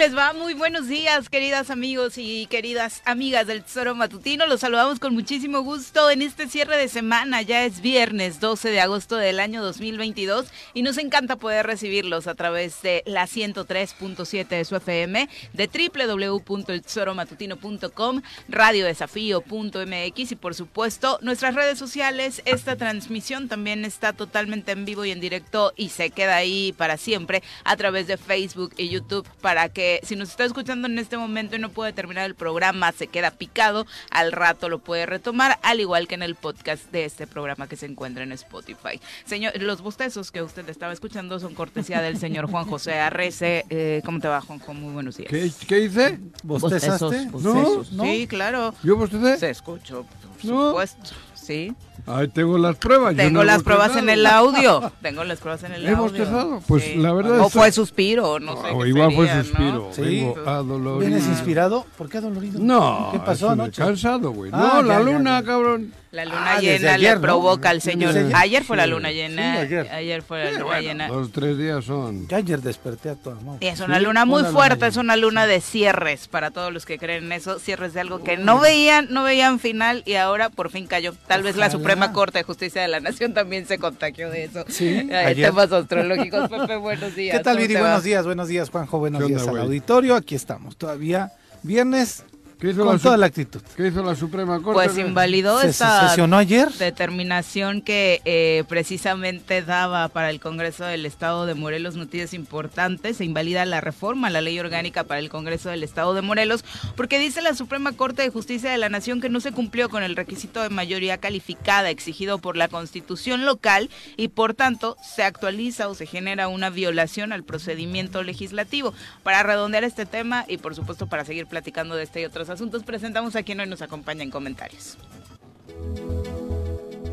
Les va muy buenos días, queridas amigos y queridas amigas del Tesoro Matutino. Los saludamos con muchísimo gusto en este cierre de semana. Ya es viernes 12 de agosto del año 2022 y nos encanta poder recibirlos a través de la 103.7 de su FM, de www.eltesoromatutino.com, radiodesafío.mx y por supuesto nuestras redes sociales. Esta transmisión también está totalmente en vivo y en directo y se queda ahí para siempre a través de Facebook y YouTube para que si nos está escuchando en este momento y no puede terminar el programa, se queda picado, al rato lo puede retomar, al igual que en el podcast de este programa que se encuentra en Spotify. Señor, los bostezos que usted estaba escuchando son cortesía del señor Juan José Arrece. Eh, ¿Cómo te va, Juanjo? Muy buenos días. ¿Qué, qué hice? ¿Bostezaste? No, no. Sí, claro. ¿Yo bostecé? Se escuchó, por supuesto. Sí. Ahí tengo las pruebas. Tengo las pruebas en el audio. Tengo las pruebas en el audio. ¿Hemos bostezado? Pues la verdad O fue suspiro, no sé. O qué igual sería, fue suspiro. ¿no? Sí. Vengo adolorido. ¿Vienes inspirado? ¿Por qué adolorido? No. ¿Qué pasó anoche? Cansado, güey. Ah, no, la ya, ya, luna, ya. cabrón. La luna Ah, llena ayer, le ¿no? provoca al señor. Ayer. Ayer fue la luna llena. Sí, ayer. fue la luna Bueno, llena. Los tres días son. Yo ayer desperté a amor. Y es una Sí, luna muy una fuerte, es una luna de cierres para todos los que creen en eso, cierres de algo que no veían, no veían final y ahora por fin cayó. Tal vez la. Suprema Corte de Justicia de la Nación también se contagió de eso. Sí, Eh, ayer. Temas astrológicos, Pepe, buenos días. ¿Qué tal, ¿Cómo Viri? Buenos días, buenos días, Juanjo. Buenos ¿Qué onda, días al auditorio. Aquí estamos, todavía viernes ¿Qué hizo, con la, toda la actitud. ¿Qué hizo la Suprema Corte? Pues invalidó Se esta sesionó ayer. determinación que eh, precisamente daba para el Congreso del Estado de Morelos noticias importantes. Se invalida la reforma a la ley orgánica para el Congreso del Estado de Morelos porque dice la Suprema Corte de Justicia de la Nación que no se cumplió con el requisito de mayoría calificada exigido por la Constitución local y por tanto se actualiza o se genera una violación al procedimiento legislativo. Para redondear este tema y por supuesto para seguir platicando de este y otros asuntos, presentamos a quien hoy nos acompaña en comentarios.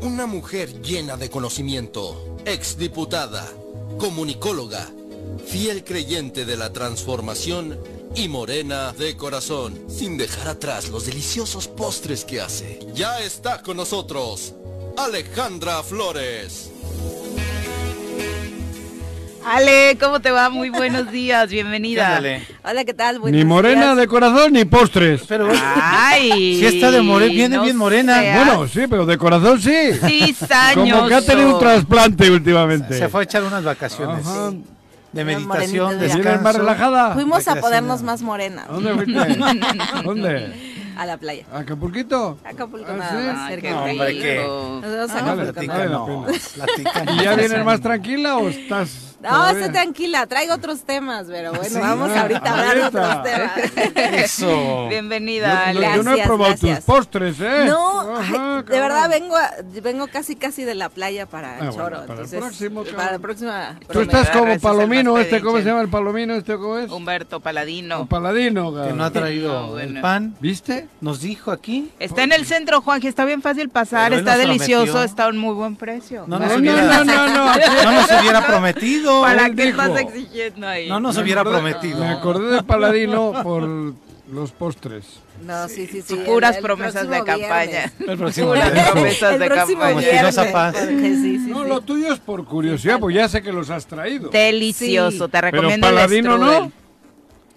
Una mujer llena de conocimiento, exdiputada, comunicóloga, fiel creyente de la transformación y morena de corazón, sin dejar atrás los deliciosos postres que hace. Ya está con nosotros, Alejandra Flores. Ale, ¿cómo te va? Muy buenos días, bienvenida. Ándale. Hola, ¿qué tal? Buenos Ni morena días. de corazón ni postres. Pero Ay, Sí está de more- viene no bien morena. seas Bueno, sí, pero de corazón sí. cizañoso. Como que ha tenido un trasplante últimamente. se fue a echar unas vacaciones Ajá. de meditación, morenita de ¿Vienes descanso. más relajada? Fuimos a ponernos más morenas ¿A ¿Dónde fuiste? ¿Dónde? a la playa. ¿A ¿Acapulquito? Acapulco ¿Ah, nada sí? más cerca. qué No, hombre, rico. ¿qué? Nos vamos a Ah, Acapulco, no. ¿Y ya vienes más tranquila o estás.? No, todavía? esté tranquila, traigo otros temas, pero bueno, ¿Sí? vamos Ah, ahorita a hablar de otros temas. Eso. Bienvenida, Yo, Ale. yo no he Gracias, probado gracias. tus postres, ¿eh? No, Ajá, ay, de verdad vengo a- vengo casi casi de la playa para Ah, bueno, Choro, para el entonces próximo, cabrón. para la próxima Tú estás como Palomino, este, ¿cómo se llama el Palomino? ¿Este cómo es? Humberto Paladino. O Paladino, Que no ha traído No, bueno. el pan. ¿Viste? Nos dijo aquí. Está en el centro, Juanji, está bien fácil pasar, está delicioso, está a un muy buen precio. No No, nos no, hubiera, no, no, no. no nos hubiera ¿Para qué dijo. estás exigiendo ahí? No nos Me hubiera acordé- prometido. Me acordé de Paladino por los postres. No, sí, sí, sí. Puras el- el promesas de campaña. El próximo Puras promesas El de próximo campaña. Paz. sí, sí, No, sí. lo tuyo es por curiosidad, pues ya sé que los has traído. Delicioso, Sí. te recomiendo Pero Paladino no.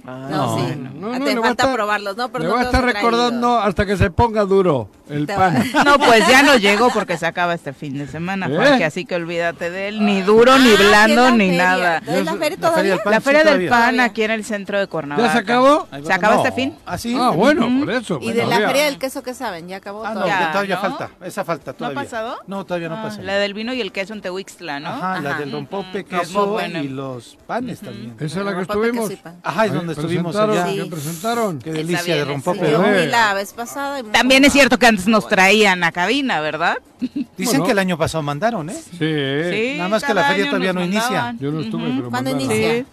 No, No, sí. no, Ah, no, te va falta estar- probarlos, ¿no? Pero Le no voy a estar recordando hasta que se ponga duro el pan. No, pues ya no llegó porque se acaba este fin de semana, ¿Eh? Así que olvídate de él, ni duro, ni Ah, blando, la ni feria. nada. ¿Es la feria La feria todavía? del pan. La sí, Feria del todavía. Pan Todavía. aquí en el centro de Cuernavaca. ¿Ya se acabó? ¿Se acaba no. este fin? ¿Ah, sí? Ah, bueno, por eso. Y de todavía. la feria del queso que saben, ya acabó Ah, no. Ya, todavía ¿no? falta. Esa falta ¿No ha todavía. pasado? No, todavía no Ah, pasa. la del vino y el queso en Tehuixtla, ¿no? Ajá, la del rompope, queso y los panes también. Esa es la que estuvimos. Ajá, es Ahí donde estuvimos allá. ¿qué presentaron? Qué delicia de rompope. Yo la vez pasada. También es cierto que antes nos traían a cabina, ¿verdad? Dicen Bueno. que el año pasado mandaron, ¿eh? Sí. Sí, Nada más que la feria todavía no inicia. Yo no estuve, Ujú. pero ¿Cuándo mandaron. inicia? Sí.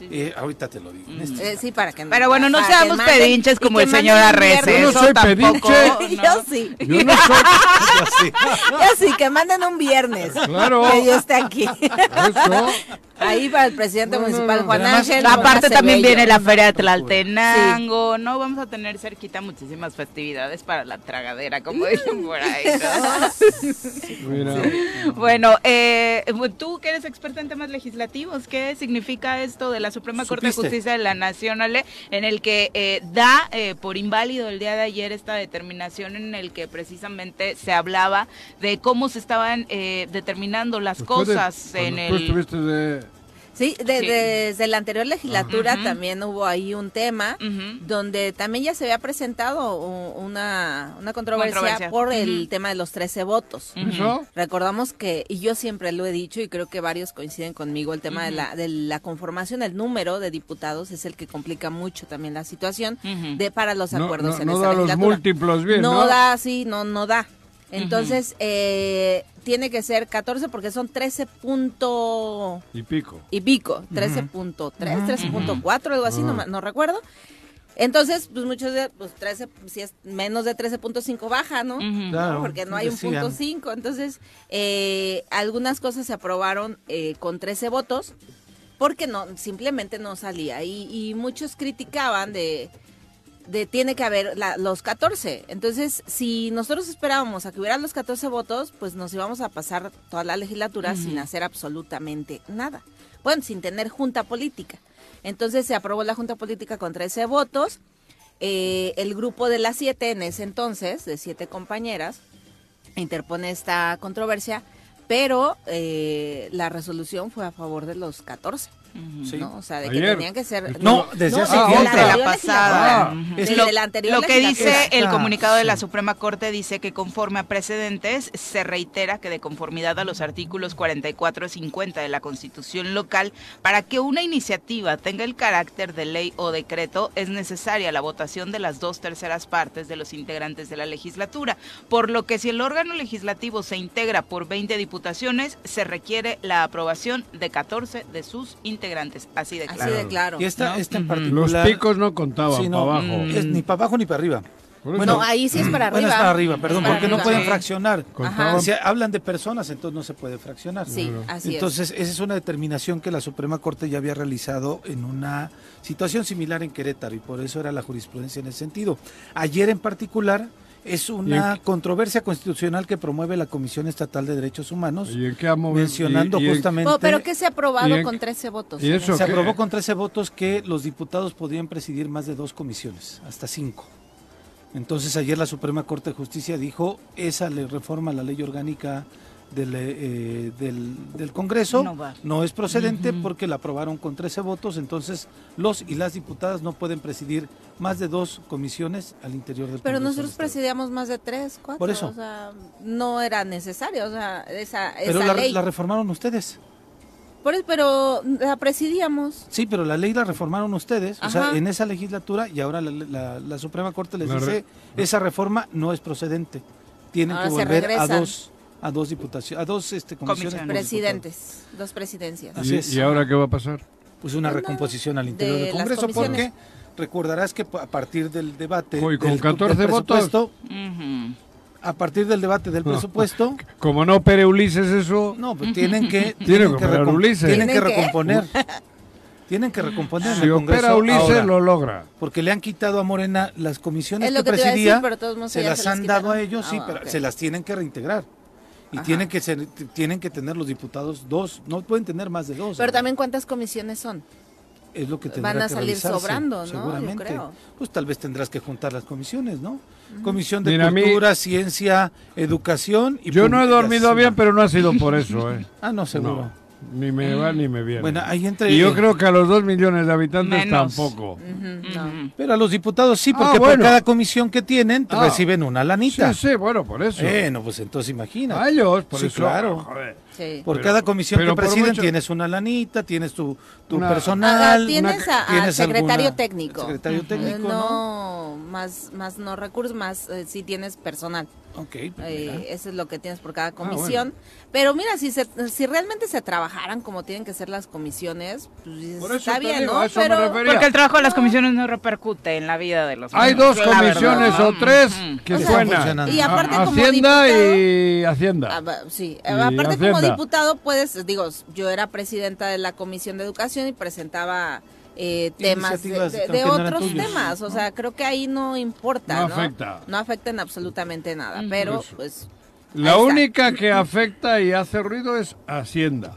Eh, ahorita te lo digo. en este- Eh, sí, para que Pero bueno, no seamos pedinches como el señor Arrece. viernes. Yo no soy tampoco, pedinche. ¿no? Yo sí. Yo no soy. Yo sí. Yo sí, que manden un viernes. Claro. Que yo esté aquí. Eso. Ahí va el presidente No, no, municipal no. Juan Ángel. Aparte también viene la Feria de Tlaltenango, ¿no? Vamos a tener cerquita muchísimas festividades para la tragadera, como dicen por ahí, ¿no? Mira, Bueno, eh, tú que eres experta en temas legislativos, ¿qué significa esto de la Suprema Corte de. Justicia de la Nación, Ale, en el que eh, da eh, por inválido el día de ayer esta determinación en el que precisamente se hablaba de cómo se estaban eh, determinando las después cosas en el... estuviste de... Sí, de- Sí. desde la anterior legislatura también hubo ahí un tema donde también ya se había presentado una, una controversia, Controversia. por el tema de los 13 votos. Recordamos que, y yo siempre lo he dicho y creo que varios coinciden conmigo, el tema de, la, de la conformación, el número de diputados es el que complica mucho también la situación de para los No, acuerdos no, en no esta da los múltiplos bien, ¿no? no da, sí, no, no da. Entonces, eh, tiene que ser 14 porque son 13 punto Y pico. y pico, 13.3, 13.4, algo así, no, ma- no recuerdo. Entonces, pues muchos de, pues 13, si es menos de 13.5 baja, ¿no? Claro, Porque no hay un punto 5. Entonces, eh, algunas cosas se aprobaron eh, con 13 votos porque no, simplemente no salía. Y, y muchos criticaban de, de tiene que haber la- los 14. Entonces, si nosotros esperábamos a que hubiera los 14 votos, pues nos íbamos a pasar toda la legislatura sin hacer absolutamente nada. Bueno, sin tener junta política. Entonces se aprobó la junta política con 13 votos. Eh, el grupo de las siete en ese entonces, de siete compañeras, interpone esta controversia, pero eh, la resolución fue a favor de los 14. Sí. ¿no? O sea, de Ayer. que tenían que ser... No, desde hace tiempo. la Ah, la pasada. Ujú. Desde Lo- la anterior Lo que dice el comunicado de la. Suprema Corte dice que conforme a precedentes se reitera que de conformidad a los artículos 44 y 50 de la Constitución local, para que una iniciativa tenga el carácter de ley o decreto es necesaria la votación de las dos terceras partes de los integrantes de la legislatura, por lo que si el órgano legislativo se integra por 20 diputaciones, se requiere la aprobación de 14 de sus integrantes. Así de Así claro. de claro. Y esta, esta en Los particular... picos no contaban Sí, no, para abajo. es ni para abajo ni para arriba. Bueno, no, ahí sí es para arriba. Bueno, es para arriba, perdón, para porque no pueden Sí. fraccionar. contaban O sea, hablan de personas, entonces no se puede fraccionar. Sí, así Entonces, esa es una determinación que la Suprema Corte ya había realizado en una situación similar en Querétaro y por eso era la jurisprudencia en ese sentido. Ayer en particular es una ¿Y en controversia constitucional que promueve la Comisión Estatal de Derechos Humanos, ¿Y en qué amo- mencionando y- y en- justamente... Oh, pero que se ha aprobado con 13 votos. y eso se qué? aprobó con 13 votos que los diputados podían presidir más de dos comisiones, hasta cinco. Entonces ayer la Suprema Corte de Justicia dijo, esa le reforma la ley orgánica del, eh, del, del Congreso No es procedente porque la aprobaron con 13 votos, entonces los y las diputadas no pueden presidir más de dos comisiones al interior del Pero Congreso nosotros presidíamos más de tres, cuatro. Por eso. O sea, no era necesario, o sea, esa, Pero esa la, ley. la reformaron ustedes. Por eso, pero la presidíamos. Sí, pero la ley la reformaron ustedes, o sea, en esa legislatura y ahora la, la- la Suprema Corte les La dice, re- esa reforma no es procedente. Tienen Ahora que volver a dos a dos diputaciones, a dos este, comisiones. Presidentes, dos presidencias. Así ¿Y, es. y ahora qué va a pasar? Pues una recomposición al de interior del Congreso porque recordarás que a partir del debate Uy, con del, 14 del votos. a partir del debate del presupuesto, Como no opere Ulises eso, no, pues tienen que Tiene tienen que recomponer. Tienen que recomponer en si el Congreso opera Ulises ahora. lo logra. Porque le han quitado a Morena las comisiones Es lo que que te iba a decir, presidía, pero todos se ya las se las han dado a ellos, sí, Ah, pero se las tienen que reintegrar. Y Ajá. tienen que ser, tienen que tener los diputados dos, no pueden tener más de dos. Pero ¿no? también cuántas comisiones son. es lo que tendrá van a que salir sobrando, ¿no? Yo Seguramente. creo. Pues tal vez tendrás que juntar las comisiones, ¿no? Comisión de Mira, a mí- Cultura, Ciencia, Educación y Yo no he dormido bien, pero no ha sido por eso, ¿eh? Ah, no, seguro. No, ni me va ni me viene. Bueno, ahí entre y yo creo que a los dos millones de habitantes Menos. tampoco. No. Pero a los diputados sí, Ah, porque bueno. por cada comisión que tienen Ah. reciben una lanita. Sí, sí, bueno, por eso. Bueno, pues entonces imagina. A ellos, por Sí, eso. claro. joder. Sí. Por Pero- cada comisión que presiden mucho- tienes una lanita, tienes tu, tu Una- personal. Ah, tienes una- a- al secretario alguna- técnico. Secretario técnico, ¿no? no, más, más no recursos, más eh, sí tienes personal. Ok, Eh, mira. eso es lo que tienes por cada Ah, comisión. Pero mira, si se, si realmente se trabajaran como tienen que ser las comisiones, pues Por eso está bien, digo, ¿no? Pero. Porque el trabajo de las comisiones no repercute en la vida de los Hay dos comisiones verdad, o tres Ujú. que O sea, suenan. funcionan. y aparte A- como Hacienda diputado- y Hacienda. Ah, sí, Y aparte como Hacienda, diputado puedes, digo, yo era presidenta de la Comisión de Educación y presentaba eh, temas de, otros tuyos. temas, o sea, creo que ahí no importa, No ¿no? afecta. No afecta en absolutamente nada, pero pues La está. única que afecta y hace ruido es Hacienda.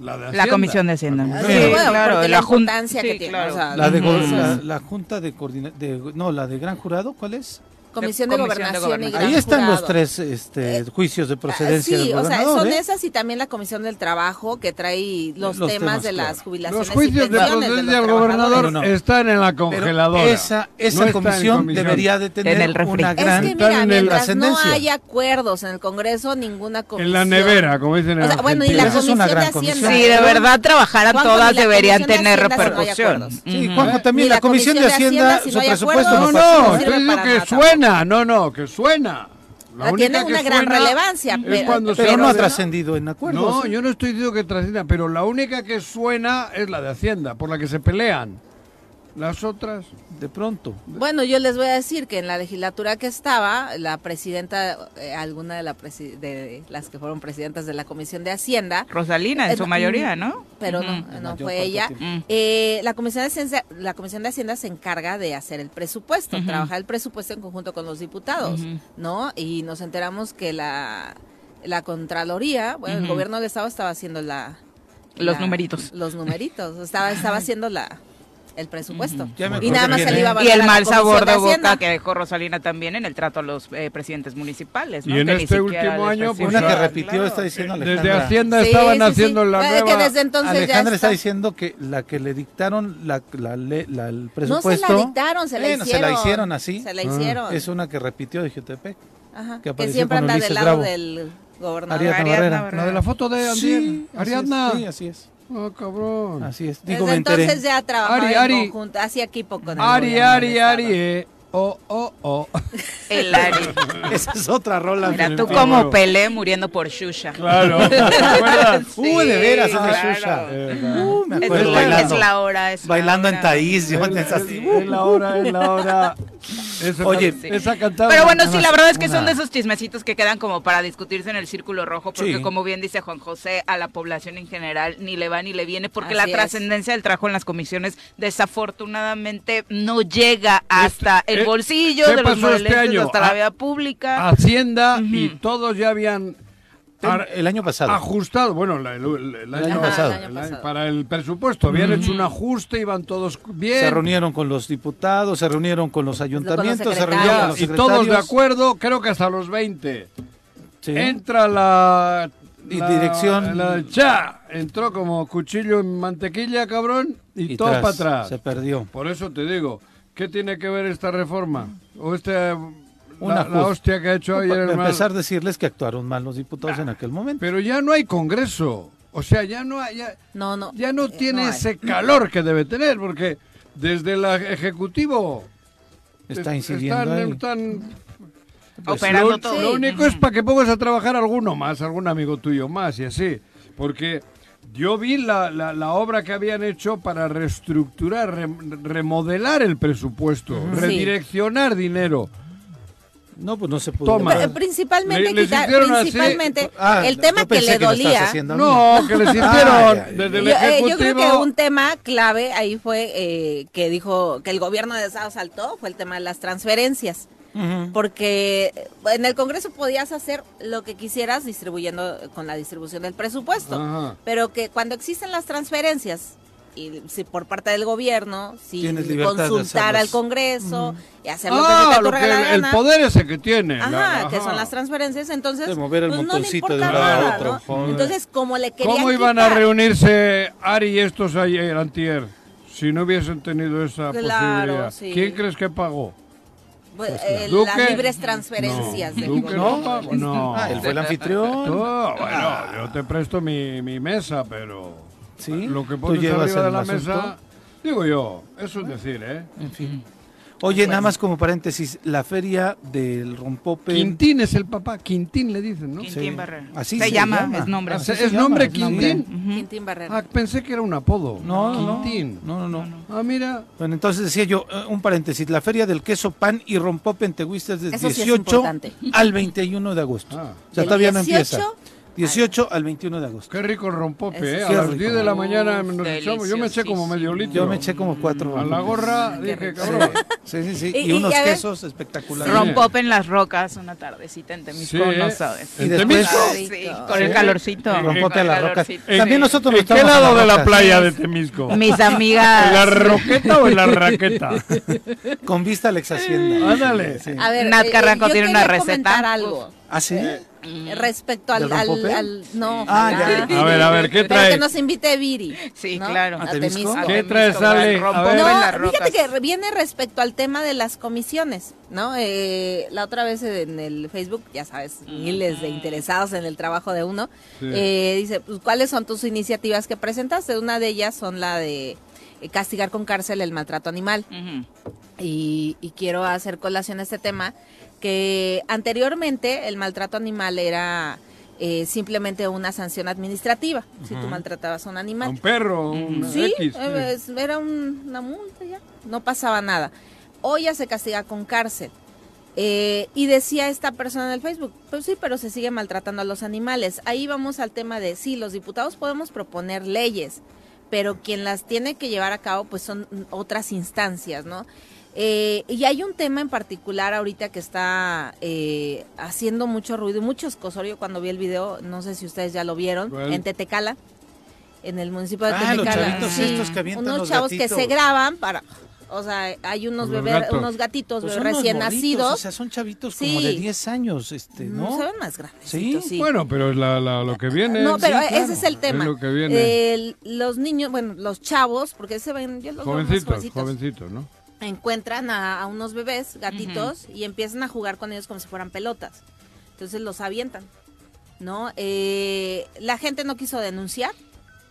La de La Hacienda. Comisión de Hacienda. Sí, Sí, bueno, claro, la la Jun- importancia sí, que tiene, claro. o sea, La de la, la junta de coordinación, no, la de gran jurado, ¿cuál es? Comisión de Comisión de Gobernación y Gobernación. Gran Ahí están los Jurado. tres este, Eh, juicios de Ah, procedencia sí, del o sea, son ¿eh? esas y también la Comisión del Trabajo que trae los, Los temas, temas, de las jubilaciones Los juicios y de de procedencia los del gobernador. No, no. están en la Pero congeladora. esa esa No comisión, comisión. debería de tener En el una Es Es gran que mira, en el- mientras no haya acuerdos en el Congreso, ninguna comisión. En la nevera, como dicen en O sea, bueno, y la Esa es Comisión una de gran Hacienda. comisión. Sí, de verdad trabajaran Juanjo, todas deberían Comisión de tener si hay repercusión. Sí. Juanjo, también la Comisión de Comisión de Hacienda, si su hay presupuesto No, no estoy que nada suena. No, no, que suena. La Ah, tiene única que una gran suena relevancia, es pero- cuando se Pero no habla ha trascendido en acuerdos. No, yo no estoy diciendo que trascienda, pero la única que suena es la de Hacienda, por la que se pelean. Las otras. De pronto. Bueno, yo les voy a decir que en la legislatura que estaba, la presidenta, eh, alguna de, la presi- de las que fueron presidentas de la Comisión de Hacienda, Rosalina, en Eh, su no, mayoría, ¿no? pero no, no fue ella. tiempo. Eh, la, Comisión de Hacienda, la Comisión de Hacienda se encarga de hacer el presupuesto, Ujú. trabajar el presupuesto en conjunto con los diputados. ¿no? Y nos enteramos que la, la Contraloría, bueno, el gobierno del Estado estaba haciendo la... Los la- numeritos. Los numeritos, estaba, estaba haciendo la el presupuesto. Ya Y nada más se le iba a Y el la mal sabor de Hacienda. boca que dejó Rosalina también en el trato a los eh, presidentes municipales, ¿no? Y en Que este último año, pues, Una que ah, repitió Claro. está diciendo Desde Alejandra. Hacienda Sí, estaban sí, sí. haciendo la nueva. Que desde entonces ya Alejandra está está. diciendo que la que le dictaron la, la, le- la- el No se presupuesto. la dictaron, se la Bueno, hicieron. se la hicieron así. Se la Ah. hicieron. Es una que repitió de Jutepec. Ajá, que que, siempre anda del lado Bravo. del gobernador. Ariadna Ariadna Barrera. La de la foto de Andiel. Ariadna. Sí, así es. Ah, cabrón. Así es. Digo, Desde me enteré. entonces ya trabajaba Ari, en Ari. conjunto, hacía equipo con Ari, Ari, Ari. eh. Oh, oh, oh. El Ari. Esa es otra rola. Mira, mi tú como Pelé muriendo por Shusha. Claro. ¿Te acuerdas? Sí, Uh, de veras, esa claro. Shusha. Eh, Uh, me Es, acuerdo la, bailando. es la hora, es la bailando en hora. Taís. Yo Es, es es- es la hora, es la hora. Esa Oye, can- esa cantaba. Pero bueno, sí, la verdad es que una- son de esos chismecitos que quedan como para discutirse en el círculo rojo, porque Sí. como bien dice Juan José, a la población en general ni le va ni le viene, porque Así la trascendencia del trabajo en las comisiones desafortunadamente no llega hasta Este- el eh, bolsillo ¿qué de los pasó este año? hasta la Ah, vida pública. Hacienda y todos ya habían El año pasado. ajustado, bueno, la- el, el- el año, pasado. el año el año- pasado. para el presupuesto, habían hecho un ajuste, iban todos bien. Se reunieron con los diputados, se reunieron con los ayuntamientos, se reunieron con ya, los y todos de acuerdo, creo que hasta los 20. Sí. Entra la, Y la- dirección- la- cha, entró como cuchillo en mantequilla, cabrón, y, Y todo tras, para atrás. Se perdió. Por eso te digo, ¿qué tiene que ver esta reforma? O este Una la, la hostia que ha hecho ayer mal- empezar a decirles que actuaron mal los diputados en aquel momento. Pero ya no hay Congreso. O sea, ya no hay, ya, No, no. ya no eh, tiene hay. ese calor que debe tener, porque desde el Ejecutivo Está es- incidiendo están, ahí. están- Operando lo, todo. lo único es para que pongas a trabajar alguno más, algún amigo tuyo más y así. Porque yo vi la, la- la obra que habían hecho para reestructurar, rem- remodelar el presupuesto, Sí. redireccionar dinero. No, pues no se pudo. Toma. Eh, Principalmente, Le- quitar- Ah, el tema que le dolía. No, que Ah, desde el Yo, eh, Ejecutivo. yo creo que un tema clave ahí fue eh, que dijo que el gobierno de Estado saltó, fue el tema de las transferencias. Porque en el Congreso podías hacer lo que quisieras distribuyendo con la distribución del presupuesto, Ajá. pero que cuando existen las transferencias y si por parte del gobierno, si de consultar al. Congreso y hacer lo que Ah, se te lo ocurra que la el, poder ese que tiene. Ajá, la- que ajá. son las transferencias, entonces De mover el pues, no le montoncito de importa un lado a nada, otro, ¿no? Entonces, como le querían ¿Cómo iban a quitar- reunirse Ari y estos ayer, antier, si no hubiesen tenido esa Claro, posibilidad? sí. ¿Quién crees que pagó? Pues, eh, Duque. las libres transferencias No, del Duque no pagó. No. Ah, él fue el anfitrión. No, bueno, yo te presto mi, mi mesa, pero Sí, lo que tú pones llevas arriba de la asunto. mesa, digo yo, eso es decir, ¿eh? En fin. Oye, nada más como paréntesis, la feria del Rompope. Quintín es el papá, Quintín le dicen, ¿no? Quintín Sí. Barrera. Así se, se llama, llama. es nombre. Así ¿Es nombre. Quintín? Quintín Barrera. Ah, pensé que era un apodo. No, no, Quintín. no, no, no. Ah, mira. Bueno, entonces decía yo, eh, un paréntesis, la feria del queso, pan y rompope en Teguista es del Eso sí es 18 importante. al 21 de agosto. Ah. O sea, Del todavía no 18 empieza. 18 al 21 de agosto. Qué rico el rompope, ¿eh? sí A las rico. 10 de la Uf, mañana nos echamos. Yo me eché como medio litro. Yo me eché como cuatro. A la gorra Qué dije, cabrón. Sí, sí, sí. Y- Y, y unos a ver- quesos espectaculares. Rompop en las rocas, una tardecita en Temisco, Sí, no ¿eh? sabes. Y ¿En Temisco? Sí, Rico. con el Sí. calorcito. Rompope a la roca. Calorcito. También nosotros no ¿En qué estamos en lado las de la rocas. playa de Temisco? Mis ¿En la amigas. roqueta o en la raqueta? Con vista al ex hacienda. Ándale. Sí. A ver, Nat eh, Carranco tiene una receta. algo. ¿Ah, sí? Eh, Respecto al, no, Ah, ya. A ver, a ver, ¿qué Pero trae? que nos invite Viri. Sí, ¿no? claro. ¿A A Temisco? Temisco. ¿Qué traes, Ale? A ver. No, rocas. fíjate que viene respecto al tema de las comisiones, ¿no? Eh, la otra vez en el Facebook, ya sabes, miles de interesados en el trabajo de uno, Sí. eh, dice, pues, ¿cuáles son tus iniciativas que presentaste? Una de ellas son la de eh, castigar con cárcel el maltrato animal. Y, y quiero hacer colación a este tema, que anteriormente el maltrato animal era eh, simplemente una sanción administrativa, si tú maltratabas a un A animal. un perro, un Sí, X. eh, era un- una multa ya, no pasaba nada. Hoy ya se castiga con cárcel. Eh, y decía esta persona en el Facebook, pues sí, pero se sigue maltratando a los animales. Ahí vamos al tema de, sí, los diputados podemos proponer leyes, pero quien las tiene que llevar a cabo pues son otras instancias, ¿no? Eh, y hay un tema en particular ahorita que está eh, haciendo mucho ruido y mucho escosorio cuando vi el video, no sé si ustedes ya lo vieron, en Tetecala, en el municipio de Ah, los Tetecala. estos que unos los chavos que se graban para, o sea, hay unos bebés, gatos. unos gatitos Pues bebés recién nacidos, O sea, son chavitos Sí. como de 10 años, este, no ¿no? se ven más grandes. Sí, sí. Bueno, pero la, la- lo que viene. No, pero sí, claro. ese es el tema. Es lo que viene. El- los niños, bueno, los chavos, porque se ven, yo los veo más jovencitos, jovencitos, jovencitos, ¿no? Encuentran a, a unos bebés, gatitos, y empiezan a jugar con ellos como si fueran pelotas. Entonces los avientan, ¿no? Eh, la gente no quiso denunciar,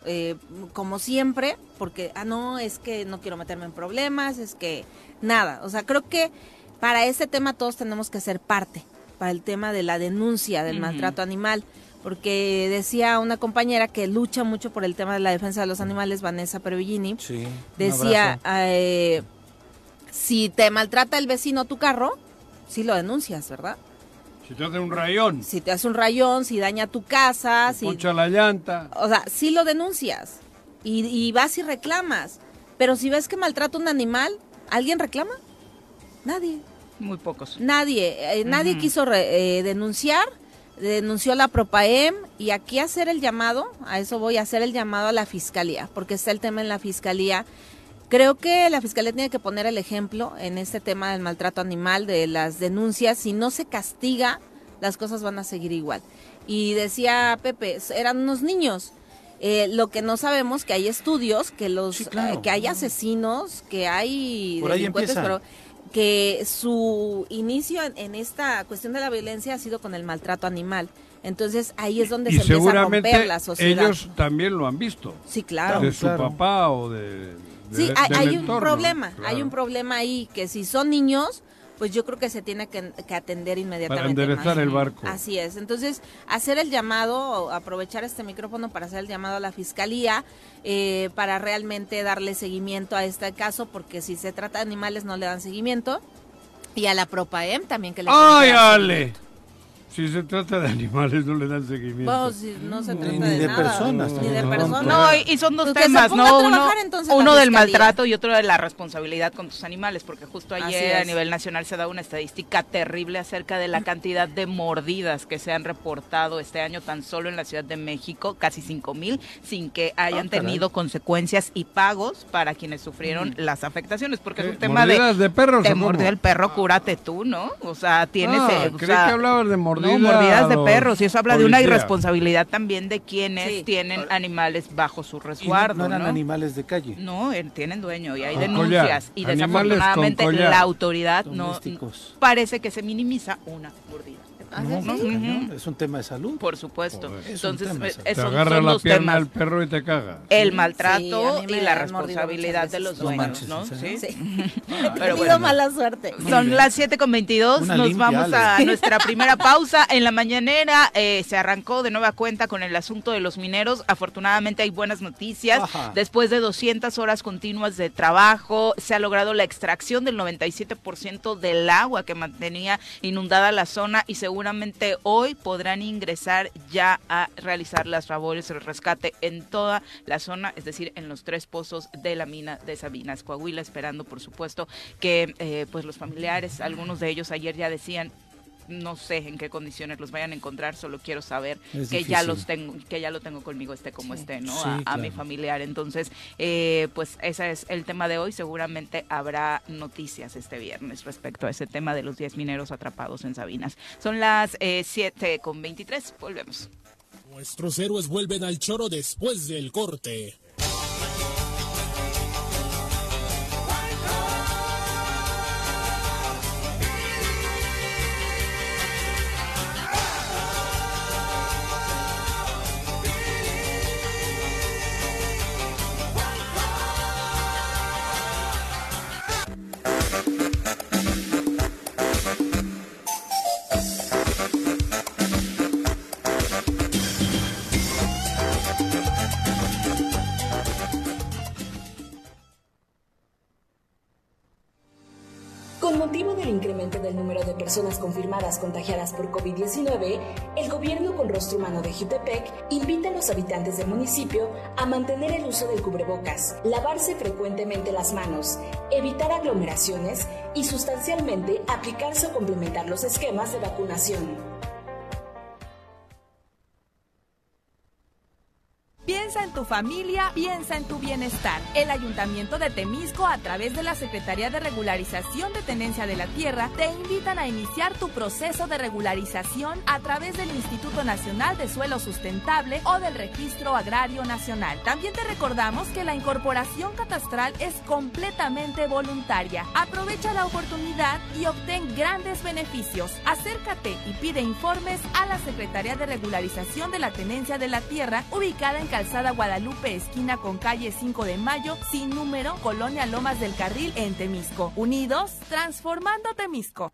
eh, como siempre, porque, ah, no, es que no quiero meterme en problemas, es que nada. O sea, creo que para ese tema todos tenemos que ser parte, para el tema de la denuncia del maltrato animal. Porque decía una compañera que lucha mucho por el tema de la defensa de los animales, Vanessa Sí. un decía, eh, si te maltrata el vecino tu carro, sí lo denuncias, ¿verdad? Si te hace un rayón, Si te hace un rayón, si daña tu casa, si, poncha la llanta. o sea, sí lo denuncias y, y vas y reclamas. Pero si ves que maltrata un animal, ¿alguien reclama? Nadie, Muy pocos. nadie, eh, nadie Ujú. quiso re- eh, denunciar, denunció la Propaem y aquí hacer el llamado, a eso voy a hacer el llamado a la fiscalía, porque está el tema en la fiscalía. Creo que la fiscalía tiene que poner el ejemplo en este tema del maltrato animal, de las denuncias. Si no se castiga, las cosas van a seguir igual. Y decía Pepe, eran unos niños. Eh, lo que no sabemos que hay estudios, que los, Sí, claro. eh, que hay asesinos, que hay Por delincuentes, pero que su inicio en, en esta cuestión de la violencia ha sido con el maltrato animal. Entonces ahí es donde Y se empieza a seguramente romper la sociedad. ellos también lo han visto. sí, claro. de su claro. papá o de. De- Sí, hay, del hay un problema, claro. hay un problema ahí, que si son niños, pues yo creo que se tiene que, que atender inmediatamente. Para enderezar más. el barco. Así es, entonces hacer el llamado, aprovechar este micrófono para hacer el llamado a la fiscalía, eh, para realmente darle seguimiento a este caso, porque si se trata de animales no le dan seguimiento, y a la Propaem también que le ¡Ay, Ale! seguimiento. Si se trata de animales, no le dan seguimiento. Bueno, si no se Ni- trata ni de, de nada, personas ni de No, personas. No, y, y son dos Pues temas, ¿no? Uno, uno del maltrato y otro de la responsabilidad con tus animales, porque justo ayer a nivel nacional se da una estadística terrible acerca de la cantidad de mordidas que se han reportado este año tan solo en la Ciudad de México, casi 5 mil, sin que hayan Ah, caray. tenido consecuencias y pagos para quienes sufrieron las afectaciones, porque es un tema de... ¿Mordidas de perros Te mordió el perro, cúrate tú, ¿no? O sea, tienes... Ah, eh, o creí sea, que hablabas de mordidas No, mordidas de perros, y eso habla de una irresponsabilidad también de quienes Sí. tienen animales bajo su no- resguardo, no, eran ¿no? animales de calle. No, eh, tienen dueño y hay denuncias y Animales desafortunadamente la autoridad no parece que se minimiza una mordida. ¿Ah, No, Es un tema de salud. Por supuesto. Joder. Es Entonces, tema, eh, eso. Te agarra son la los pierna temas. el perro y te caga. El Sí, maltrato y la responsabilidad de los dueños, manches, ¿no? Sí. Sí. He Pero tenido bueno. mala suerte. Son las 7 con 22, Una nos limpia, vamos a nuestra primera pausa. En la mañanera eh, se arrancó de nueva cuenta con el asunto de los mineros. Afortunadamente hay buenas noticias. Ajá. Después de 200 horas continuas de trabajo, se ha logrado la extracción del 97% del agua que mantenía inundada la zona y seguramente seguramente hoy podrán ingresar ya a realizar las labores de rescate en toda la zona, es decir, en los tres pozos de la mina de Sabinas, Coahuila, esperando por supuesto que eh, pues los familiares, algunos de ellos ayer ya decían no sé en qué condiciones los vayan a encontrar, solo quiero saber que ya los tengo, que ya lo tengo conmigo, esté como esté, ¿no? a, mi familiar. Entonces, eh, pues ese es el tema de hoy. Seguramente habrá noticias este viernes respecto a ese tema de los 10 mineros atrapados en Sabinas. Son las eh, 7 con 23. Volvemos. Nuestros héroes vuelven al choro después del corte. Personas confirmadas contagiadas por COVID-19, el gobierno con rostro humano de Jutepec invita a los habitantes del municipio a mantener el uso del cubrebocas, lavarse frecuentemente las manos, evitar aglomeraciones y sustancialmente aplicarse o complementar los esquemas de vacunación. Piensa en tu familia, piensa en tu bienestar. El Ayuntamiento de Temisco, a través de la Secretaría de Regularización de Tenencia de la Tierra, te invitan a iniciar tu proceso de regularización a través del Instituto Nacional de Suelo Sustentable o del Registro Agrario Nacional. También te recordamos que la incorporación catastral es completamente voluntaria. Aprovecha la oportunidad y obtén grandes beneficios. Acércate y pide informes a la Secretaría de Regularización de la Tenencia de la Tierra, ubicada en Calzada Guadalupe, esquina con calle 5 de Mayo, sin número, Colonia Lomas del Carril, en Temisco. Unidos, transformando Temisco.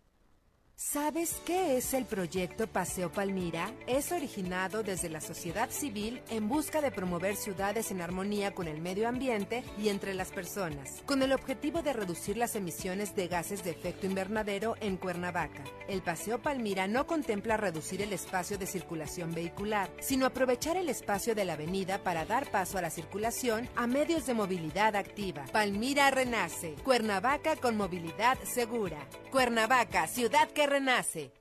¿Sabes qué es el proyecto Paseo Palmira? Es originado desde la sociedad civil en busca de promover ciudades en armonía con el medio ambiente y entre las personas, con el objetivo de reducir las emisiones de gases de efecto invernadero en Cuernavaca. El Paseo Palmira no contempla reducir el espacio de circulación vehicular, sino aprovechar el espacio de la avenida para dar paso a la circulación a medios de movilidad activa. Palmira renace. Cuernavaca con movilidad segura. Cuernavaca, ciudad que renace.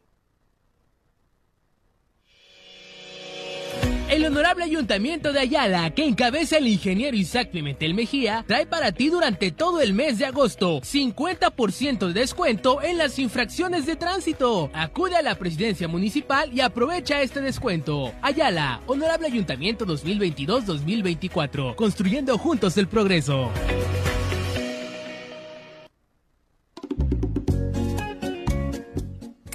El honorable ayuntamiento de Ayala, que encabeza el ingeniero Isaac Pimentel Mejía, trae para ti durante todo el mes de agosto 50% de descuento en las infracciones de tránsito. Acude a la presidencia municipal y aprovecha este descuento. Ayala, honorable ayuntamiento 2022-2024, construyendo juntos el progreso.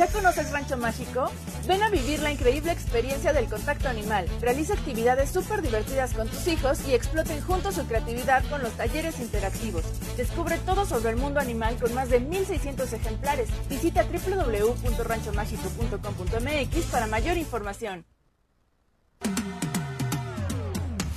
¿Ya conoces Rancho Mágico? Ven a vivir la increíble experiencia del contacto animal. Realiza actividades súper divertidas con tus hijos y exploten juntos su creatividad con los talleres interactivos. Descubre todo sobre el mundo animal con más de 1.600 ejemplares. Visita www.ranchomágico.com.mx para mayor información.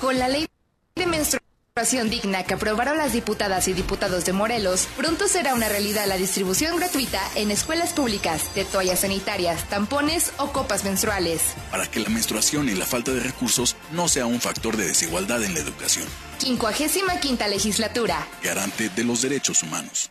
Con la ley de menstruación digna que aprobaron las diputadas y diputados de Morelos, pronto será una realidad la distribución gratuita en escuelas públicas de toallas sanitarias, tampones o copas menstruales. Para que la menstruación y la falta de recursos no sea un factor de desigualdad en la educación. 55 quinta legislatura. Garante de los derechos humanos.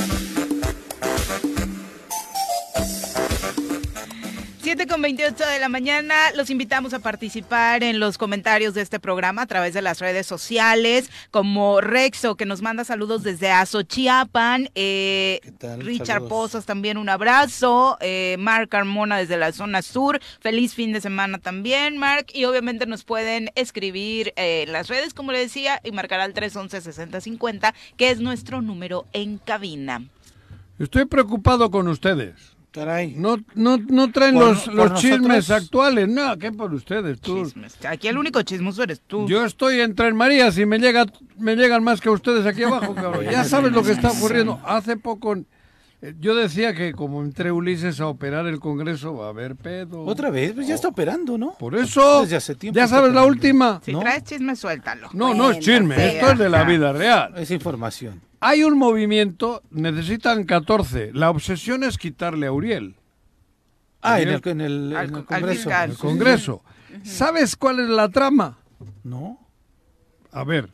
7 con 28 de la mañana, los invitamos a participar en los comentarios de este programa a través de las redes sociales, como Rexo, que nos manda saludos desde Azochiapan, eh? Richard Saludos. Pozas también un abrazo, eh, Mark Carmona desde la zona sur, feliz fin de semana también, Mark, y obviamente nos pueden escribir eh, en las redes, como le decía, y marcar al 311-6050, que es nuestro número en cabina. Estoy preocupado con ustedes. Caray. No, no, no traen Por- los, por los chismes nosotros. actuales. No, ¿qué por ustedes? Tú. Aquí el único chismoso eres tú. Yo estoy en Tres Marías y me, llega, me llegan más que ustedes aquí abajo, cabrón. Ya sabes lo que está ocurriendo. Hace poco eh, yo decía que como entré Ulises a operar el Congreso va a haber pedo. Otra vez, pues ya está operando, ¿no? Por eso, Desde hace tiempo ya sabes la última. Si traes chisme, suéltalo. No, no es chisme, esto es de la vida real. Es información. Hay un movimiento, necesitan 14. La obsesión es quitarle a Uriel. Ah, en el, en el, Al- en el al Congreso. El Congreso. ¿Sabes cuál es la trama? No. A ver,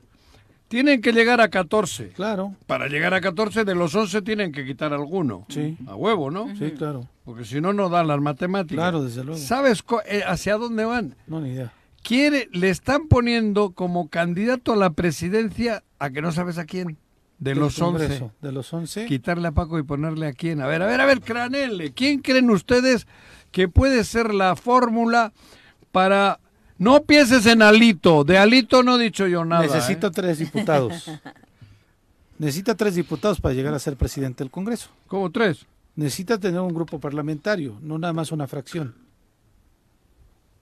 tienen que llegar a 14. Claro. Para llegar a 14, de los 11 tienen que quitar alguno. Sí. A huevo, ¿no? Sí, claro. Porque si no, no dan las matemáticas. Claro, desde luego. ¿Sabes eh, hacia dónde van? No, ni idea. Quiere, le están poniendo como candidato a la presidencia a que no sabes a quién. De los 11. Congreso, De los 11. Quitarle a Paco y ponerle a quién. A ver, a ver, a ver, Cranelle. ¿Quién creen ustedes que puede ser la fórmula para... No pienses en Alito. De Alito no he dicho yo nada. Necesito ¿eh? tres diputados. Necesita tres diputados para llegar a ser presidente del Congreso. ¿Cómo tres? Necesita tener un grupo parlamentario, no nada más una fracción.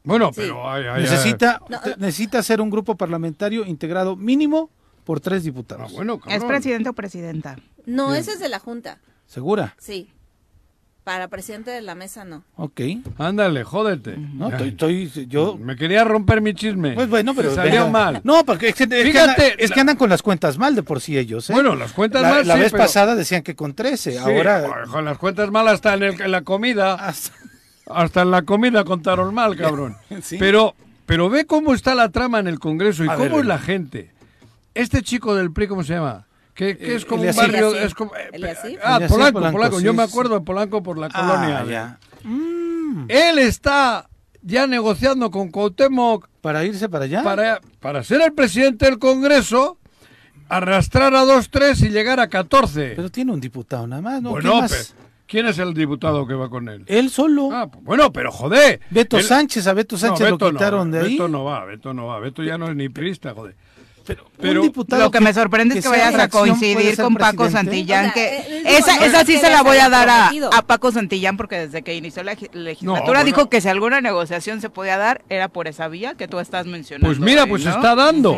Bueno, pero... ay, ay, necesita, necesita ser un grupo parlamentario integrado mínimo por tres diputados. Ah, bueno, ¿Es presidente o presidenta? No, Bien. ese es de la Junta. ¿Segura? Sí. Para presidente de la mesa, no. Ok. Ándale, jódete. No, estoy, estoy- yo... Me quería romper mi chisme. Pues bueno, pero... Se salió venga. mal. No, porque es que, es que Fíjate, andan, es que andan con las cuentas mal de por sí ellos. ¿eh? Bueno, las cuentas la, mal, La sí, vez pero- pasada decían que con 13, Sí, ahora... Con las cuentas malas hasta en, el- en la comida. Hasta... en la comida contaron mal, cabrón. Sí. Pero, pero ve cómo está la trama en el Congreso y A cómo ver, es la gente. Este chico del PRI, ¿cómo se llama? Que, que Eh, es como un barrio... Es como, eh, ah, Polanco, Polanco, Polanco. Yo me acuerdo de Polanco por la Ah, colonia. ya. Él está ya negociando con Cuauhtémoc ¿Para irse para allá? para, para ser el presidente del Congreso, arrastrar a dos, tres y llegar a 14. Pero tiene un diputado nada más, ¿no? bueno, ¿Quién más? pe- ¿quién es el diputado que va con él? Él solo. Ah, pues bueno, pero joder. Beto Él- Sánchez, a Beto Sánchez No, lo no, quitaron de ahí. Beto no va, Beto no va. Beto ya no es ni prista, joder. Pero, Pero un diputado Lo que me sorprende es que vayas a coincidir con Paco presidente. Santillán, O sea, que eh, esa, no esa es sí se la voy a dar a, a Paco Santillán, porque desde que inició la legi- legislatura bueno. dijo que si alguna negociación se podía dar, era por esa vía que tú estás mencionando. Pues mira, hoy, pues se está dando.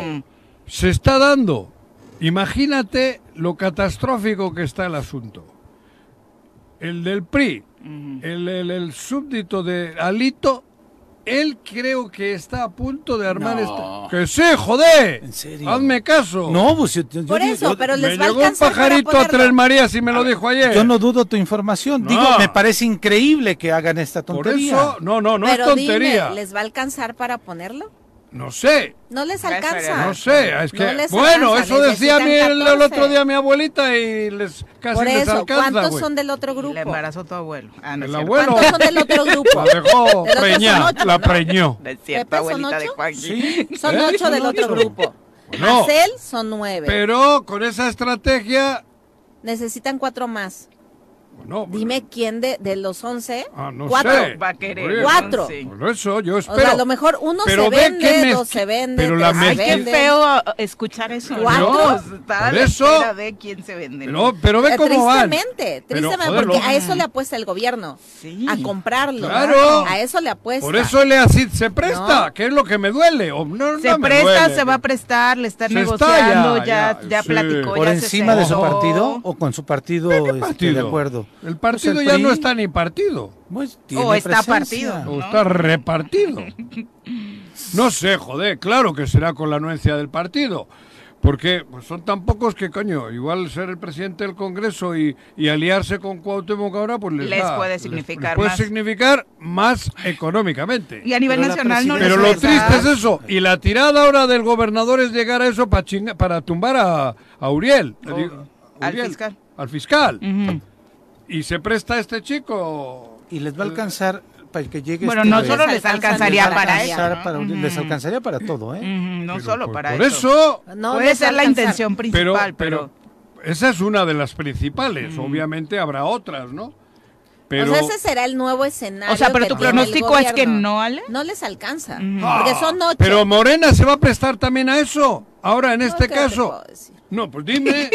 Se está dando. Imagínate lo catastrófico que está el asunto. El del PRI, el, el- el súbdito de Alito, él creo que está a punto de armar No. este... ¡Que sí, joder! ¿En serio? Hazme caso. No, pues yo, yo- Por eso, yo- pero Me les va a llegó un pajarito a ponerlo. Tres Marías y me lo dijo ayer. yo no dudo tu información. No. Digo, me parece increíble que hagan esta Por tontería. eso, no, no, no Pero es tontería. dime, ¿les va a alcanzar para ponerlo? No sé, No les alcanza. no sé. Es que, No les bueno, alcanza, eso decía mi, el, el otro 14. día mi abuelita y les casi Por les eso, alcanza, ¿cuántos güey. son del otro Le grupo? embarazó tu abuelo. Ah, no El abuelo ¿Cuántos son del otro grupo? la dejó preñar, la ¿no? preñó. No es cierto, ¿Pepe son abuelita de? Juan. Sí. Son ¿Eh? ocho del otro grupo. No. Marcel son nueve. Pero con esa estrategia, Necesitan cuatro más. Bueno, Dime quién de, de los once. ah, no cuatro. sé. Va a querer. Cuatro. Por eso yo O espero. sea, a lo mejor uno Pero se ve vende, mez- dos se vende, pero tres la se Ay, qué feo ah, escuchar eso. ¿Cuatro? ¿no? Está Por eso- de quién se vende. Pero, pero ve Eh, cómo van. tristemente, tristemente, porque a eso le apuesta el gobierno, Sí. a comprarlo, Claro. a eso le apuesta. Por eso le así se presta, No. que es lo que me duele. O no, Se no me presta, duele. se va a prestar, le están Se está negociando, ya, ya, ya, ya, sí. platicó. ¿Por ya se encima de su partido o con su partido, este, partido? de acuerdo? El partido Pues el ya PRI, no está ni partido. pues, tiene O está presencia. partido. O está repartido. No sé, joder, claro que será con la anuencia del partido. Porque pues, son tan pocos que, coño, igual ser el presidente del Congreso y, y aliarse con Cuauhtémoc ahora, pues les, Les da- puede significar les puede más. significar más económicamente. Y a nivel Pero nacional no les Pero lo triste es eso. Y la tirada ahora del gobernador es llegar a eso para para tumbar a, a Uriel. Digo, al fiscal. Al fiscal. Ujú. Y se presta este chico. Y les va a alcanzar para que llegue Bueno, este no solo les alcanzaría Les a para ¿no? Les alcanzaría para todo, ¿eh? No solo por- para por eso. eso- No Puede ser la intención principal, pero... pero esa es una de las principales. Obviamente habrá otras, ¿no? Pero o sea, ese será el nuevo escenario. O sea, pero que tu pronóstico es que no, Ale. No les alcanza. Ah, Porque son ocho. Pero Morena se va a prestar también a eso. Ahora, en este ¿qué te caso. No, pues dime.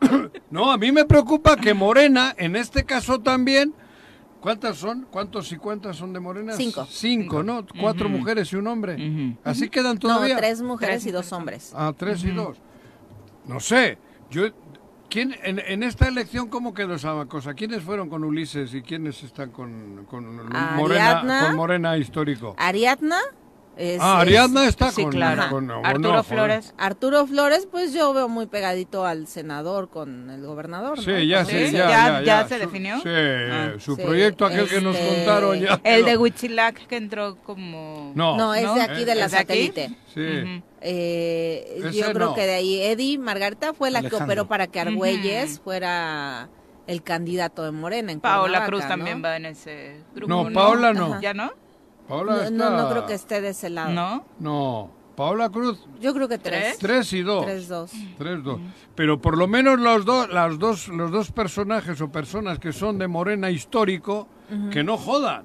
no, a mí me preocupa que Morena, en este caso también. ¿Cuántas son? ¿Cuántos y cuántas son de Morena? Cinco. Cinco, ¿no? Cuatro mujeres y un hombre. Ujú. Así quedan No, todavía. tres mujeres y dos hombres. Ah, tres y dos. No sé. Yo. ¿Quién, en, en esta elección, ¿cómo quedó esa cosa? ¿Quiénes fueron con Ulises y quiénes están con, con Morena, Ariadna. con Morena histórico? Ariadna. Es- ah, es- Ariadna está sí, con, claro. con- no, Arturo no, joder. Flores. Arturo Flores, pues yo veo muy pegadito al senador con el gobernador. Sí, ¿no? ya, Entonces, sí, Sí, ya, ya- ya, ya se Su- definió. Sí, Ah, su sí, proyecto, aquel que nos este, contaron ya. El de Huitzilac que entró como... No. No, es de aquí, de la satélite. Sí. Eh, yo creo no. que de ahí Eddie Margarita fue la Alejandro. que operó para que Argüelles fuera el candidato de Morena en Paola Cuernavaca, Cruz ¿no? también va en ese grupo. No, Paola no. ¿Ya no? Paola No, está... no, no creo que esté de ese lado. ¿No? No, Paola Cruz, Yo creo que tres. tres y dos. Tres, dos. Tres, dos. Pero por lo menos los dos, las dos, los dos personajes o personas que son de Morena histórico, que no jodan,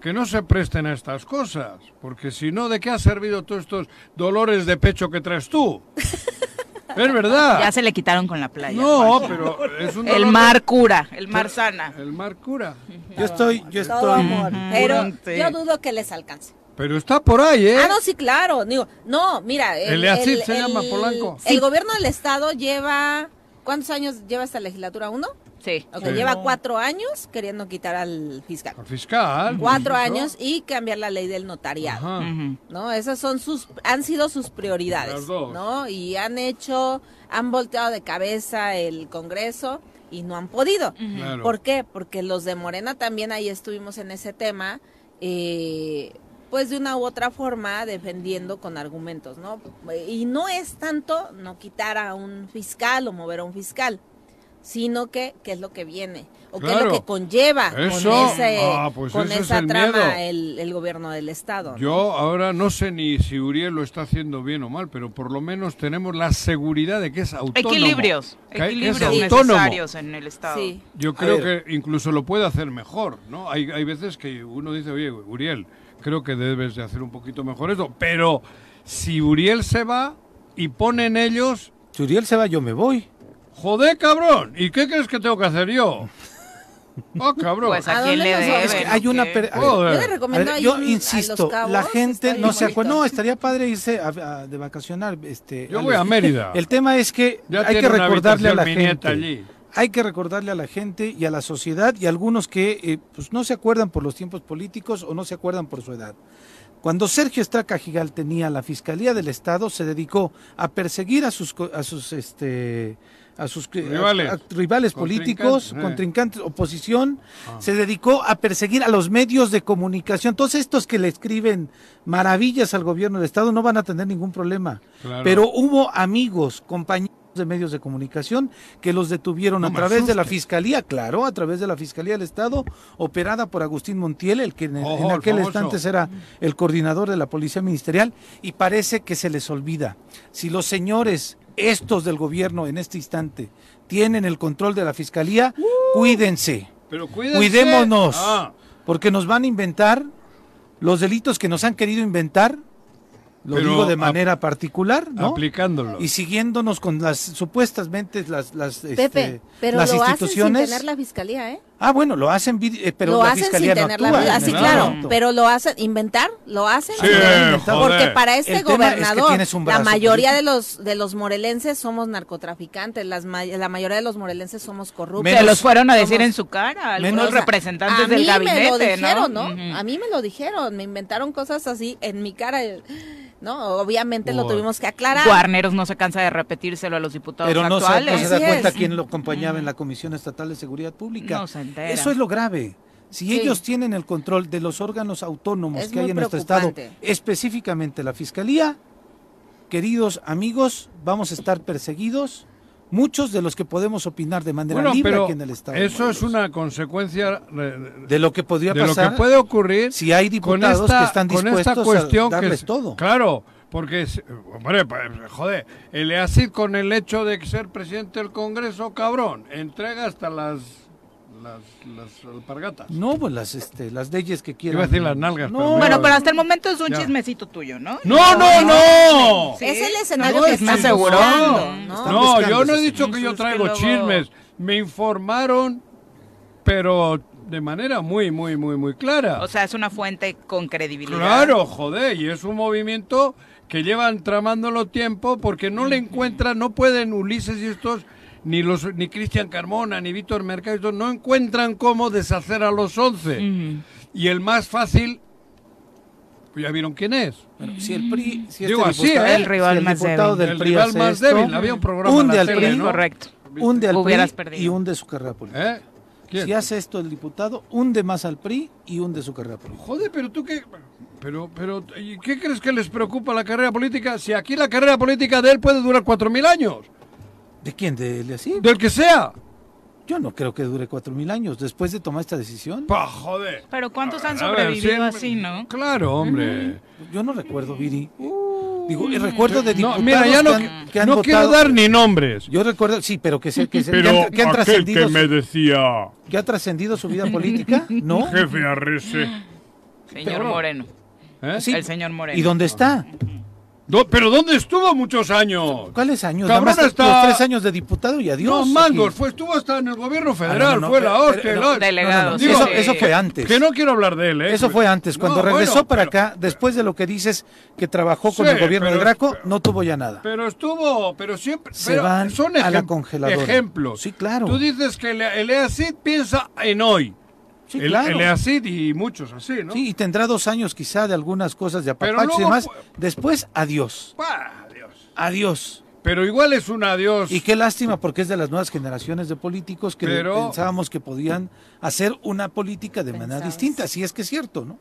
que no se presten a estas cosas, porque si no, ¿de qué ha servido todos estos dolores de pecho que traes tú? es verdad. Ya se le quitaron con la playa. No, pero es un El mar cura, el mar sana. El mar cura. Yo estoy, yo Todo estoy. amor. Pero yo dudo que les alcance. Pero está por ahí, ¿eh? Ah, no, sí, claro. Digo, no, mira. Eleazid se llama Polanco. El gobierno del estado lleva. ¿Cuántos años lleva esta legislatura? ¿Uno? Sí. Ok, Sí. lleva cuatro años queriendo quitar al fiscal. Al fiscal. Cuatro ¿no? años y cambiar la ley del notariado. Ajá. ¿no? Esas son sus, han sido sus prioridades, Las dos. ¿no? Y han hecho, han volteado de cabeza el Congreso y no han podido. Claro. ¿Por qué? Porque los de Morena también ahí estuvimos en ese tema, eh, pues de una u otra forma defendiendo con argumentos, ¿no? Y no es tanto no quitar a un fiscal o mover a un fiscal, sino que qué es lo que viene o qué es lo que conlleva Eso. con ese Ah, pues con ese es esa el trama el, el gobierno del estado. ¿no? Yo ahora no sé ni si Uriel lo está haciendo bien o mal, pero por lo menos tenemos la seguridad de que es autónomo. Equilibrios, es equilibrios autónomo. necesarios en el Estado. Sí. Yo creo que incluso lo puede hacer mejor, ¿no? Hay, hay veces que uno dice, oye, Uriel, creo que debes de hacer un poquito mejor esto, pero si Uriel se va y ponen ellos, Si Uriel se va, yo me voy. joder, cabrón, ¿y qué crees que tengo que hacer yo? Ah, cabrón. Pues ¿A a quién le debe. Es que hay una... Per- ver. Yo le a recomiendo ver, ahí yo un- a insisto, Cabos, la gente no se acuerda. No, estaría padre irse a- a- de vacacionar. Este, Yo voy a Mérida. El tema es que Ya hay que recordarle a la gente. allí. Hay que recordarle a la gente y a la sociedad y a algunos que eh, pues no se acuerdan por los tiempos políticos o no se acuerdan por su edad. Cuando Sergio Estraca Gigal tenía la Fiscalía del Estado, se dedicó a perseguir a sus a sus este a sus a- Rivales. a- rivales políticos, Contrincantes, eh. contrincantes, oposición, Ah. se dedicó a perseguir a los medios de comunicación. Todos estos que le escriben maravillas al gobierno del Estado no van a tener ningún problema. Claro. Pero hubo amigos, compañeros de medios de comunicación que los detuvieron No a través de la. Fiscalía, claro, a través de la Fiscalía del Estado, operada por Agustín Montiel, el que en, aquel instante era el coordinador de la Policía Ministerial, y parece que se les olvida. Si los señores, estos del gobierno en este instante, tienen el control de la Fiscalía, cuídense, Pero cuídense. cuidémonos, Ah, porque nos van a inventar los delitos que nos han querido inventar, lo Pero digo de ap- manera particular, ¿no? aplicándolo. y siguiéndonos con las supuestamente las, las, este, Pepe, pero las lo hacen sin instituciones. tener la fiscalía, ¿eh? Ah, bueno, lo hacen, eh, pero lo la hacen sin fiscalía no tener la actúa. vida. Así, ¿no? claro, pero lo hacen, inventar, lo hacen. Sí, sin tener- joder. Porque para este El tema es que gobernador, la mayoría de los de los morelenses somos narcotraficantes, las ma- la mayoría de los morelenses somos corruptos. Se los fueron a decir Somos- en su cara, algunos sea, representantes a del mí gabinete, me lo dijeron, ¿no? ¿no? A mí me lo dijeron, me inventaron cosas así en mi cara, ¿no? Obviamente lo tuvimos que aclarar. Guarneros no se cansa de repetírselo a los diputados Pero no se, actuales. no se da cuenta quién lo acompañaba en la Comisión Estatal de Seguridad Pública. No entera. Eso es lo grave. Si Sí. ellos tienen el control de los órganos autónomos Es que hay en nuestro estado, específicamente la Fiscalía, queridos amigos, vamos a estar perseguidos. Muchos de los que podemos opinar de manera Bueno, libre pero aquí en el estado. eso es una consecuencia de lo que podría de lo pasar que puede ocurrir si hay con diputados esta, que están con dispuestos esta cuestión a darles es- todo. Claro, porque, hombre, joder, el EACID con el hecho de ser presidente del Congreso, cabrón, entrega hasta las las, las alpargatas. No, pues las, este, las leyes que quieran. Iba a decir las nalgas, No, pero Bueno, pero hasta el momento es un Ya. chismecito tuyo, ¿no? No, no, no. Sí. Es el escenario No, que es está asegurando, no. ¿no? No, yo no he dicho que yo traigo que luego- chismes. Me informaron, pero de manera muy, muy, muy, muy clara. O sea, es una fuente con credibilidad. Claro, joder, y es un movimiento que llevan tramándolo tiempo porque no le encuentran, no pueden Ulises y estos, ni los ni Cristian Carmona, ni Víctor Mercado, no encuentran cómo deshacer a los once. Y el más fácil, pues ya vieron quién es. Bueno, si el PRI, si Digo este así, diputado, ¿eh? El rival si el más diputado débil. del El PRI rival hace más esto, débil, había un programa hunde en al la PRI, ¿no? Correcto. hunde al Hubieras PRI perdido. y hunde su carrera política. ¿Eh? ¿Quién? Si hace esto el diputado, hunde más al PRI y hunde su carrera política. Joder, pero tú qué... Pero, pero, ¿y qué crees que les preocupa la carrera política? Si aquí la carrera política de él puede durar cuatro mil años. ¿De quién? ¿De él así? Del que sea. Yo no creo que dure cuatro mil años después de tomar esta decisión. Pa, joder. Pero ¿cuántos han ver, sobrevivido sí, así, no? Claro, hombre. Yo no recuerdo, Viri. Digo, y recuerdo de Uh. No, diputados mira, ya no, que han, que han no quiero dar ni nombres. Yo recuerdo, sí, pero que, se, que, se- que Pero han, que han trascendido que me su- decía, que ha trascendido su vida política, ¿no? jefe Arrece. Señor Pero- Moreno. ¿Eh? Sí. El señor Moreno. ¿Y dónde está? ¿Pero dónde estuvo muchos años? ¿Cuáles años? Cabrón, está- los tres años de diputado y adiós. No, mangos, fue, estuvo hasta en el gobierno Ah, federal, no, no, fue pero- la hostia. pero- la- Delegado, eso, fue antes. Que no quiero hablar de él, ¿eh? Eso fue antes. Cuando No, regresó bueno, para pero- acá, después de lo que dices que trabajó con Sí, el gobierno pero- de Graco, no tuvo ya nada. Pero estuvo, pero siempre... Se pero van son a la congeladora. ejemplos. Sí, claro. Tú dices que el, el EACID piensa en hoy. Sí, el, claro. el EACID y muchos así, ¿no? Sí, y tendrá dos años quizá de algunas cosas de apapacho y demás. Después, adiós. Bah. Adiós. Pero igual es un adiós. Y qué lástima porque es de las nuevas generaciones de políticos que Pero- pensábamos que podían hacer una política de manera distinta. Si es que es cierto, ¿no?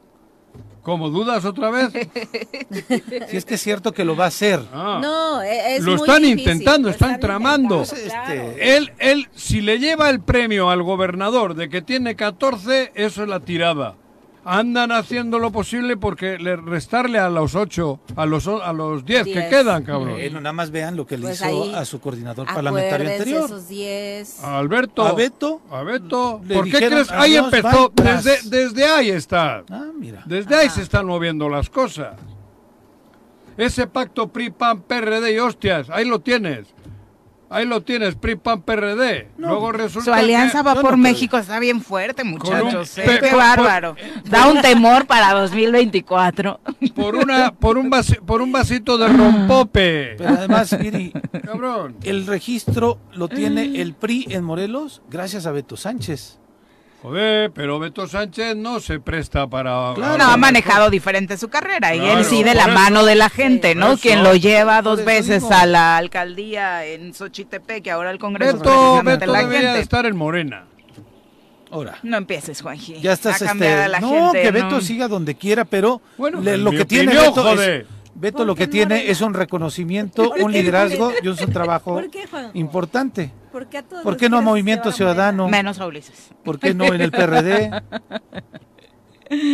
¿Cómo dudas otra vez? Si es que es cierto que lo va a hacer. Ah. No, e- es Lo muy están difícil, intentando, lo están tramando. intentando, claro. Este, Él, él, si le lleva el premio al gobernador de que tiene 14, eso es la tirada. Andan haciendo lo posible porque le restarle a los 8, a los, a los 10 que Diez. quedan, cabrón. Nada más vean lo que le Pues hizo a su coordinador parlamentario anterior. esos 10. A Alberto. A Beto. A Beto. Le ¿Por qué crees? Ahí empezó. Desde, desde ahí está. Ah, mira. Desde ahí se están moviendo las cosas. Ese pacto PRI, PAN, PRD y hostias, ahí lo tienes. Ahí lo tienes, PRI, PAN, PRD. Luego resulta Su alianza que- va por no México está bien fuerte, muchachos. un ¿eh? Qué por- bárbaro. Da un temor para 2024. por una por un vasi- por un vasito de rompope. Pero además, Viri, Cabrón. el registro lo tiene el PRI en Morelos gracias a Beto Sánchez. Joder, pero Beto Sánchez no se presta para Claro. No, ha manejado diferente su carrera y él sí de la eso. mano de la gente, ¿no? Eso. Quien lo lleva dos veces digo. a la alcaldía en Xochitepec y ahora al Congreso Beto, Beto la debería gente. estar en Morena. Ahora. No empieces, Juanji. Ya estás a cambiar este, la no, gente, que ¿no? Beto siga donde quiera, pero Bueno, le- lo que tiene Beto, es- joder. Beto lo que tiene es un reconocimiento, ¿Por qué, un liderazgo y un trabajo ¿Por qué, Juanjo? importante. ¿Por qué a todos ¿Por qué no a Movimiento? Ciudadano? Menos a Ulises. ¿Por qué no en el PRD?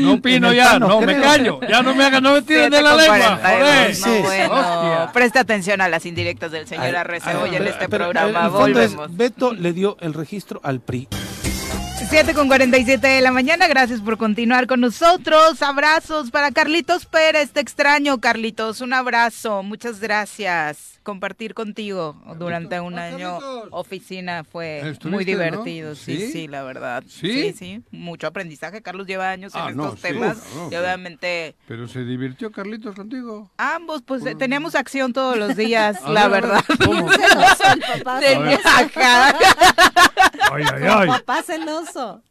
No opino ya, no no, me callo. Ya no me hagan, no me tiren de la lengua. 42, Joder. Sí, no, sí. bueno. Hostia. Presta atención a las indirectas del señor Arrece hoy en este pero programa. el fondo es, Volvemos. Beto le dio el registro al PRI. 7 con 47 de la mañana, gracias por continuar con nosotros. Abrazos para Carlitos Pérez, te extraño Carlitos, un abrazo, muchas gracias. Compartir contigo durante un año oficina fue muy ¿Estuviste, divertido, no? sí, ¿Sí? sí, la verdad. ¿Sí? sí, mucho aprendizaje. Carlos lleva años en Ah, no, estos sí, temas claro, y obviamente Pero se divirtió Carlitos contigo. ambos pues teníamos acción todos los días, la verdad. ¿cómo? Tenía-. Ay, ay, ay. papá celoso.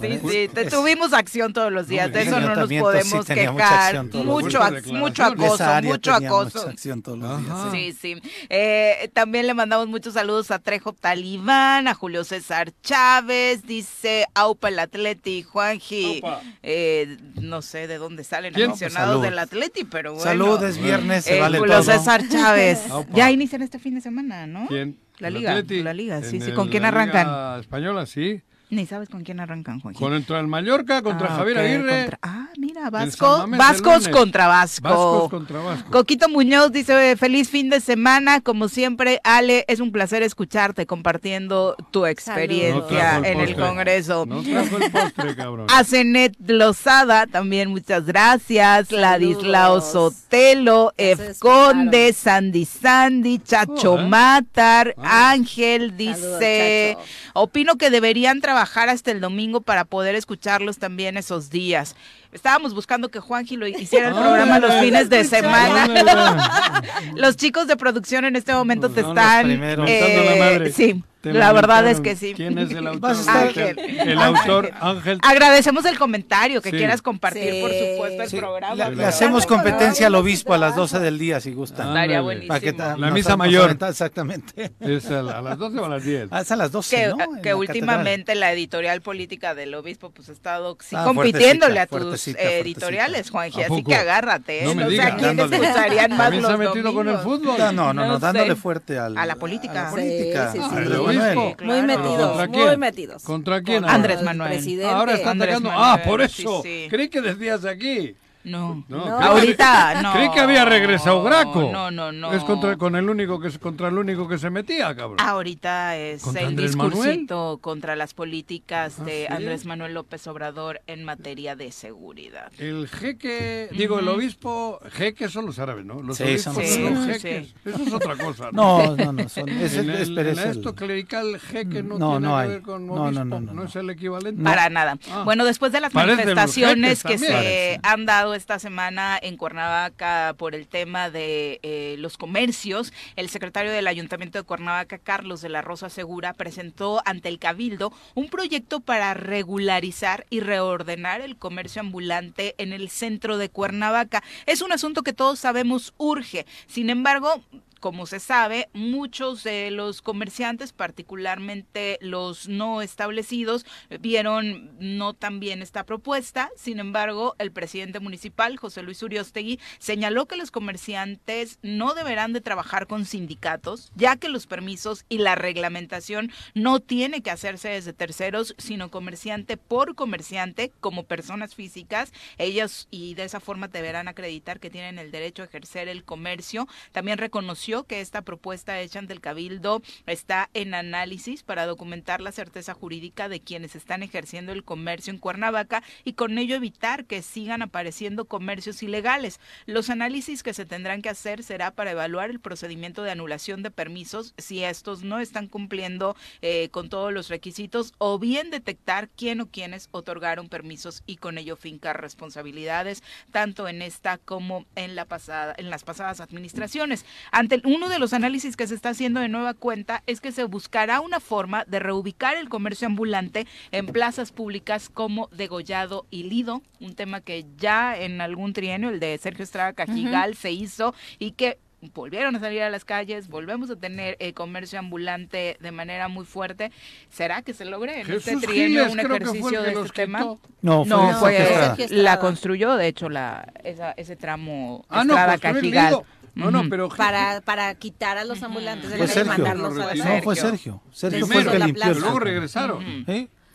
Sí, sí, te- tuvimos acción todos los días, de eso no nos podemos sí, tenía mucha quejar. Mucho, ac- mucho acoso, mucho acoso. mucha acción todos los días, Sí, sí. Eh, también le mandamos muchos saludos a Trejo Talibán, a Julio César Chávez, dice Aupa el Atleti, Juanji. Eh, no sé de dónde salen ¿Quién? aficionados del Atleti, pero bueno. Salud, es viernes, se Eh, vale Julio todo. César Chávez. Aupa. ya inician este fin de semana, ¿no? ¿Quién? La ¿El liga, Atleti? la liga, sí, sí. ¿Con quién arrancan? Liga española, sí. Ni sabes con quién arrancan, Juanji. Contra el Mallorca, contra Ah, Javier Aguirre. contra- Ah, mira, Vasco, Vascos contra Vasco. Vascos contra Vasco. Coquito Muñoz dice, feliz fin de semana. Como siempre, Ale, es un placer escucharte compartiendo tu No experiencia en el. Congreso. No trajo el postre, cabrón. A Zenet Lozada, también muchas gracias. Ladislao Sotelo, Ef Conde, Sandy Sandy, Chacho Oh, ¿eh? Matar, Ah. Ángel dice, opino que deberían trabajar hasta el domingo para poder escucharlos también esos días. Estábamos buscando que Juanji lo hiciera el Ah, programa los fines de semana. los chicos de producción en este momento te Son los están... eh, la madre. sí, Te la verdad es que sí. ¿Quién es el autor? Vas a estar- Ángel. El autor, Ángel. Agradecemos el comentario que Sí. quieras compartir, Sí. por supuesto, el Sí, programa. Le, hacemos competencia al obispo a las 12 del día, si gustan. Estaría Ándale. buenísimo. Para que ta- La misa mayor. Exactamente. Es a, la- a las 12 o a las 10. Ah, es a las 12, que, ¿no? Que la catedral. últimamente la editorial política del obispo pues ha estado sí, Ah, compitiéndole a tus fuertecita, eh, editoriales, Juanji, ¿A así que agárrate, ¿eh? No me sé digas. a quiénes Dándole. escucharían más También se los ha metido con el fútbol. No, no, no, No dándole sé. fuerte al- A la política. a la Sí, política. sí, sí, Al sí. obispo. Muy metidos, ¿Contra muy quién? metidos. ¿Contra quién? Andrés el Manuel. presidente. Ahora está Andrés atacando. Manuel, Ah, por sí, eso. sí. Creí que decías aquí. No. No, No. Ahorita no. Creí que había regresado Graco. No, no, no. Es contra, con el único que, contra el único que se metía, cabrón. Ahorita es ¿Contra el Andrés discursito contra las políticas Ah, de ¿sí? Andrés Manuel López Obrador en materia de seguridad. El jeque, digo, el obispo, jeques son los árabes, ¿no? Los Sí, obispos son los son los jeques. Sí. Eso es otra cosa. No, no, no, son, es, el- el, el- esto clerical jeque no, No, tiene no que hay. ver con No, no, obispo, no, no, no. es el equivalente. Para nada. Ah. Bueno, después de las Parece de manifestaciones que se han dado esta semana en Cuernavaca por el tema de eh, los comercios, el secretario del Ayuntamiento de Cuernavaca, Carlos de la Rosa Segura, presentó ante el Cabildo un proyecto para regularizar y reordenar el comercio ambulante en el centro de Cuernavaca. Es un asunto que todos sabemos urge. Sin embargo, como se sabe, muchos de los comerciantes, particularmente los no establecidos, vieron no tan bien esta propuesta. Sin embargo, el presidente municipal, José Luis Uriostegui, señaló que los comerciantes no deberán de trabajar con sindicatos, ya que los permisos y la reglamentación no tiene que hacerse desde terceros, sino comerciante por comerciante, como personas físicas. Ellas y de esa forma deberán acreditar que tienen el derecho a ejercer el comercio. También reconoció que esta propuesta hecha ante el Cabildo está en análisis para documentar la certeza jurídica de quienes están ejerciendo el comercio en Cuernavaca y con ello evitar que sigan apareciendo comercios ilegales. Los análisis que se tendrán que hacer será para evaluar el procedimiento de anulación de permisos si estos no están cumpliendo eh, con todos los requisitos o bien detectar quién o quiénes otorgaron permisos y con ello fincar responsabilidades tanto en esta como en la pasada en las pasadas administraciones. Ante uno de los análisis que se está haciendo de nueva cuenta es que se buscará una forma de reubicar el comercio ambulante en plazas públicas como Degollado y Lido, un tema que ya en algún trienio, el de Sergio Estrada Cajigal, se hizo y que volvieron a salir a las calles, volvemos a tener eh, comercio ambulante de manera muy fuerte. ¿Será que se logre en este Jesús trienio Giles un ejercicio de este tema? quitó. No, fue no, fue, la construyó, de hecho, la esa, ese tramo Ah, no, Estrada Cajigal. No, no, Ujú. pero Para, para quitar a los ambulantes de y Sergio. mandarlos a la No, No, fue. Sergio. Sergio Primero, fue el que la limpió luego regresaron.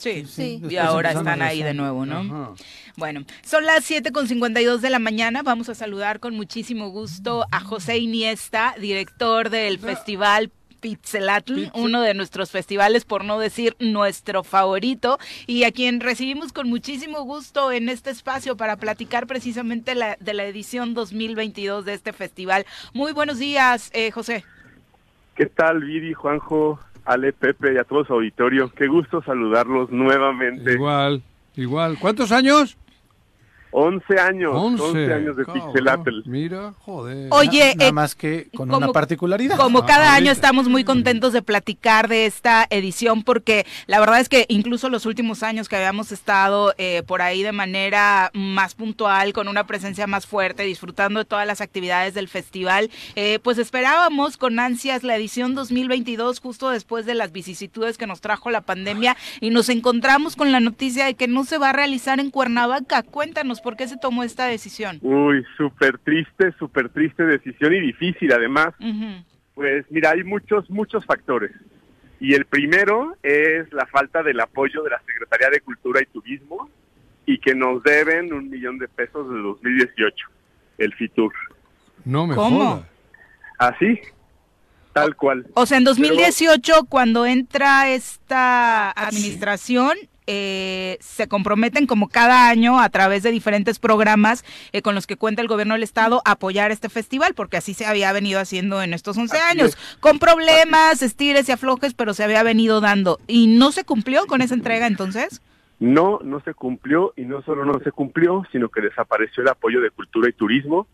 ¿Sí? Sí, Sí. y ahora están ahí de nuevo, ¿no? Ajá. Bueno, son las 7 con 52 de la mañana. Vamos a saludar con muchísimo gusto a José Iniesta, director del Festival Pixelatl, uno de nuestros festivales, por no decir nuestro favorito, y a quien recibimos con muchísimo gusto en este espacio para platicar precisamente la, de la edición 2022 de este festival. Muy buenos días, eh, José. ¿Qué tal, Viri, Juanjo, Ale, Pepe y a todos su auditorio? Qué gusto saludarlos nuevamente. Igual, igual. ¿Cuántos años? 11 años, 11, años de Pixelatl. Mira, joder. Oye, Nada eh, más que con como- una particularidad. Como cada Ah, año ahorita. estamos muy contentos de platicar de esta edición porque la verdad es que incluso los últimos años que habíamos estado eh, por ahí de manera más puntual, con una presencia más fuerte, disfrutando de todas las actividades del festival, eh, pues esperábamos con ansias la edición 2022 justo después de las vicisitudes que nos trajo la pandemia y nos encontramos con la noticia de que no se va a realizar en Cuernavaca. Cuéntanos por qué se tomó esta decisión. Uy, súper triste, súper triste decisión y difícil además. Pues mira, hay muchos, muchos factores. Y el primero es la falta del apoyo de la Secretaría de Cultura y Turismo y que nos deben un millón de pesos de 2018, el FITUR. No me ¿Cómo? Así, tal cual. O sea, en 2018, cuando entra esta administración, eh, se comprometen como cada año a través de diferentes programas eh, con los que cuenta el gobierno del estado a apoyar este festival, porque así se había venido haciendo en estos 11 Así años, es. con problemas, estires y aflojes, pero se había venido dando. ¿Y no se cumplió con esa entrega entonces? No, no se cumplió y no solo no se cumplió, sino que desapareció el apoyo de cultura y turismo.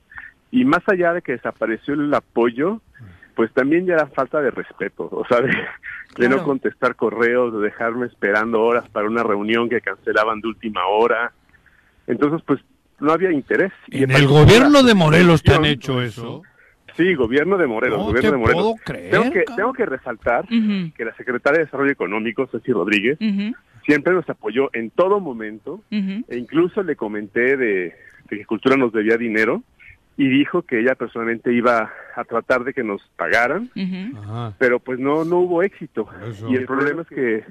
Y más allá de que desapareció el apoyo, pues también ya era falta de respeto, o sea, de, no contestar correos, de dejarme esperando horas para una reunión que cancelaban de última hora. Entonces, pues no había interés. Y En el gobierno de Morelos te han hecho eso. Sí, gobierno de Morelos, No gobierno te de Morelos. puedo creer, tengo, que, tengo que resaltar que la secretaria de Desarrollo Económico, Ceci Rodríguez, siempre nos apoyó en todo momento e incluso le comenté de, de que Cultura nos debía dinero y dijo que ella personalmente iba a tratar de que nos pagaran, pero pues no no hubo éxito. Eso. Y el problema es que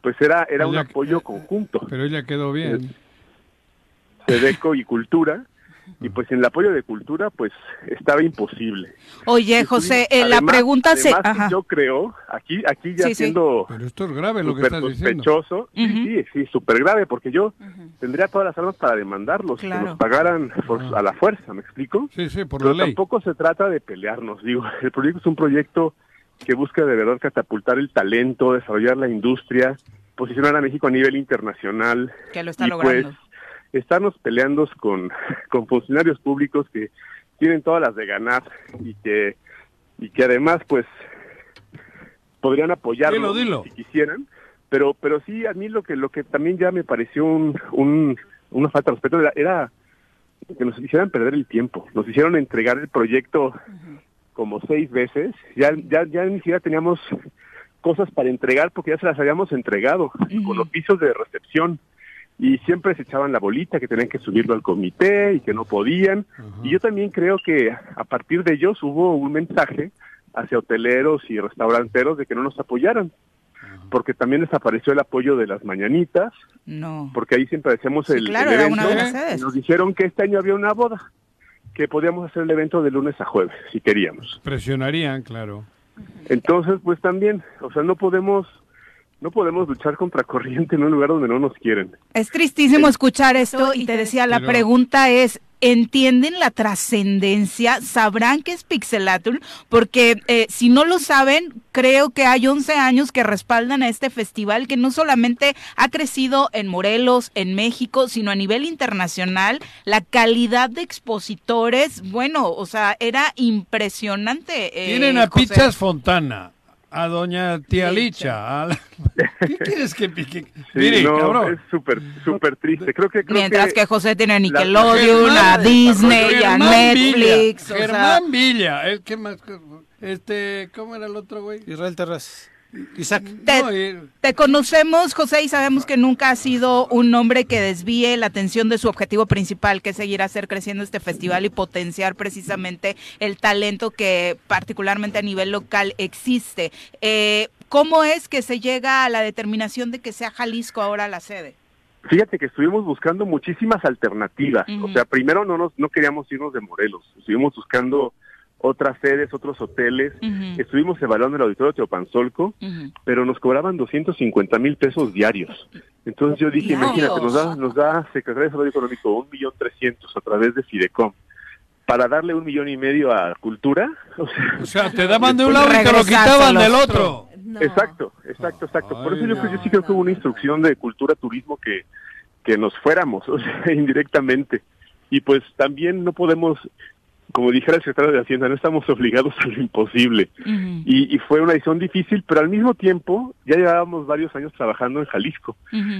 pues era era un apoyo conjunto, Pero ella quedó bien. Sedeco y Cultura, y pues en el apoyo de Cultura pues estaba imposible. Oye, José, eh, la pregunta se... además, Ajá. yo creo, aquí aquí ya Sí, sí. siendo Pero esto es grave lo que estás diciendo. sospechoso, sí, sí, sí, súper grave, porque yo tendría todas las armas para demandarlos, Claro. que nos pagaran por- a la fuerza, ¿me explico? Sí, sí, por Pero la ley. tampoco se trata de pelearnos, digo, el proyecto es un proyecto que busca de verdad catapultar el talento, desarrollar la industria, posicionar a México a nivel internacional Que lo está y logrando. pues estarnos peleando con, con funcionarios públicos que tienen todas las de ganar y que y que además pues podrían dilo. si quisieran. Pero pero sí a mí lo que lo que también ya me pareció un, un- una falta de respeto era, era que nos hicieran perder el tiempo. Nos hicieron entregar el proyecto como seis veces. Ya ya ya ni siquiera teníamos cosas para entregar porque ya se las habíamos entregado con los pisos de recepción y siempre se echaban la bolita que tenían que subirlo al comité y que no podían. Y yo también creo que a partir de ellos hubo un mensaje hacia hoteleros y restauranteros de que no nos apoyaran, porque también desapareció el apoyo de las mañanitas, No. porque ahí siempre hacemos Sí, el, claro, el evento. una de las sedes. y nos dijeron que este año había una boda, que podíamos hacer el evento de lunes a jueves, si queríamos. Presionarían, claro. Entonces, pues también, o sea, no podemos no podemos luchar contra corriente en un lugar donde no nos quieren. Es tristísimo escuchar esto y te decía, la Pero- pregunta es, ¿entienden la trascendencia? ¿Sabrán qué es Pixelatul? Porque eh, si no lo saben, creo que hay 11 años que respaldan a este festival que no solamente ha crecido en Morelos, en México, sino a nivel internacional. La calidad de expositores, bueno, o sea, era impresionante. eh, Tienen a José. Pizzas Fontana, a doña Tía Licha. a la- ¿Qué quieres que pique? Sí, Mire, no, cabrón. es súper, súper triste. Creo que, creo Mientras que, José tiene a la- Nickelodeon, a Germán- Disney, a Germán Netflix. Villa, o sea, Germán Villa. el- ¿Qué más? Este, ¿Cómo era el otro güey? Israel Terraz. Isaac. Te, No, y- te conocemos, José, y sabemos que nunca ha sido un hombre que desvíe la atención de su objetivo principal, que es seguir hacer creciendo este festival y potenciar precisamente el talento que particularmente a nivel local existe. Eh, ¿Cómo es que se llega a la determinación de que sea Jalisco ahora la sede? Fíjate que estuvimos buscando muchísimas alternativas. O sea, primero no nos no queríamos irnos de Morelos, estuvimos buscando otras sedes, otros hoteles. Ujú. Estuvimos evaluando el auditorio de Teopanzolco, pero nos cobraban 250 mil pesos diarios. Entonces yo dije, Diarios. imagínate, nos da, nos da Secretaría de Desarrollo Económico un millón trescientos a través de Fidecom para darle un millón y medio a cultura. O sea, O sea, te daban de un lado y te lo quitaban del otro. Exacto, exacto, exacto. Por eso yo, creo- yo sí creo que hubo una instrucción de cultura turismo que, que nos fuéramos, o sea, indirectamente. Y pues también no podemos, como dijera el secretario de Hacienda, no estamos obligados a lo imposible. Y, y fue una decisión difícil, pero al mismo tiempo ya llevábamos varios años trabajando en Jalisco.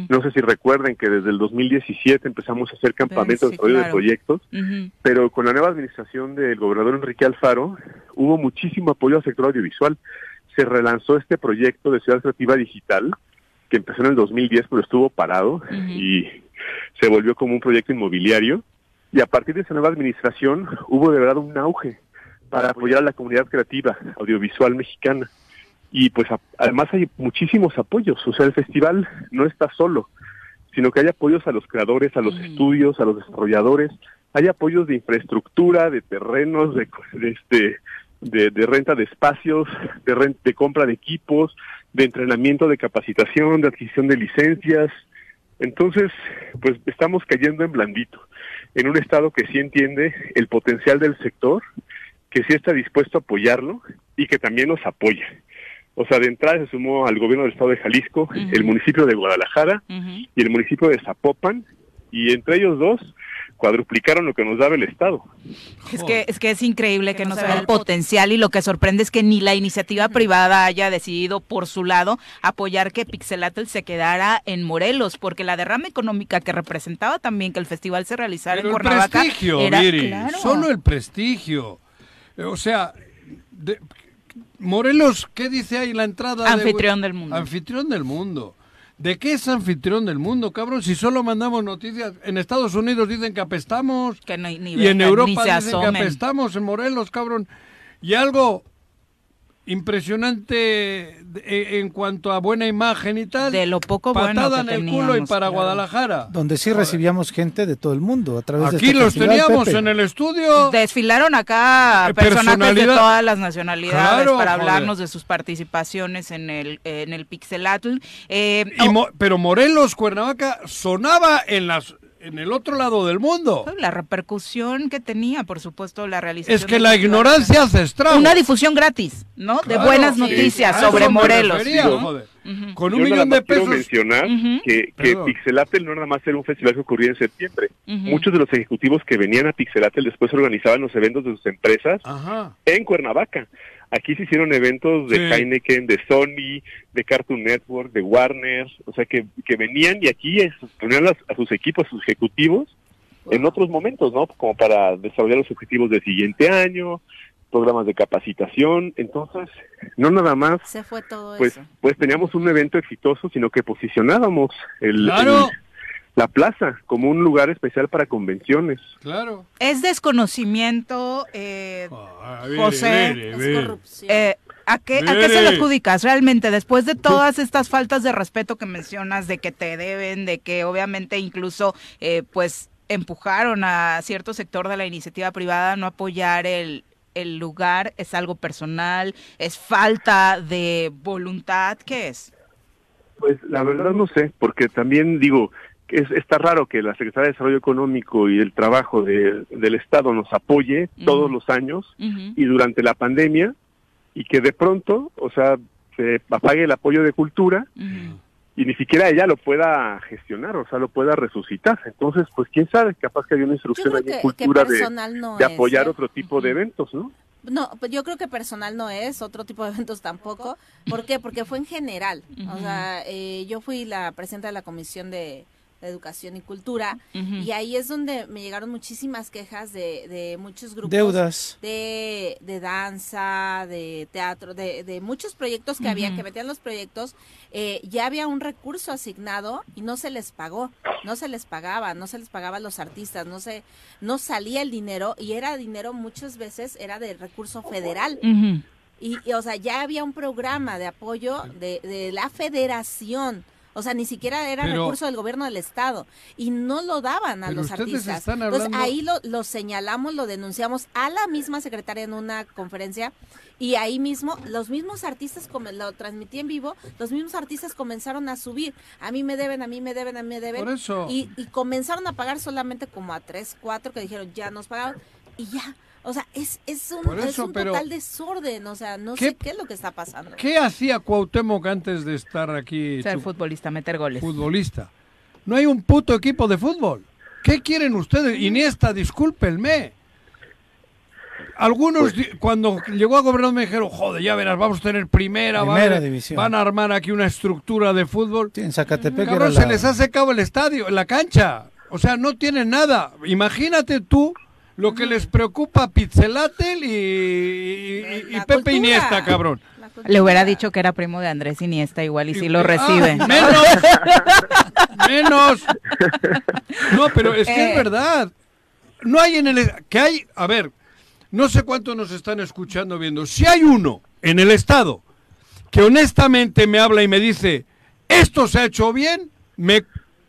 No sé si recuerden que desde el 2017 empezamos a hacer campamentos Sí, de proyectos, pero con la nueva administración del gobernador Enrique Alfaro hubo muchísimo apoyo al sector audiovisual. Se relanzó este proyecto de Ciudad Creativa Digital, que empezó en el 2010, pero estuvo parado y se volvió como un proyecto inmobiliario. Y a partir de esa nueva administración hubo de verdad un auge para apoyar a la comunidad creativa audiovisual mexicana. Y pues a- además hay muchísimos apoyos, o sea, el festival no está solo, sino que hay apoyos a los creadores, a los estudios, a los desarrolladores, hay apoyos de infraestructura, de terrenos, de, de este de, de renta de espacios, de, ren- de compra de equipos, de entrenamiento, de capacitación, de adquisición de licencias. Entonces, pues estamos cayendo en blandito, en un estado que sí entiende el potencial del sector, que sí está dispuesto a apoyarlo y que también nos apoya. O sea, de entrada se sumó al gobierno del estado de Jalisco, el municipio de Guadalajara y el municipio de Zapopan, y entre ellos dos cuadruplicaron lo que nos daba el estado. Es que, es que es increíble que, no se vea el potencial y lo que sorprende es que ni la iniciativa privada haya decidido por su lado apoyar que Pixelatl se quedara en Morelos, porque la derrama económica que representaba también que el festival se realizara Pero en el Cuernavaca prestigio, era Viri, claro. solo el prestigio. Eh, O sea, de- Morelos, ¿qué dice ahí en la entrada? de- Anfitrión del mundo. Anfitrión del mundo. ¿De qué es anfitrión del mundo, cabrón? Si solo mandamos noticias. En Estados Unidos dicen que apestamos. Que no- ni y en vengan, Europa dicen que apestamos en Morelos, cabrón. Y algo impresionante en cuanto a buena imagen y tal. De lo poco bueno Patada que en el culo y para claro. Guadalajara. Donde sí recibíamos gente de todo el mundo a través de Aquí este los festival, teníamos Pepe. en el estudio. Desfilaron acá Eh, personajes de todas las nacionalidades Claro, para joder. hablarnos de sus participaciones en el en el Pixelatl. Eh, Mo- pero Morelos, Cuernavaca, sonaba en las en el otro lado del mundo. la repercusión que tenía, por supuesto, la realización. Es que la ignorancia hace estragos. Una difusión gratis, ¿no? de Claro, buenas sí, noticias sobre Morelos. refería, ¿no? joder. Ujú. Con Yo un nada millón de más quiero pesos. mencionar Ujú. que, que Perdón. Pixelatl no nada más era un festival que ocurría en septiembre. Ujú. Muchos de los ejecutivos que venían a Pixelatl después organizaban los eventos de sus empresas Ajá. en Cuernavaca. Aquí se hicieron eventos de Sí. Heineken, de Sony, de Cartoon Network, de Warner, o sea que, que venían y aquí las- a sus equipos, a sus ejecutivos, en otros momentos, ¿no? Como para desarrollar los objetivos del siguiente año, programas de capacitación, entonces, no nada más Se fue todo pues, eso. pues teníamos un evento exitoso, sino que posicionábamos el, Claro. el- la plaza como un lugar especial para convenciones. Claro. Es desconocimiento, eh, Viri, José. Eh, ¿a, qué, ¿A qué se lo adjudicas realmente después de todas estas faltas de respeto que mencionas, de que te deben, de que obviamente incluso eh, pues empujaron a cierto sector de la iniciativa privada a no apoyar el, el lugar? ¿Es algo personal? ¿Es falta de voluntad? ¿Qué es? Pues la verdad no sé, porque también digo, es, está raro que la Secretaría de Desarrollo Económico y el Trabajo de- del Estado nos apoye todos los años y durante la pandemia y que de pronto, o sea, se apague el apoyo de cultura y ni siquiera ella lo pueda gestionar, o sea, lo pueda resucitar. Entonces, pues quién sabe, capaz que había una instrucción ahí en cultura de, personal no de es, apoyar ¿eh? otro tipo de eventos, ¿no? No, pues yo creo que personal no es, otro tipo de eventos tampoco. ¿Por qué? Porque fue en general. O sea, eh, yo fui la presidenta de la Comisión de, de Educación y Cultura y ahí es donde me llegaron muchísimas quejas de, de muchos grupos. Deudas. De, de danza, de teatro, de, de muchos proyectos que había, que metían los proyectos. eh, ya había un recurso asignado y no se les pagó, no se les pagaba, no se les pagaba a los artistas, no se, no salía el dinero y era dinero muchas veces era de recurso federal. Y, y, o sea, ya había un programa de apoyo de, de la federación. O sea, ni siquiera era Pero- recurso del gobierno del estado y no lo daban a los artistas. están Entonces ahí lo, lo señalamos, lo denunciamos a la misma secretaria en una conferencia y ahí mismo los mismos artistas, como lo transmití en vivo, los mismos artistas comenzaron a subir. A mí me deben, a mí me deben, a mí me deben. Por eso. Y, y comenzaron a pagar solamente como a tres, cuatro que dijeron ya nos pagaron y ya. O sea, es, es un, Por es eso, un pero- total desorden. O sea, no ¿Qué- sé qué es lo que está pasando. ¿Qué hacía Cuauhtémoc antes de estar aquí? Ser futbolista, meter goles. Futbolista. No hay un puto equipo de fútbol. ¿Qué quieren ustedes? Iniesta, discúlpenme. Algunos cuando llegó a gobernar me dijeron, joder, ya verás, vamos a tener primera, Primera haber- división. van a armar aquí una estructura de fútbol. en Zacatepec Cabrón, era se la- les ha secado el estadio, la cancha. O sea, no tienen nada. Imagínate tú lo que les preocupa a Pizzelátel y, y- y Pepe cultura. Iniesta, cabrón. Le hubiera dicho que era primo de Andrés Iniesta igual y sí lo Ah, recibe. menos. menos. No, pero es que Eh. es verdad. No hay en el que hay, a ver, no sé cuántos nos están escuchando viendo. Si hay uno en el estado que honestamente me habla y me dice, "Esto se ha hecho bien", me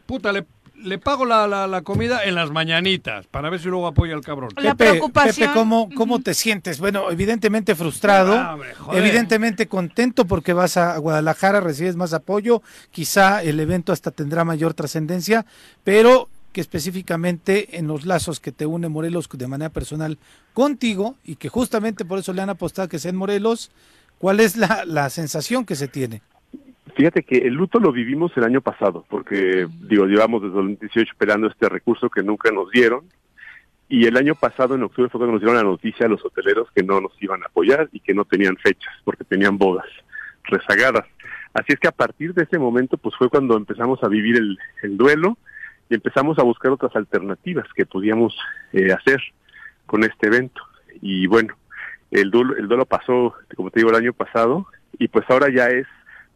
puta le le pago la, la, la comida en las mañanitas para ver si luego apoya al cabrón. Pepe, Pepe, ¿cómo, ¿cómo te sientes? Bueno, evidentemente frustrado, Ah, hombre, evidentemente contento porque vas a Guadalajara, recibes más apoyo, quizá el evento hasta tendrá mayor trascendencia, pero que específicamente en los lazos que te une Morelos de manera personal contigo y que justamente por eso le han apostado que sea en Morelos, ¿cuál es la, la sensación que se tiene? Fíjate que el luto lo vivimos el año pasado, porque digo, llevamos desde el 2018 esperando este recurso que nunca nos dieron. Y el año pasado, en octubre, fue cuando nos dieron la noticia a los hoteleros que no nos iban a apoyar y que no tenían fechas, porque tenían bodas rezagadas. Así es que a partir de ese momento, pues fue cuando empezamos a vivir el, el duelo y empezamos a buscar otras alternativas que podíamos eh, hacer con este evento. Y bueno, el duelo, el duelo pasó, como te digo, el año pasado, y pues ahora ya es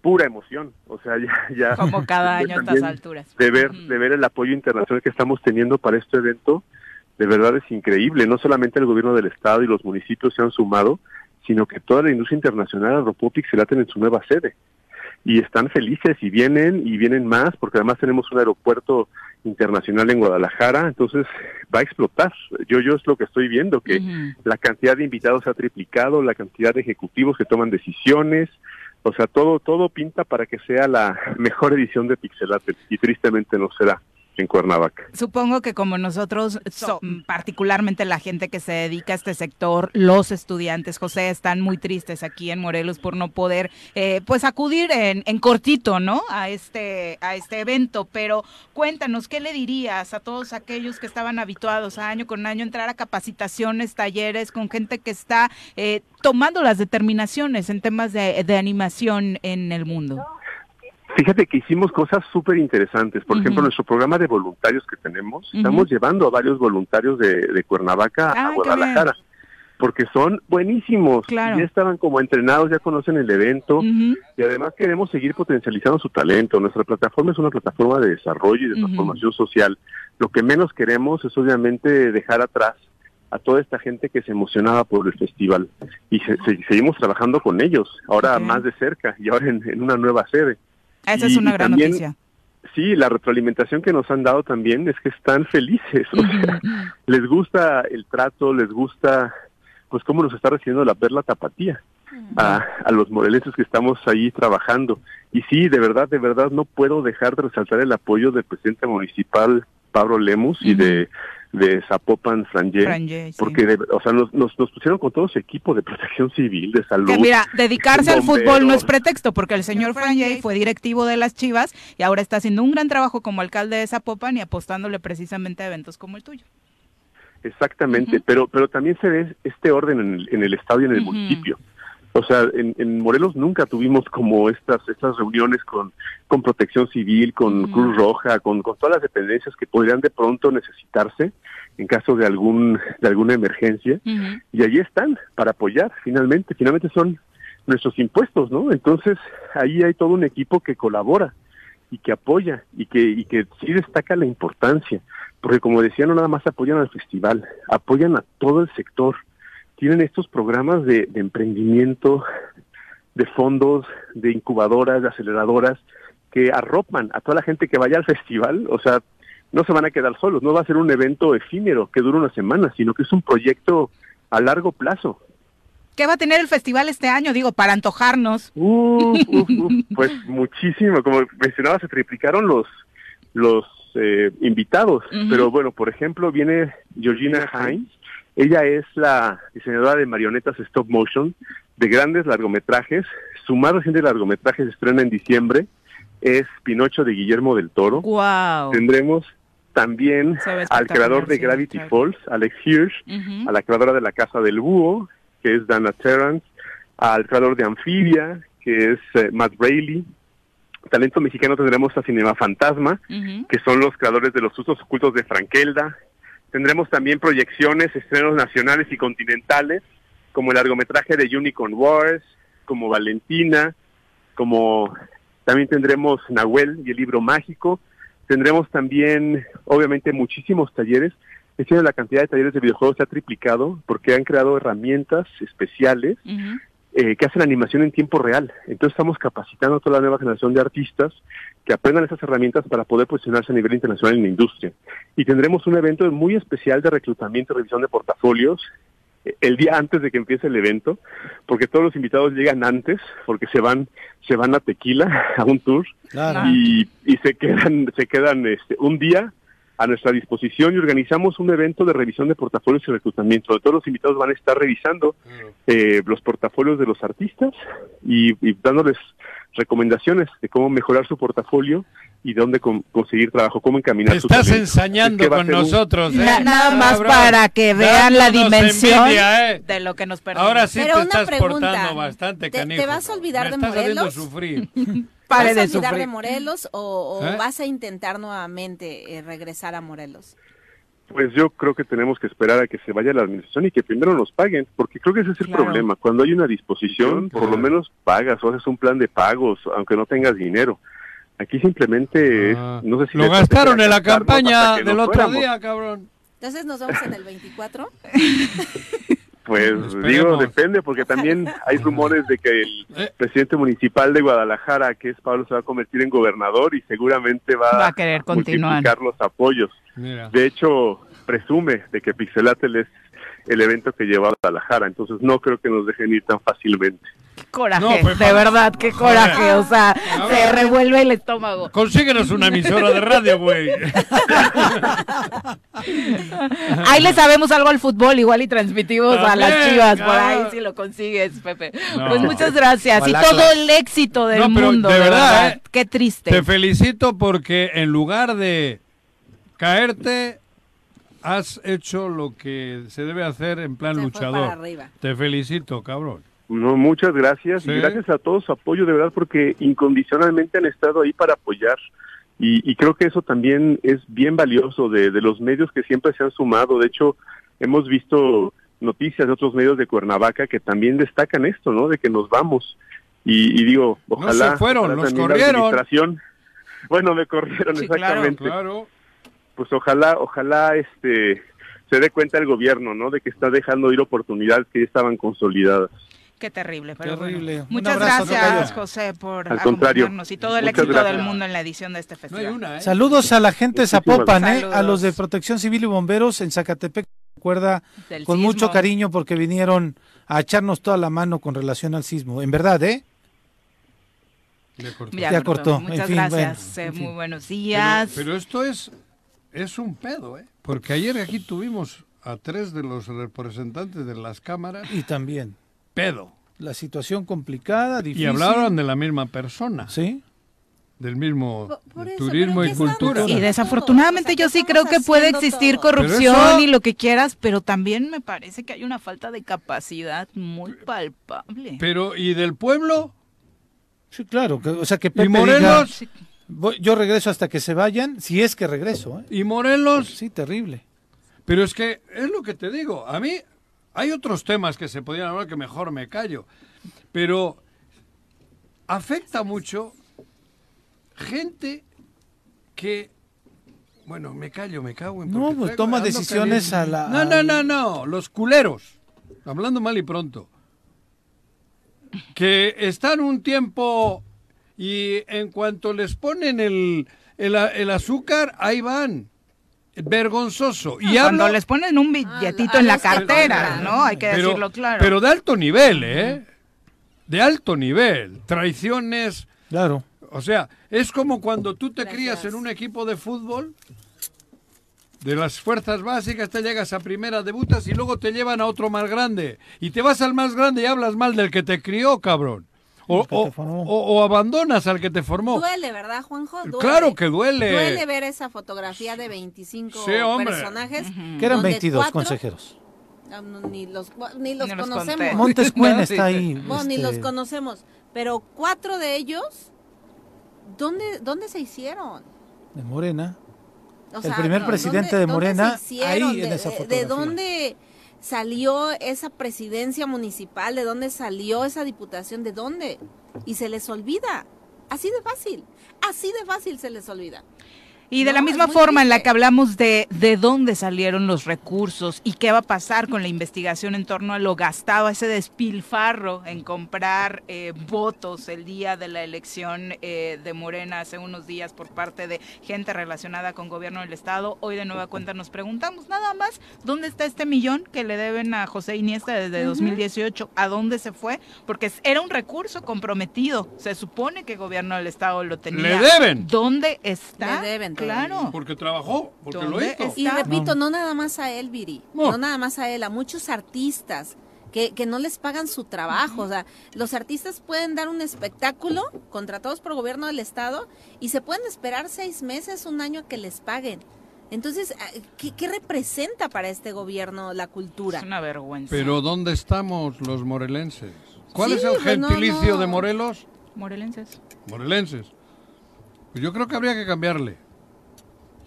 pura emoción, o sea, ya... ya Como cada de año a estas alturas. De ver, de ver el apoyo internacional que estamos teniendo para este evento, de verdad es increíble, no solamente el gobierno del estado y los municipios se han sumado, sino que toda la industria internacional arropó Pixelaten en su nueva sede. Y están felices y vienen y vienen más, porque además tenemos un aeropuerto internacional en Guadalajara, entonces va a explotar. Yo, yo es lo que estoy viendo, que la cantidad de invitados se ha triplicado, la cantidad de ejecutivos que toman decisiones, o sea, todo todo pinta para que sea la mejor edición de Pixelated y tristemente no será en Cuernavaca. Supongo que como nosotros, so- particularmente la gente que se dedica a este sector, los estudiantes, José, están muy tristes aquí en Morelos por no poder, eh, pues acudir en, en cortito, ¿no? A este, a este evento. Pero cuéntanos, ¿qué le dirías a todos aquellos que estaban habituados a año con año entrar a capacitaciones, talleres con gente que está eh, tomando las determinaciones en temas de, de animación en el mundo? Fíjate que hicimos cosas súper interesantes. Por ejemplo, nuestro programa de voluntarios que tenemos, estamos llevando a varios voluntarios de, de Cuernavaca Ah, a Guadalajara. Porque son buenísimos. Claro. Ya estaban como entrenados, ya conocen el evento. Y además queremos seguir potencializando su talento. Nuestra plataforma es una plataforma de desarrollo y de transformación social. Lo que menos queremos es obviamente dejar atrás a toda esta gente que se emocionaba por el festival. Y se- se- seguimos trabajando con ellos, ahora más de cerca y ahora en, en una nueva sede. Esa es una gran también, noticia. Sí, la retroalimentación que nos han dado también es que están felices, o sea, les gusta el trato, les gusta pues cómo nos está recibiendo la perla tapatía a, a los morelenses que estamos ahí trabajando. Y sí, de verdad, de verdad no puedo dejar de resaltar el apoyo del presidente municipal Pablo Lemus y de de Zapopan Frangé, Frangé, sí. porque de- o sea, nos, nos, nos pusieron con todo su equipo de protección civil, de salud. Que mira, dedicarse al fútbol no es pretexto, porque el señor Frangé fue directivo de las Chivas y ahora está haciendo un gran trabajo como alcalde de Zapopan y apostándole precisamente a eventos como el tuyo. Exactamente, pero pero también se ve este orden en el, en el estado y en el municipio. O sea, en, en Morelos nunca tuvimos como estas estas reuniones con, con Protección Civil, con Cruz Roja, con, con todas las dependencias que podrían de pronto necesitarse en caso de algún de alguna emergencia. Y allí están para apoyar. Finalmente, finalmente son nuestros impuestos, ¿no? Entonces ahí hay todo un equipo que colabora y que apoya y que y que sí destaca la importancia, porque como decía, no nada más apoyan al festival, apoyan a todo el sector. Tienen estos programas de, de emprendimiento, de fondos, de incubadoras, de aceleradoras, que arropan a toda la gente que vaya al festival, o sea, no se van a quedar solos, no va a ser un evento efímero que dure una semana, sino que es un proyecto a largo plazo. ¿Qué va a tener el festival este año? Digo, para antojarnos. Uf, pues muchísimo, como mencionaba, se triplicaron los los eh, invitados, pero bueno, por ejemplo, viene Georgina Hines, ella es la diseñadora de marionetas stop motion de grandes largometrajes, su más reciente largometraje se estrena en diciembre, es Pinocho de Guillermo del Toro. Wow. Tendremos también al creador de sí, Gravity. Falls, Alex Hirsch, a la creadora de La Casa del Búho, que es Dana Terrance, al creador de Amphibia, que es eh, Matt Braley. Talento mexicano tendremos a Cinema Fantasma, que son los creadores de Los Usos Ocultos de Frankelda. Tendremos también proyecciones, estrenos nacionales y continentales, como el largometraje de Unicorn Wars, como Valentina, como también tendremos Nahuel y el libro mágico. Tendremos también, obviamente, muchísimos talleres. Este año la cantidad de talleres de videojuegos se ha triplicado porque han creado herramientas especiales eh, que hacen animación en tiempo real. Entonces estamos capacitando a toda la nueva generación de artistas que aprendan esas herramientas para poder posicionarse a nivel internacional en la industria. Y tendremos un evento muy especial de reclutamiento y revisión de portafolios eh, el día antes de que empiece el evento, porque todos los invitados llegan antes, porque se van se van a Tequila a un tour Claro. y, y se quedan se quedan este, un día a nuestra disposición y organizamos un evento de revisión de portafolios y reclutamiento. Todos los invitados van a estar revisando eh, los portafolios de los artistas y, y dándoles recomendaciones de cómo mejorar su portafolio y dónde con- conseguir trabajo, cómo encaminar Te su estás talento. ensañando Es que con un- nosotros, ¿eh? Na- nada más Cabrón. para que vean la dimensión envidia, ¿eh? de lo que nos perdemos. Ahora sí Pero te una estás pregunta, portando bastante, ¿te- canijo. te vas a olvidar Me de estás haciendo Morelos? sufrir. Pare ¿Vas de a olvidar sufrir. de Morelos o, o ¿Eh? vas a intentar nuevamente eh, regresar a Morelos? Pues yo creo que tenemos que esperar a que se vaya la administración y que primero nos paguen, porque creo que ese es el Claro. problema. Cuando hay una disposición, por lo menos pagas o haces un plan de pagos, aunque no tengas dinero. Aquí simplemente es, no sé si Ah. Lo gastaron en la campaña del otro fuéramos. día, cabrón. Entonces nos vemos en el 24. Pues Esperemos. digo, depende, porque también hay rumores de que el Eh. presidente municipal de Guadalajara, que es Pablo, se va a convertir en gobernador y seguramente va, Va a querer continuar. multiplicar los apoyos. Mira. De hecho, presume de que Pixelatel es el evento que lleva a Guadalajara, entonces no creo que nos dejen ir tan fácilmente. Coraje, No, pues, de verdad, qué coraje. O sea, ver. se revuelve el estómago. Consíguenos una emisora de radio, güey. Ahí le sabemos algo al fútbol, igual y transmitimos a las chivas por ahí si lo consigues, Pepe. No. Pues muchas gracias y todo el éxito del No, pero mundo, de de verdad. ¿eh? Qué triste. Te felicito porque en lugar de caerte, has hecho lo que se debe hacer en plan Se fue luchador. para arriba. Te felicito, cabrón. No, muchas gracias Sí. y gracias a todo su apoyo, de verdad, porque incondicionalmente han estado ahí para apoyar. Y, y creo que eso también es bien valioso de, de los medios que siempre se han sumado. De hecho, hemos visto noticias de otros medios de Cuernavaca que también destacan esto, ¿no? De que nos vamos. Y, y digo, ojalá. se fueron, ojalá los la corrieron. administración- Bueno, me corrieron, Sí, claro. exactamente. Claro. Pues ojalá, ojalá este se dé cuenta el gobierno, ¿no? De que está dejando ir oportunidades que ya estaban consolidadas. Qué terrible, pero Terrible. bueno. Un Muchas abrazo, gracias. José, por Al contrario. acompañarnos y todo el Muchas éxito gracias. del mundo en la edición de este festival. una, ¿eh? Saludos a la gente de Zapopan, ¿eh? A los de Protección Civil y Bomberos en Zacatepec. Recuerda Del con sismo. mucho cariño porque vinieron a echarnos toda la mano con relación al sismo. En verdad, ¿eh? Le cortó. Ya, Ya cortó. cortó. Muchas En fin, gracias. bueno, eh, en fin. Muy buenos Pero, días. pero esto es, es un pedo, ¿eh? Porque ayer aquí tuvimos a tres de los representantes de las cámaras. Y también Pedo. la situación complicada, difícil. Y hablaron de la misma persona. Sí. Del mismo Por- por eso, turismo ¿pero y cultura. Y desafortunadamente O sea, yo sí ¿qué creo que puede existir todo? corrupción eso- y lo que quieras, pero también me parece que hay una falta de capacidad muy palpable. Pero, ¿y del pueblo? Sí, claro. que- o sea, que ¿Y Pepe Morelos? diga, "Voy- yo regreso hasta que se vayan, si es que regreso. ¿eh? ¿Y Morelos? Sí, terrible. Pero es que es lo que te digo. A mí hay otros temas que se podrían hablar que mejor me callo. Pero afecta mucho gente que... Bueno, me callo, me cago en... No, pues toma decisiones caliente. a la- No, no, no, no. Los culeros. Hablando mal y pronto. Que están un tiempo Y en cuanto les ponen el, el, el azúcar, ahí van. Vergonzoso. Y Cuando hablo- les ponen un billetito en la cartera, ¿no? Hay que pero, decirlo claro. Pero de alto nivel, ¿eh? De alto nivel. Traiciones. Claro. O sea, es como cuando tú te crías en un equipo de fútbol, de las fuerzas básicas, te llegas a primera, debutas y luego te llevan a otro más grande. Y te vas al más grande y hablas mal del que te crió, cabrón. O, o- o- o abandonas al que te formó. Duele, ¿verdad, Juanjo? Duele. Claro que duele. Duele ver esa fotografía de 25 Sí, hombre. personajes. Que eran donde 22 cuatro- consejeros. Ah, no, ni los, ni los Ni los conocemos. Montes No, está ahí. No, ni este, los conocemos. Pero cuatro de ellos, ¿dónde, dónde se hicieron? de Morena. O El sea, primer ¿dónde- presidente de dónde Morena, ahí en ¿De- esa de- ¿De fotografía. dónde salió esa presidencia municipal? ¿De dónde salió esa diputación? ¿De dónde? Y se les olvida. Así de fácil. Así de fácil se les olvida. Y de No, la misma forma en la que hablamos de de dónde salieron los recursos y qué va a pasar con la investigación en torno a lo gastado, ese despilfarro en comprar eh, votos el día de la elección eh, de Morena hace unos días por parte de gente relacionada con gobierno del Estado. Hoy de nueva cuenta nos preguntamos nada más dónde está este millón que le deben a José Iniesta desde Ujú. 2018, a dónde se fue, porque era un recurso comprometido. Se supone que gobierno del Estado lo tenía. Le deben. ¿Dónde está? Le deben Claro. Porque trabajó, porque lo ¿Dónde hizo. Y repito, no nada más a él, Viri, No. no nada más a él, a muchos artistas que, que no les pagan su trabajo. O sea, los artistas pueden dar un espectáculo contratados por gobierno del Estado y se pueden esperar seis meses, un año a que les paguen. Entonces, ah, ¿qué, qué representa para este gobierno la cultura? Es una vergüenza. Pero ¿dónde estamos los morelenses? ¿Cuál Sí, es el pues no, gentilicio no. de Morelos? Morelenses. Morelenses. Pues yo creo que habría que cambiarle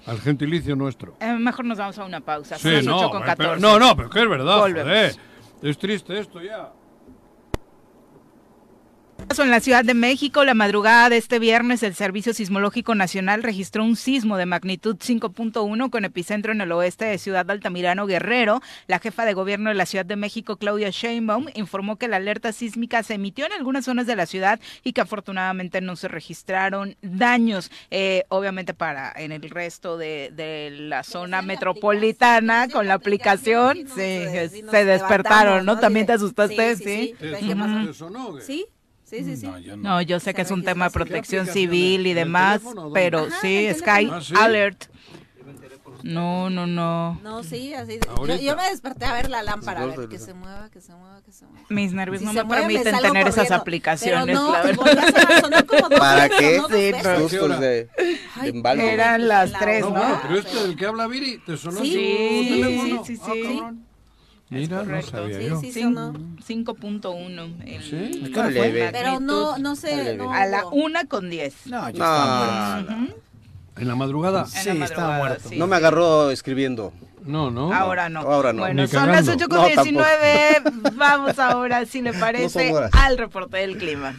al gentilicio nuestro. Eh, mejor nos vamos a una pausa. Sí, no, 8 con pero- 14. no, no, pero que es verdad, joder. Es triste esto ya. En la Ciudad de México, la madrugada de este viernes, el Servicio Sismológico Nacional registró un sismo de magnitud 5.1 con epicentro en el oeste de Ciudad de Altamirano, Guerrero. La jefa de gobierno de la Ciudad de México, Claudia Sheinbaum, informó que la alerta sísmica se emitió en algunas zonas de la ciudad y que afortunadamente no se registraron daños. Eh, obviamente para en el resto de, de la zona metropolitana con la aplicación, sí, se despertaron, ¿no? ¿no? También te asustaste, sí, sí. Sí, sí. Güey? Sí, sí, sí, sí. No, yo sé que es un tema de protección civil y demás, pero Ajá, sí, Sky. Ah, ¿sí? Alert. No, no, no. No, sí, así. Yo, yo me desperté a ver la lámpara, a ver que se mueva, que se mueva, que se mueva. Mis nervios Si no me mueve, me permiten salgo tener esas aplicaciones, Pero no, la verdad. como dos ¿Para qué? no veces. Sustos de, de Ay. Eran las La tres, No, ¿no? bueno, pero este del que habla Viri, ¿te sonó Sí, su sí, teléfono? sí, sí, Ah, sí. Mira, no Correcto. sabía Sí, yo. sí, Cin- sonó. 5.1. el- ¿Sí? el- ¿Qué hora fue? Pero no, no sé. No, A la hubo. una con 10. No, yo No, estaba muerto. Ujú. ¿En la madrugada? En Sí, la estaba madrugada, muerto. sí. no me agarró escribiendo. No, no. Ahora no. Ahora no. Bueno, son las cagando. 8 con No, 19. Vamos ahora, si le parece, al reporte del clima.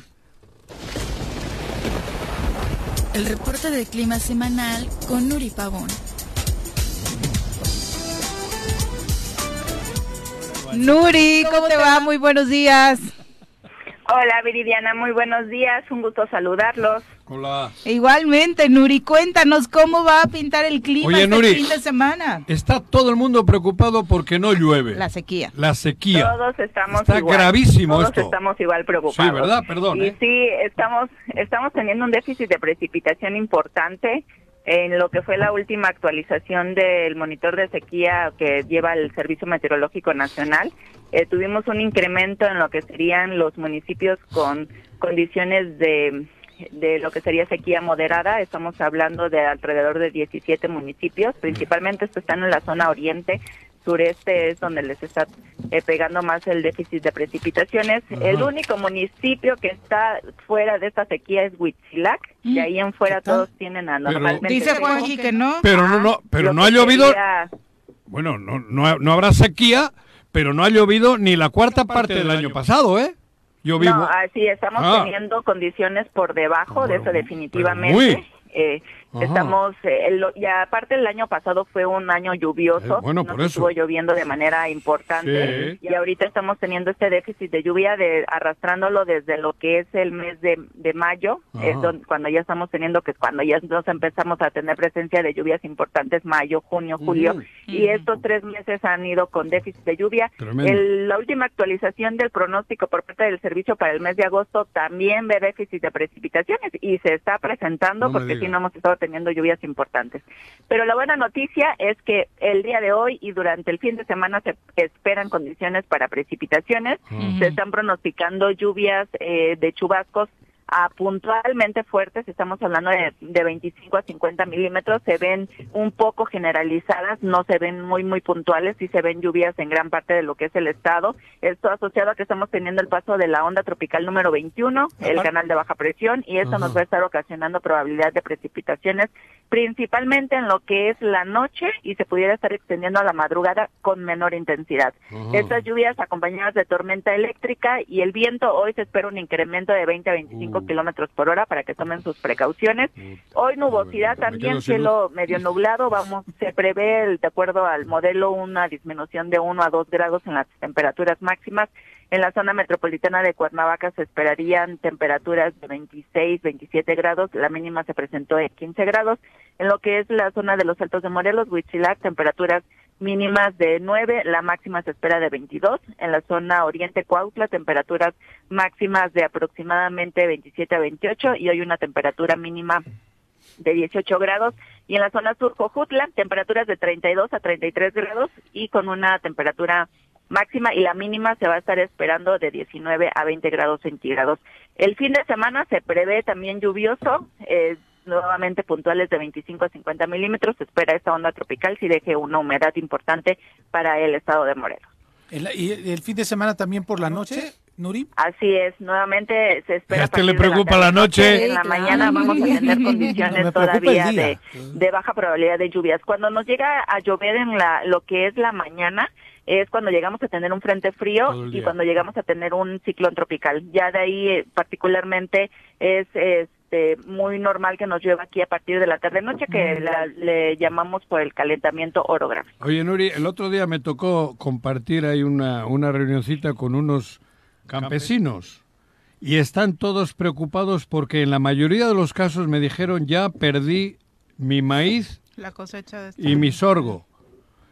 El reporte del clima semanal con Nuri Pavón. Nuri, ¿cómo te va? Muy buenos días. Hola Viridiana, muy buenos días, un gusto saludarlos. Hola. Igualmente, Nuri, cuéntanos cómo va a pintar el clima Oye, este Nuri. fin de semana. Está todo el mundo preocupado porque no llueve. La sequía. La sequía. Todos estamos Está igual. gravísimo Todos esto. estamos igual preocupados. Sí, ¿verdad? Perdón, Y ¿eh? sí, estamos estamos teniendo un déficit de precipitación importante en lo que fue la última actualización del monitor de sequía que lleva el Servicio Meteorológico Nacional. Eh, tuvimos un incremento en lo que serían los municipios con condiciones de de lo que sería sequía moderada, estamos hablando de alrededor de 17 municipios, principalmente estos están en la zona oriente, sureste es donde les está eh, pegando más el déficit de precipitaciones. El único municipio que está fuera de esta sequía es Huitzilac, y ahí en fuera todos tienen a Pero- normalmente Dice. Juanji que no. Pero no, no, pero Lo no ha llovido. sería- Bueno, no, no, no habrá sequía, pero no ha llovido ni la cuarta parte del año pasado, ¿eh? Yo vivo. No, así estamos Ah. teniendo condiciones por debajo de eso definitivamente. muy. Eh, Ajá. estamos, eh, el- y aparte el año pasado fue un año lluvioso, Eh, bueno, nos por eso. estuvo lloviendo de manera importante Sí. y ahorita estamos teniendo este déficit de lluvia de arrastrándolo desde lo que es el mes de, de mayo, Ajá. eh, don- cuando ya estamos teniendo que es cuando ya nos empezamos a tener presencia de lluvias importantes, mayo, junio, julio, Ujú. y estos tres meses han ido con déficit de lluvia. El- la última actualización del pronóstico por parte del servicio para el mes de agosto también ve déficit de precipitaciones y se está presentando No porque sí no hemos estado teniendo lluvias importantes. Pero la buena noticia es que el día de hoy y durante el fin de semana se esperan condiciones para precipitaciones. Se están pronosticando lluvias eh, de chubascos a puntualmente fuertes, estamos hablando de, de 25 a 50 milímetros, se ven un poco generalizadas, no se ven muy, muy puntuales, sí se ven lluvias en gran parte de lo que es el estado. Esto asociado a que estamos teniendo el paso de la onda tropical número 21, el canal de baja presión, y esto Ajá. nos va a estar ocasionando probabilidad de precipitaciones, principalmente en lo que es la noche y se pudiera estar extendiendo a la madrugada con menor intensidad. Ajá. Estas lluvias acompañadas de tormenta eléctrica y el viento, hoy se espera un incremento de 20 a 25 kilómetros por hora para que tomen sus precauciones. Hoy nubosidad también, cielo medio nublado, vamos, se prevé, el- de acuerdo al modelo, una disminución de 1 a 2 grados en las temperaturas máximas. En la zona metropolitana de Cuernavaca se esperarían temperaturas de 26, 27 grados, la mínima se presentó en 15 grados. En lo que es la zona de los Altos de Morelos, Huitzilac, temperaturas mínimas de 9, la máxima se espera de 22. En la zona oriente Cuautla, temperaturas máximas de aproximadamente 27 a 28 y hoy una temperatura mínima de 18 grados y en la zona sur Jojutla temperaturas de 32 a 33 grados y con una temperatura máxima y la mínima se va a estar esperando de 19 a 20 grados centígrados. El fin de semana se prevé también lluvioso, eh, nuevamente puntuales de 25 a 50 milímetros. Se espera esta onda tropical si deje una humedad importante para el estado de Morelos. El- ¿Y el fin de semana también por la noche, Nuri? Así es, nuevamente se espera. A le preocupa la noche. En la mañana vamos a tener condiciones todavía de, de baja probabilidad de lluvias. Cuando nos llega a llover en la, lo que es la mañana, es cuando llegamos a tener un frente frío y cuando llegamos a tener un ciclón tropical. Ya de ahí eh, particularmente es este, muy normal que nos llueva aquí a partir de la tarde-noche, que la- le llamamos por el calentamiento orográfico. Oye, Nuri, el otro día me tocó compartir ahí una, una reunioncita con unos campesinos y están todos preocupados porque en la mayoría de los casos me dijeron ya perdí mi maíz La cosecha de y mi sorgo.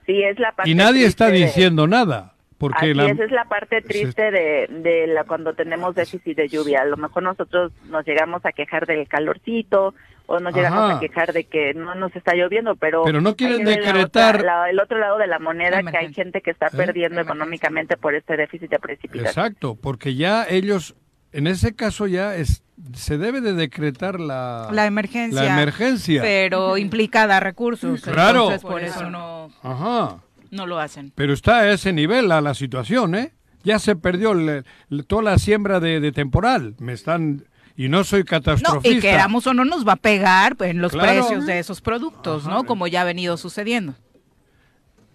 Sí, es la parte Y nadie está de- diciendo nada. Porque Así la, es, es la parte triste de, de la cuando tenemos déficit de lluvia. A lo mejor nosotros nos llegamos a quejar del calorcito o nos llegamos Ajá. a quejar de que no nos está lloviendo, pero Pero no quieren ven la decretar- otra- la- el otro lado de la moneda que hay gente que está ¿Eh? perdiendo económicamente por este déficit de precipitación. Exacto, porque ya ellos, en ese caso ya es, se debe de decretar la, La emergencia. La emergencia. Pero implica dar recursos. Claro. Entonces, por eso no, Ajá. No lo hacen. Pero está a ese nivel la, la situación, ¿eh? Ya se perdió le- le- toda la siembra de, de temporal. Me están... Y no soy No, catastrofista. y queramos o no nos va a pegar en los Claro. precios de esos productos, ¿no? Como ya ha venido sucediendo.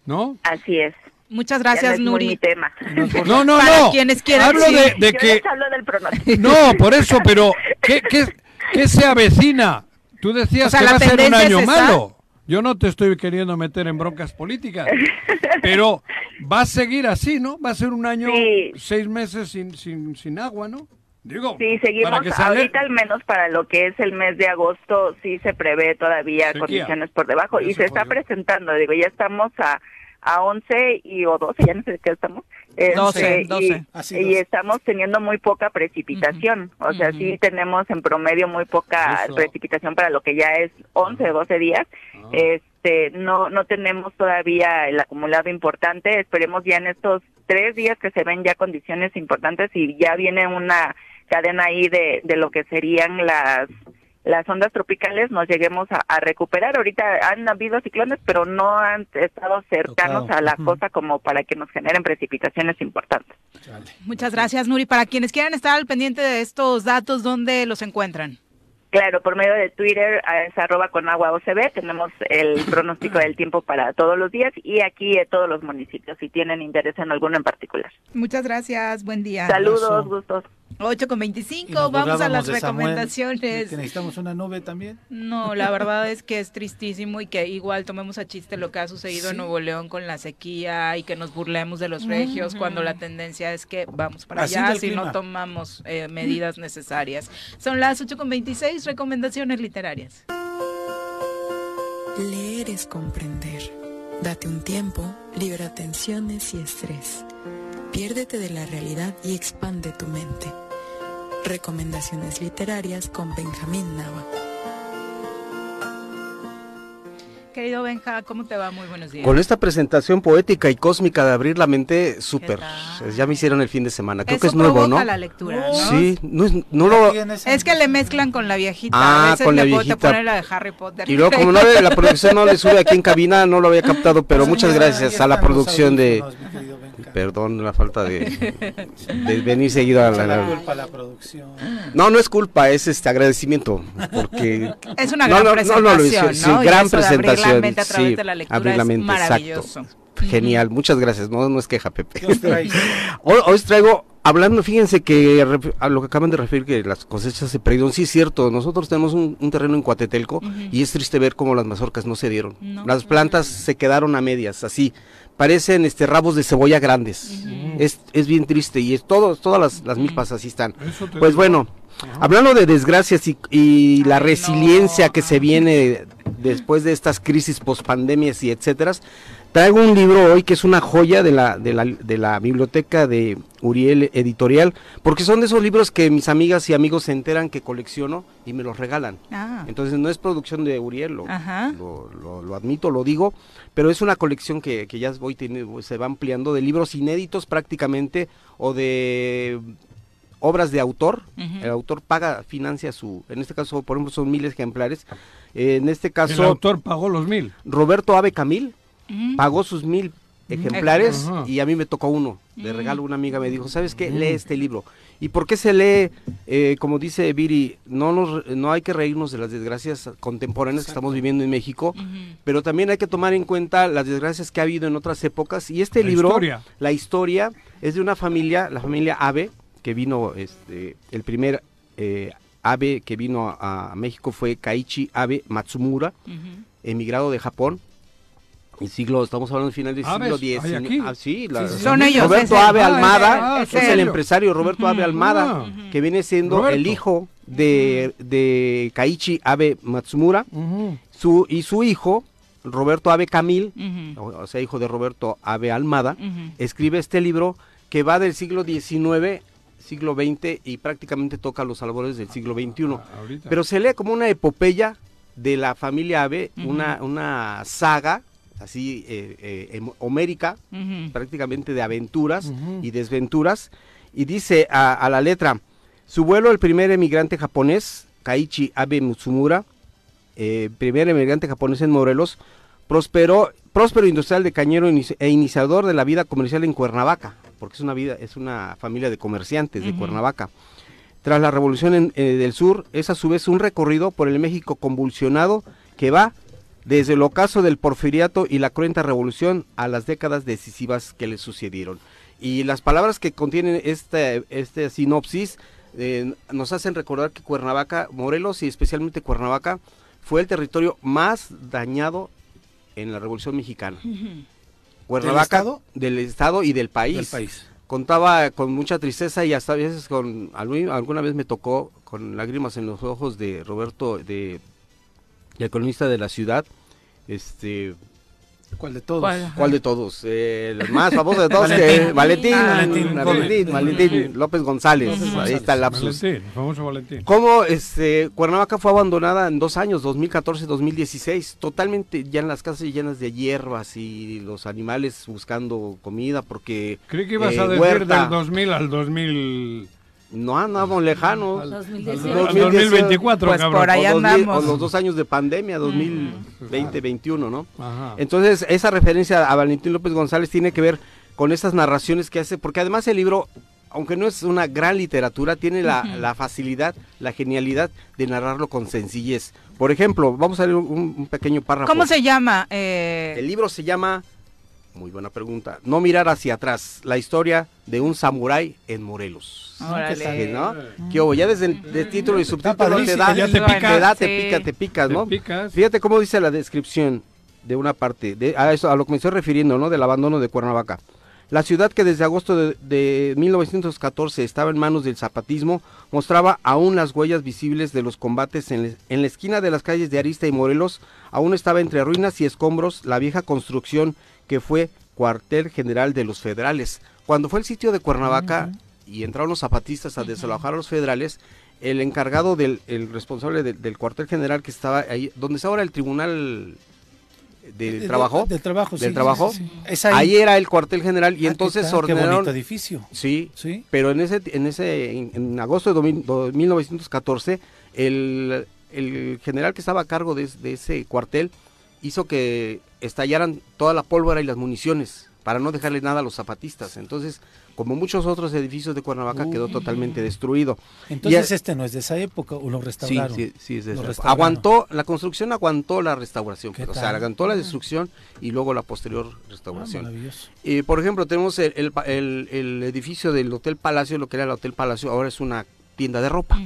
¿No? Así es. Muchas Ya gracias, no es muy Nuri. mi tema. No, no, Para no. quienes quieran, Hablo sí. de, de Yo que... les hablo del pronóstico. No, por eso, pero ¿qué, qué, qué se avecina? Tú decías O sea, que va a ser un año malo. Yo no te estoy queriendo meter en broncas políticas, pero va a seguir así, ¿no? Va a ser un año, Sí. seis meses sin, sin, sin agua, ¿no? Digo, Sí, seguimos para que ahorita al menos para lo que es el mes de agosto sí se prevé todavía Sequía. condiciones por debajo y se está presentando, digo, ya estamos a a 11 y o 12, ya no sé de qué estamos. Este, 12, y- 12. Así, Y, 12. estamos teniendo muy poca precipitación, o sea, sí tenemos en promedio muy poca Eso. precipitación para lo que ya es 11 o 12 días. Este, no no tenemos todavía el acumulado importante, esperemos ya en estos tres días que se ven ya condiciones importantes y ya viene una cadena ahí de, de lo que serían las las ondas tropicales nos lleguemos a, a recuperar. Ahorita han habido ciclones, pero no han estado cercanos Tocado. a la Ujú. costa como para que nos generen precipitaciones importantes. Muchas gracias, Nuri. Para quienes quieran estar al pendiente de estos datos, ¿dónde los encuentran? Claro, por medio de Twitter a- es arroba con agua OCB, tenemos el pronóstico del tiempo para todos los días y aquí de todos los municipios, si tienen interés en alguno en particular. Muchas gracias. Buen día. Saludos, gustos. 8 con Y 25, nos vamos a las recomendaciones. que necesitamos una nube también. No, la verdad es que es tristísimo y que igual tomemos a chiste lo que ha sucedido en. Nuevo León con la sequía y que nos burlemos de los regios cuando la tendencia es que vamos para Así allá si no tomamos eh, medidas necesarias. Son las 8 con 26 recomendaciones literarias. Leer es comprender. Date un tiempo, libera tensiones y estrés. Piérdete de la realidad y expande tu mente. Recomendaciones literarias con Benjamín Nava. Querido Benja, ¿cómo te va? Muy buenos días. Con esta presentación poética y cósmica de abrir la mente, súper. Ya me hicieron el fin de semana. Creo Eso que es nuevo, ¿no? la lectura, ¿no? Sí, no, es- no lo... Es que le mezclan con la viejita. Ah, a veces con la le po- te viejita. ponen la de Harry Potter. Y luego, como no, la producción no le sube aquí en cabina, no lo había captado, pero muchas gracias a la producción de... Perdón, la falta de, de venir seguido a la... La culpa la producción. No, no es culpa, es este agradecimiento, porque... Es una No, gran no, no, presentación, no, ¿no? sí, Y gran eso de abrir la presentación. mente a través sí, de la lectura abrir la es mente, maravilloso. exacto. Genial, muchas gracias. No, no es queja, Pepe. Hoy, hoy os traigo, hablando, fíjense que a lo que acaban de referir que las cosechas se perdieron, sí es cierto, nosotros tenemos un, un terreno en Cuatetelco y es triste ver cómo las mazorcas no se dieron. Las plantas se quedaron a medias, así, parecen este rabos de cebolla grandes. es, es bien triste y es todo, todas las, las milpas así están. Pues digo. bueno, hablando de desgracias y, y la resiliencia que se viene después de estas crisis pospandemias y etcétera, traigo un libro hoy que es una joya de la, de la, de la biblioteca de Uriel Editorial, porque son de esos libros que mis amigas y amigos se enteran que colecciono y me los regalan. Ah. Entonces no es producción de Uriel, lo, lo, lo- lo admito, lo digo, pero es una colección que, que ya voy teniendo, se va ampliando de libros inéditos prácticamente o de obras de autor. El autor paga, financia su, en este caso, por ejemplo, son mil ejemplares. Eh, en este caso, El autor pagó los mil. Roberto Ave Camil Pagó sus mil ejemplares Ajá. y a mí me tocó uno. De regalo una amiga me dijo, ¿sabes qué? Lee este libro. ¿Y por qué se lee? Eh, como dice Viri, no, nos, no hay que reírnos de las desgracias contemporáneas que estamos viviendo en México, pero también hay que tomar en cuenta las desgracias que ha habido en otras épocas. Y este La libro, historia. la historia, es de una familia, la familia Abe, que vino, este, el primer eh, Abe que vino a, a México fue Kaichi Abe Matsumura, emigrado de Japón. El siglo, estamos hablando del final del Aves, siglo XIX. Ah, sí, la- Sí, sí, Son ellos, Roberto. Ave Ah, Almada, es el empresario Roberto Ave Almada, Ah. que viene siendo el hijo de, de Kaichi Abe Matsumura, su, y su hijo, Roberto Abe Camil, o, o sea, hijo de Roberto Ave Almada, escribe este libro que va del siglo XIX, siglo XX y prácticamente toca los albores del siglo XXI. ahorita. Pero se lee como una epopeya de la familia Ave, una, una saga así eh, eh, em- homérica, prácticamente de aventuras y desventuras, y dice a, a la letra, su vuelo el primer emigrante japonés, Kaichi Abe Mutsumura, eh, primer emigrante japonés en Morelos, prosperó, próspero industrial de cañero inici- e iniciador de la vida comercial en Cuernavaca, porque es una vida, es una familia de comerciantes de. Cuernavaca. Tras la revolución en- eh, del sur, es a su vez un recorrido por el México convulsionado que va desde el ocaso del porfiriato y la cruenta revolución a las décadas decisivas que le sucedieron. Y las palabras que contienen este, este sinopsis eh, nos hacen recordar que Cuernavaca, Morelos y especialmente Cuernavaca, fue el territorio más dañado en la Revolución Mexicana. Cuernavaca estado? del estado y del país. Del país. Contaba con mucha tristeza y hasta a veces con alguna vez me tocó con lágrimas en los ojos de Roberto de el cronista de la ciudad, este ¿Cuál de todos? ¿Cuál? ¿Cuál de todos? Eh, el más famoso de todos, Valentín. que Valentín, Ah, Valentín, Valentín, Valentín, López González, ahí está el lapsus. Valentín, el famoso Valentín. ¿Cómo este, Cuernavaca fue abandonada en dos años, 2014-2016? Totalmente ya en las casas llenas de hierbas y los animales buscando comida porque... Creí que ibas eh, a decir huerta. del 2000 al 2000. No andamos lejanos. Al- 2018. al 2024, Pues cabrón. por ahí o, dos mil- andamos. o los dos años de pandemia, 2020-21, ¿no? Ajá. Entonces, esa referencia a Valentín López González tiene que ver con esas narraciones que hace, porque además el libro, aunque no es una gran literatura, tiene la facilidad, la genialidad de narrarlo con sencillez. Por ejemplo, vamos a leer un, un pequeño párrafo. ¿Cómo se llama? Eh, El libro se llama Muy buena pregunta. No mirar hacia atrás. La historia de un samurái en Morelos. Órale. Sí, ¿no? ¿Qué hubo? Ya desde el de título y subtítulo te da, ya te te picas. da, te pica, te picas, Te ¿no? picas. Fíjate cómo dice la descripción de una parte, de, a, eso, a lo que me estoy refiriendo, ¿no? Del abandono de Cuernavaca. La ciudad que desde agosto de, de 1914 estaba en manos del zapatismo mostraba aún las huellas visibles de los combates en, le- en la esquina de las calles de Arista y Morelos. Aún estaba entre ruinas y escombros la vieja construcción que fue cuartel general de los federales. Cuando fue el sitio de Cuernavaca y entraron los zapatistas a desalojar a los federales, el encargado del el responsable del- del cuartel general que estaba ahí, donde está ahora el tribunal del De- trabajo, del trabajo, sí, del sí, trabajo, sí, sí. Es ahí. ahí era el cuartel general y Ah, entonces ¿qué tal? Qué ordenaron bonito edificio. Sí, Sí. pero en ese, en ese, en, en agosto de 2000 do- 1914, el, el general que estaba a cargo de ese cuartel hizo que estallaran toda la pólvora y las municiones para no dejarle nada a los zapatistas. Entonces, como muchos otros edificios de Cuernavaca, quedó totalmente destruido. Entonces Y este no es de esa época o lo restauraron. sí, sí, es de esa época. Aguantó, la construcción aguantó la restauración, ¿Qué o sea, aguantó la Ah. destrucción y luego la posterior Ah, restauración. maravilloso. Eh, por ejemplo, tenemos el, el pa- el- el edificio del Hotel Palacio, lo que era el Hotel Palacio, ahora es una tienda de ropa,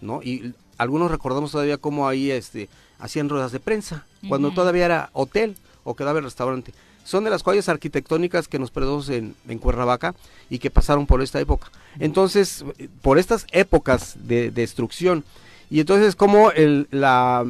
¿no? Y algunos recordamos todavía cómo ahí este, hacían ruedas de prensa, cuando todavía era hotel o quedaba el restaurante. Son de las joyas arquitectónicas que nos perdemos en, en Cuernavaca y que pasaron por esta época. Entonces, por estas épocas de destrucción, y entonces como el, la,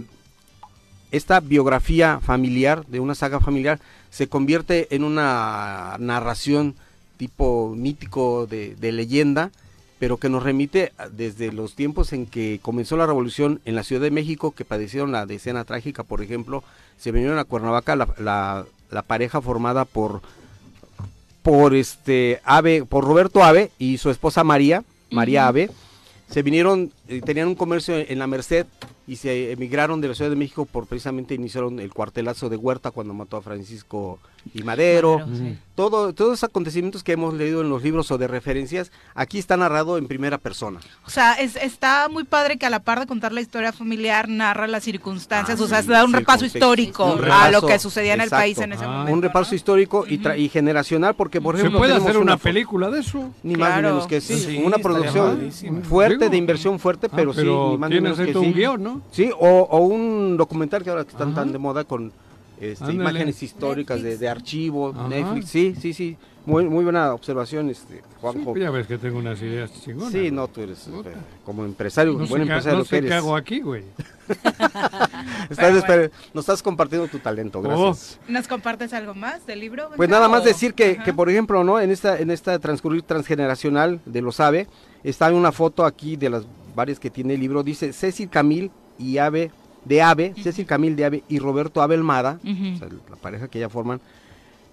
esta biografía familiar, de una saga familiar, se convierte en una narración tipo mítico de, de leyenda, pero que nos remite desde los tiempos en que comenzó la revolución en la Ciudad de México, que padecieron la decena trágica, por ejemplo, se vinieron a Cuernavaca la, la- la pareja formada por por este Ave, por Roberto Ave y su esposa María, María Ujú. Ave, se vinieron, eh, tenían un comercio en la Merced y se emigraron de la Ciudad de México por precisamente iniciaron el cuartelazo de Huerta cuando mató a Francisco y Madero. Madero, sí. Todo, todos esos acontecimientos que hemos leído en los libros o de referencias, aquí está narrado en primera persona. O sea, es, está muy padre que a la par de contar la historia familiar, narra las circunstancias, Ah, o sea, sí, se da un sí, repaso histórico Un a lo que sucedía en el país en ese Ah. momento. un repaso histórico y, tra- y generacional, porque por ¿Se ejemplo puede tenemos hacer una película de eso? Ni más ni menos que sí, Sí, una producción fuerte, de inversión fuerte, ah, pero, sí, pero ni más ni menos que sí. un guion, ¿no? Sí, o, o un documental que ahora que están Ajá. tan de moda con este, imágenes históricas de, de archivo, Ajá. Netflix, sí, sí, sí, muy, muy buena observación, este, Juanjo. pues ya ves que tengo unas ideas chingonas. Sí, no, tú eres eh, como empresario, No buen empresario no que sé eres. qué hago aquí, güey. Estás esper- Nos estás compartiendo tu talento, gracias. ¿Nos compartes algo más del libro? Pues nada más decir que, que, por ejemplo, ¿no? En esta, en esta transcurrir transgeneracional de los AVE, está una foto aquí de las varias que tiene el libro, dice Cecil Camil y Ave, de Ave, Cecil Camil de Ave y Roberto Ave Almada, Ujú. o sea, la pareja que ya forman,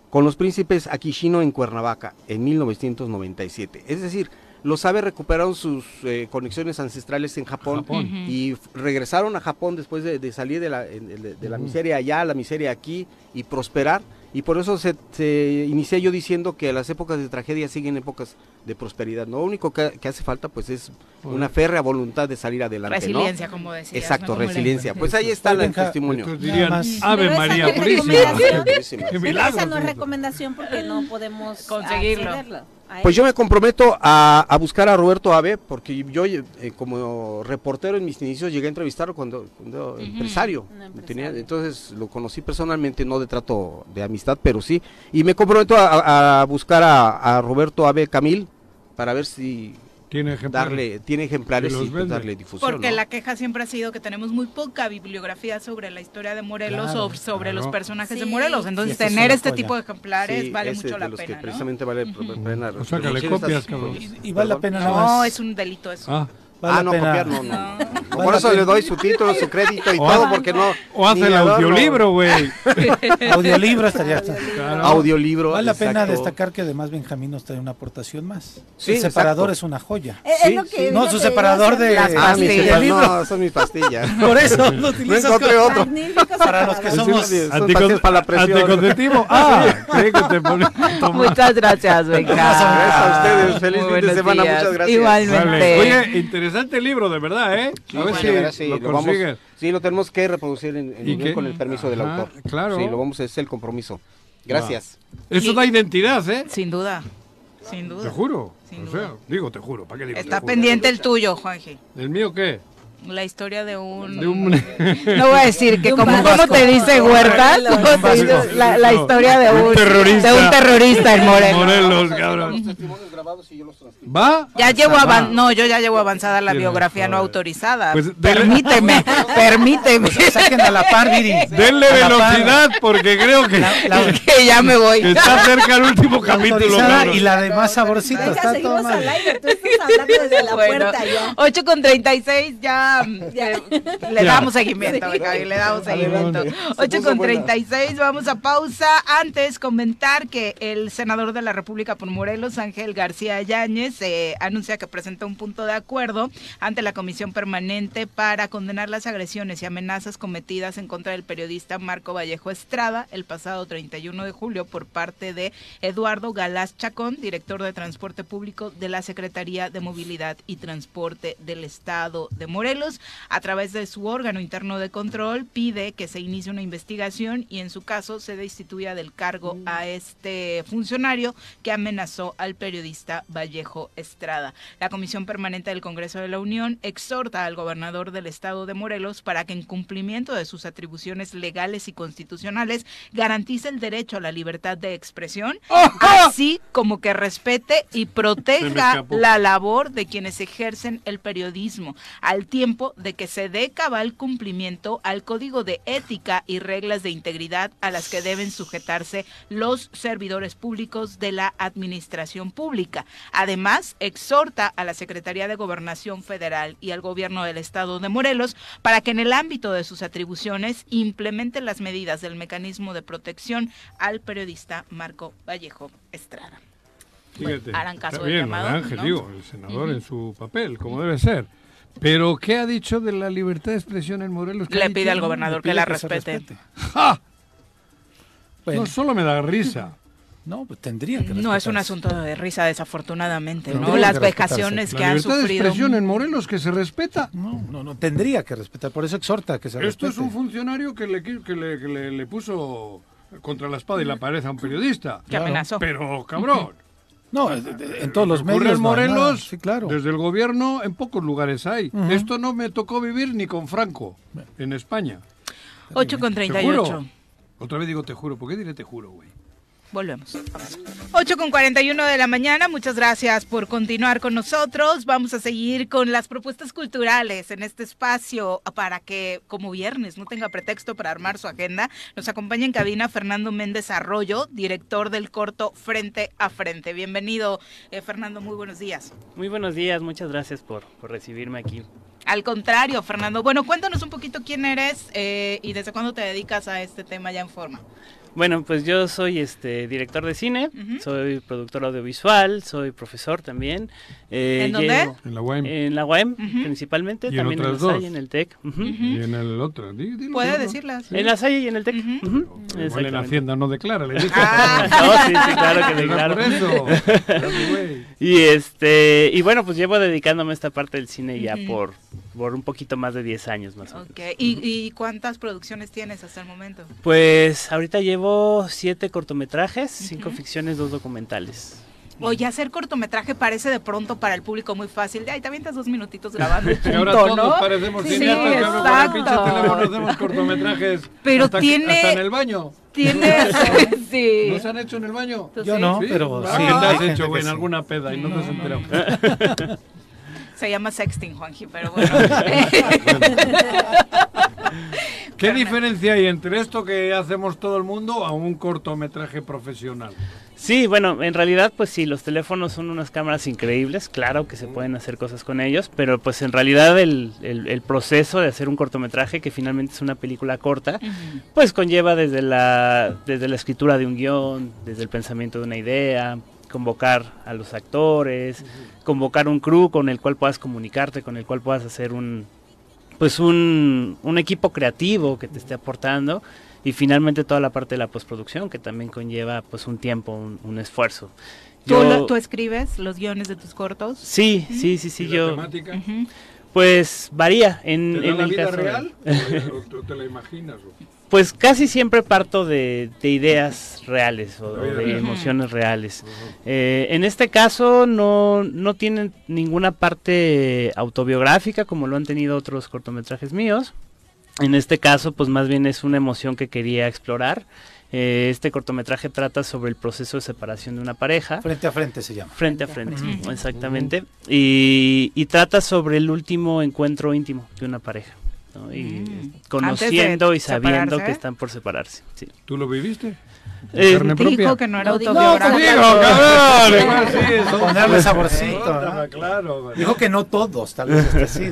con los príncipes Akishino en Cuernavaca en 1997. Es decir, los Ave recuperaron sus eh, conexiones ancestrales en Japón, y regresaron a Japón después de, de salir de la, de- de la miseria allá, la miseria aquí y prosperar. Y por eso se, se inicié yo diciendo que las épocas de tragedia siguen épocas de prosperidad. Lo único que, que hace falta pues es una férrea voluntad de salir adelante. ¿no? Resiliencia, como decías. Exacto, ¿no? Resiliencia. Pues ahí está el testimonio. Dirían, más. Ave María no Purísima. esa no es recomendación porque no podemos Conseguirlo. accederlo a Pues yo me comprometo a, a buscar a Roberto Ave, porque yo eh, como reportero en mis inicios llegué a entrevistarlo cuando, cuando empresario. Un empresario. Tenía- entonces lo conocí personalmente, no de trato de amistad, pero sí. Y me comprometo a, a buscar a, a Roberto Ave Camil para ver si Tiene ejemplares. darle, tiene ejemplares Y pues, vende. darle difusión. Porque ¿no? la queja siempre ha sido que tenemos muy poca bibliografía sobre la historia de Morelos Claro, o sobre claro. los personajes de. Morelos. Entonces, tener este joya. tipo de ejemplares Sí, vale mucho de la los que pena, ¿no? precisamente vale la pena. O sea, que le copias, estas- cabrón. Y, y vale la pena nada No, es un delito eso. Ah, vale ah, no, pena- copiar no, no. No. Por eso le doy su título, su crédito y O todo, porque no. o hace el audiolibro, güey. Audiolibro estaría. Claro. Audiolibro. Vale la pena destacar que además Benjamín nos trae una aportación más. Sí, el separador exacto. es una joya. Eh, es Sí, lo que sí. No, su separador de, Las Ah, mi libro. no, son mis pastillas. Por eso lo No utilizas encontré con- otro. Para los que somos- para la presión. Anticonceptivo. Ah. Muchas gracias, venga. Gracias a ustedes. Feliz fin de buenos semana. días. Muchas gracias. Igualmente. Oye, interesante libro, de verdad, ¿eh? Sí, a ver sí, si lo, lo vamos- consigues. sí, lo tenemos que reproducir en, con el permiso del autor. claro. Sí, lo vamos, es el compromiso. Gracias. Eso da identidad, ¿eh? Sin duda, sin duda. Te juro. Sin o sea, digo, te juro. ¿Para qué digo? Está pendiente el tuyo, Juanji. ¿El mío qué? La historia de un... De un- No voy a decir que De como. ¿cómo te dice Huerta, Un ¿cómo te dice vasco. la, la historia de un, terrorista. de un terrorista en Morelos. Morelos, cabrón. ¿Va? Ya llevo Va. avan no, yo ya llevo avanzada la biografía no autorizada. Pues permíteme, permíteme. saquen a la par, Viri. Denle la par. velocidad porque creo que, que ya me voy. está cerca el último capítulo. Y la de más saborcito está todo mal. Bueno, 8 con 36 ya, eh, le Ya. damos seguimiento, Gaby, le damos seguimiento. Adelante. 8 Se con puso buena. 36, vamos a pausa. Antes, comentar que el senador de la República por Morelos, Ángel García Yáñez, eh, anuncia que presenta un punto de acuerdo ante la Comisión Permanente para condenar las agresiones y amenazas cometidas en contra del periodista Marco Vallejo Estrada el pasado 31 de julio por parte de Eduardo Galás Chacón, director de Transporte Público de la Secretaría de Movilidad y Transporte del Estado de Morelos. A través de su órgano interno de control, pide que se inicie una investigación y en su caso se destituya del cargo a este funcionario que amenazó al periodista Vallejo Estrada. La Comisión Permanente del Congreso de la Unión exhorta al gobernador del Estado de Morelos para que en cumplimiento de sus atribuciones legales y constitucionales garantice el derecho a la libertad de expresión, así como que respete y proteja la labor de quienes ejercen el periodismo, al tiempo de que se dé cabal cumplimiento al código de ética y reglas de integridad a las que deben sujetarse los servidores públicos de la administración pública. Además, exhorta a la Secretaría de Gobernación Federal y al gobierno del estado de Morelos para que en el ámbito de sus atribuciones implementen las medidas del mecanismo de protección al periodista Marco Vallejo Estrada. Fíjate, harán caso está bien, llamado, Ángel, ¿no? digo, el senador en su papel, como debe ser. Pero, ¿qué ha dicho de la libertad de expresión en Morelos? ¿Qué Le pide al gobernador que la respete. ¡Ja! Bueno. No solo me da risa. No, pues tendría que No es un asunto de risa, desafortunadamente, ¿no? Las que vejaciones que La han libertad de sufrido. expresión en Morelos que se respeta. No, no, no, tendría que respetar, por eso exhorta que se Esto es respete. un funcionario que le, que le, que le- le puso contra la espada y la pared a un periodista. Que amenazó. Pero, cabrón. No, en todos los Ocurre medios en no. Morelos, Sí, claro. desde el gobierno, en pocos lugares hay. Esto no me tocó vivir ni con Franco en España. 8 con Te 38. juro. Otra vez digo te juro. ¿Por qué diré te juro, güey? Volvemos. 8 con 41 de la mañana. Muchas gracias por continuar con nosotros. Vamos a seguir con las propuestas culturales en este espacio para que, como viernes, no tenga pretexto para armar su agenda. Nos acompaña en cabina Fernando Méndez Arroyo, director del corto Frente a Frente. Bienvenido, eh, Fernando. Muy buenos días. Muy buenos días, muchas gracias por, por recibirme aquí. Al contrario, Fernando. Bueno, cuéntanos un poquito quién eres eh, y desde cuándo te dedicas a este tema ya en forma. Bueno, pues yo soy este director de cine, soy productor audiovisual, soy profesor también. eh, ¿En dónde? llevo- En la UAM. En la UAM, principalmente, Y en también en, otras la dos. SAI, en el TEC. Y en el otro. Puede dilo. decirlas. En la SAI y en el TEC. Igual en. Hacienda no declara. Le dice. Ah. No, sí, sí, claro que declaro. Y este, y bueno, pues llevo dedicándome a esta parte del cine ya por, por un poquito más de 10 años más o menos. ¿Y, y cuántas producciones tienes hasta el momento? Pues ahorita llevo siete cortometrajes, cinco ficciones, dos documentales. Oye, hacer cortometraje parece de pronto para el público muy fácil. De ahí te avientas dos minutitos grabando. y ahora todos ¿no? parecemos Sí, cineastas que hablan con el pinche exacto. teléfono, hacemos cortometrajes. Pero hasta tiene- hasta en el baño. Tiene. sí. ¿No se han hecho en el baño? ¿Tú Yo sí? no, pero Ah, sí, ¿qué te hay has hecho, güey? En sí. alguna peda y no te has enterado. Se llama sexting, Juanji, pero bueno. ¿Qué diferencia hay entre esto que hacemos todo el mundo a un cortometraje profesional? Sí, bueno, en realidad pues sí, los teléfonos son unas cámaras increíbles, claro que se pueden hacer cosas con ellos, pero pues en realidad el, el- el proceso de hacer un cortometraje, que finalmente es una película corta, pues conlleva desde la, desde la escritura de un guion, desde el pensamiento de una idea, convocar a los actores, convocar un crew con el cual puedas comunicarte, con el cual puedas hacer un, pues un, un equipo creativo que te esté aportando y finalmente toda la parte de la postproducción que también conlleva pues un tiempo, un, un esfuerzo. ¿Tú, Yo- lo- tú escribes los guiones de tus cortos? Sí, sí, sí, sí, ¿Y la yo... temática? Pues varía. En, ¿Te da en la el vida caso de- real? ¿O, o te la imaginas? o? Pues casi siempre parto de, de ideas reales o, de emociones reales. Eh, en este caso no, no tienen ninguna parte autobiográfica como lo han tenido otros cortometrajes míos. En este caso pues más bien es una emoción que quería explorar. Eh, este cortometraje trata sobre el proceso de separación de una pareja. Frente a frente se llama. Frente a frente, exactamente. Y, y trata sobre el último encuentro íntimo de una pareja. ¿No? Y conociendo y sabiendo separarse. que están por separarse. sí. ¿Tú lo viviste? Eh, propia? Dijo que no era autobiográfico. Cabrón. Ponerle saborcito. ¿no? Ah, Claro. Dijo que no todos, tal vez este sí.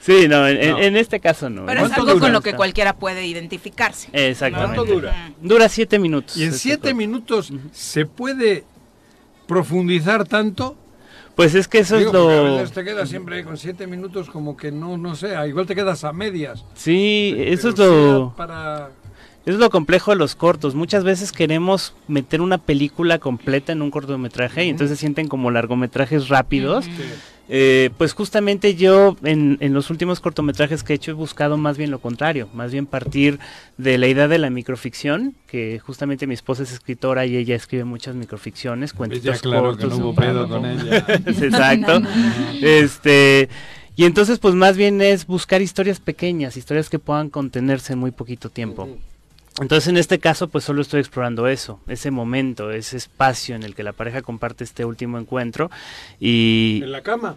Sí, no, en, en- No. en este caso no. Pero es ¿Cuánto algo con lo que cualquiera puede identificarse. Exactamente. ¿Cuánto dura? Dura siete minutos. Y en este siete corto. minutos se puede profundizar tanto. Pues es que eso Digo, es a lo... veces te quedas siempre con siete minutos como que no, no sé, igual te quedas a medias. Sí, eso es lo... para... Eso es lo complejo de los cortos. Muchas veces queremos meter una película completa en un cortometraje y entonces se sienten como largometrajes rápidos. Eh, pues justamente yo en, en los últimos cortometrajes que he hecho he buscado más bien lo contrario, más bien partir de la idea de la microficción, que justamente mi esposa es escritora y ella escribe muchas microficciones, cuentitos Ya claro que cortos. no hubo pedo con ella. Exacto. este y entonces pues más bien es buscar historias pequeñas, historias que puedan contenerse en muy poquito tiempo. Entonces en este caso pues solo estoy explorando eso, ese momento, ese espacio en el que la pareja comparte este último encuentro y En la cama.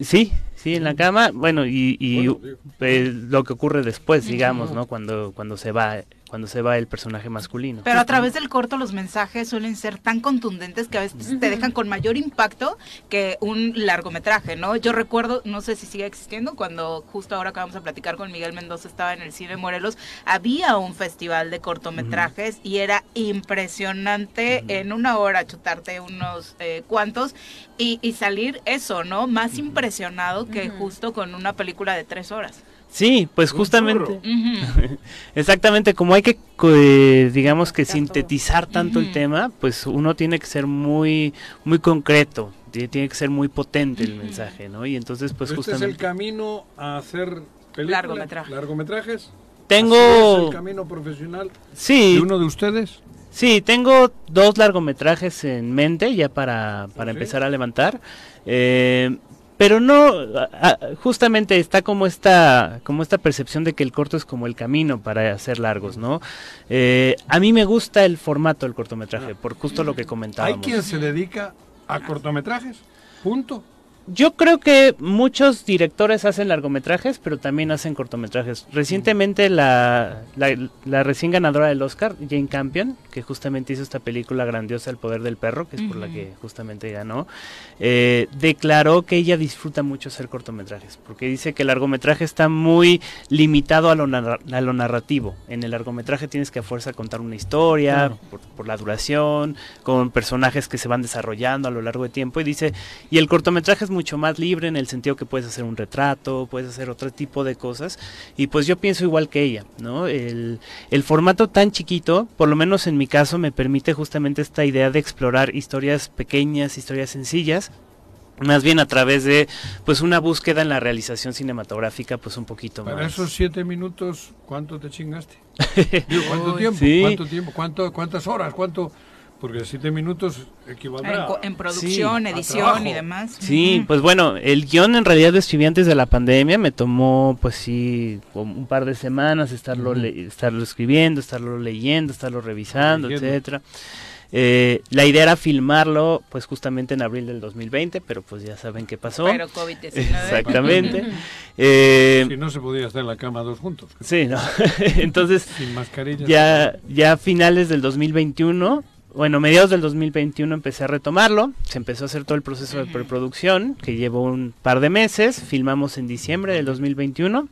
sí, sí en la cama, bueno y, y, Bueno, eh, lo que ocurre después, digamos, ¿no? Cuando cuando se va cuando se va el personaje masculino. Pero a través del corto los mensajes suelen ser tan contundentes que a veces te dejan con mayor impacto que un largometraje, ¿no? Yo recuerdo, no sé si sigue existiendo, cuando justo ahora acabamos de platicar con Miguel Mendoza, estaba en el Cine Morelos, había un festival de cortometrajes y era impresionante en una hora chutarte unos eh, cuantos y, y salir eso, ¿no? Más impresionado que justo con una película de tres horas. Sí, pues justamente. Exactamente, como hay que, eh, digamos que sintetizar tanto el tema, pues uno tiene que ser muy, muy concreto, ti- tiene que ser muy potente el mensaje, ¿no? Y entonces, pues este es el justamente. camino a hacer películas, Largometraje. largometrajes. Tengo- ¿Así es el camino profesional Sí. de uno de ustedes. Sí, tengo dos largometrajes en mente ya para, para empezar a levantar. eh, pero no, justamente está como esta, como esta percepción de que el corto es como el camino para hacer largos, ¿no? Eh, a mí me gusta el formato del cortometraje, por justo lo que Hay comentábamos. quien se dedica a cortometrajes. Punto. Yo creo que muchos directores hacen largometrajes, pero también hacen cortometrajes. Recientemente la, la, la recién ganadora del Oscar, Jane Campion, que justamente hizo esta película grandiosa El Poder del Perro, que es por la que justamente ganó, eh, declaró que ella disfruta mucho hacer cortometrajes, porque dice que el largometraje está muy limitado a lo, narra- a lo narrativo. En el largometraje tienes que a fuerza contar una historia, Claro. por, por la duración, con personajes que se van desarrollando a lo largo de tiempo, y dice, y el cortometraje es mucho más libre en el sentido que puedes hacer un retrato, puedes hacer otro tipo de cosas, y pues yo pienso igual que ella, ¿no? El, el formato tan chiquito, por lo menos en mi caso, me permite justamente esta idea de explorar historias pequeñas, historias sencillas, más bien a través de pues una búsqueda en la realización cinematográfica pues un poquito Para más. esos siete minutos, ¿cuánto te chingaste? Digo, ¿cuánto tiempo? sí. ¿Cuánto tiempo? ¿Cuánto, ¿Cuántas horas? ¿Cuánto? Porque siete minutos En, equivaldrá. co- en producción, a edición y demás. Sí, pues bueno, el guion en realidad lo escribí antes de la pandemia, me tomó pues sí como un par de semanas estarlo, le- estarlo escribiendo, estarlo leyendo, estarlo revisando, Leyendo. etcétera. Eh, la idea era filmarlo pues justamente en abril del 2020, pero pues ya saben qué pasó. Pero COVID-19. Exactamente. Eh, Si no se podía estar en la cama dos juntos. Sí, ¿no? Entonces, Sin mascarilla. ya, ya a finales del 2021, bueno, mediados del 2021 empecé a retomarlo, se empezó a hacer todo el proceso de preproducción, que llevó un par de meses, filmamos en diciembre del 2021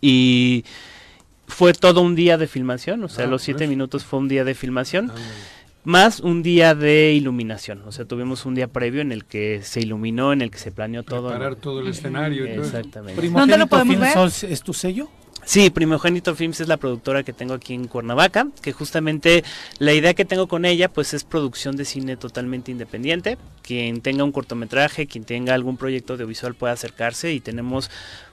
y fue todo un día de filmación, o sea, Ah, los siete pues. minutos fue un día de filmación. Ándale. Más un día de iluminación, o sea, tuvimos un día previo en el que se iluminó, en el que se planeó todo. Preparar todo el escenario. Exactamente. ¿Dónde lo podemos ver? ¿Es tu sello? Sí, Primogénito Films es la productora que tengo aquí en Cuernavaca, que justamente la idea que tengo con ella pues es producción de cine totalmente independiente. Quien tenga un cortometraje, quien tenga algún proyecto audiovisual puede acercarse y tenemos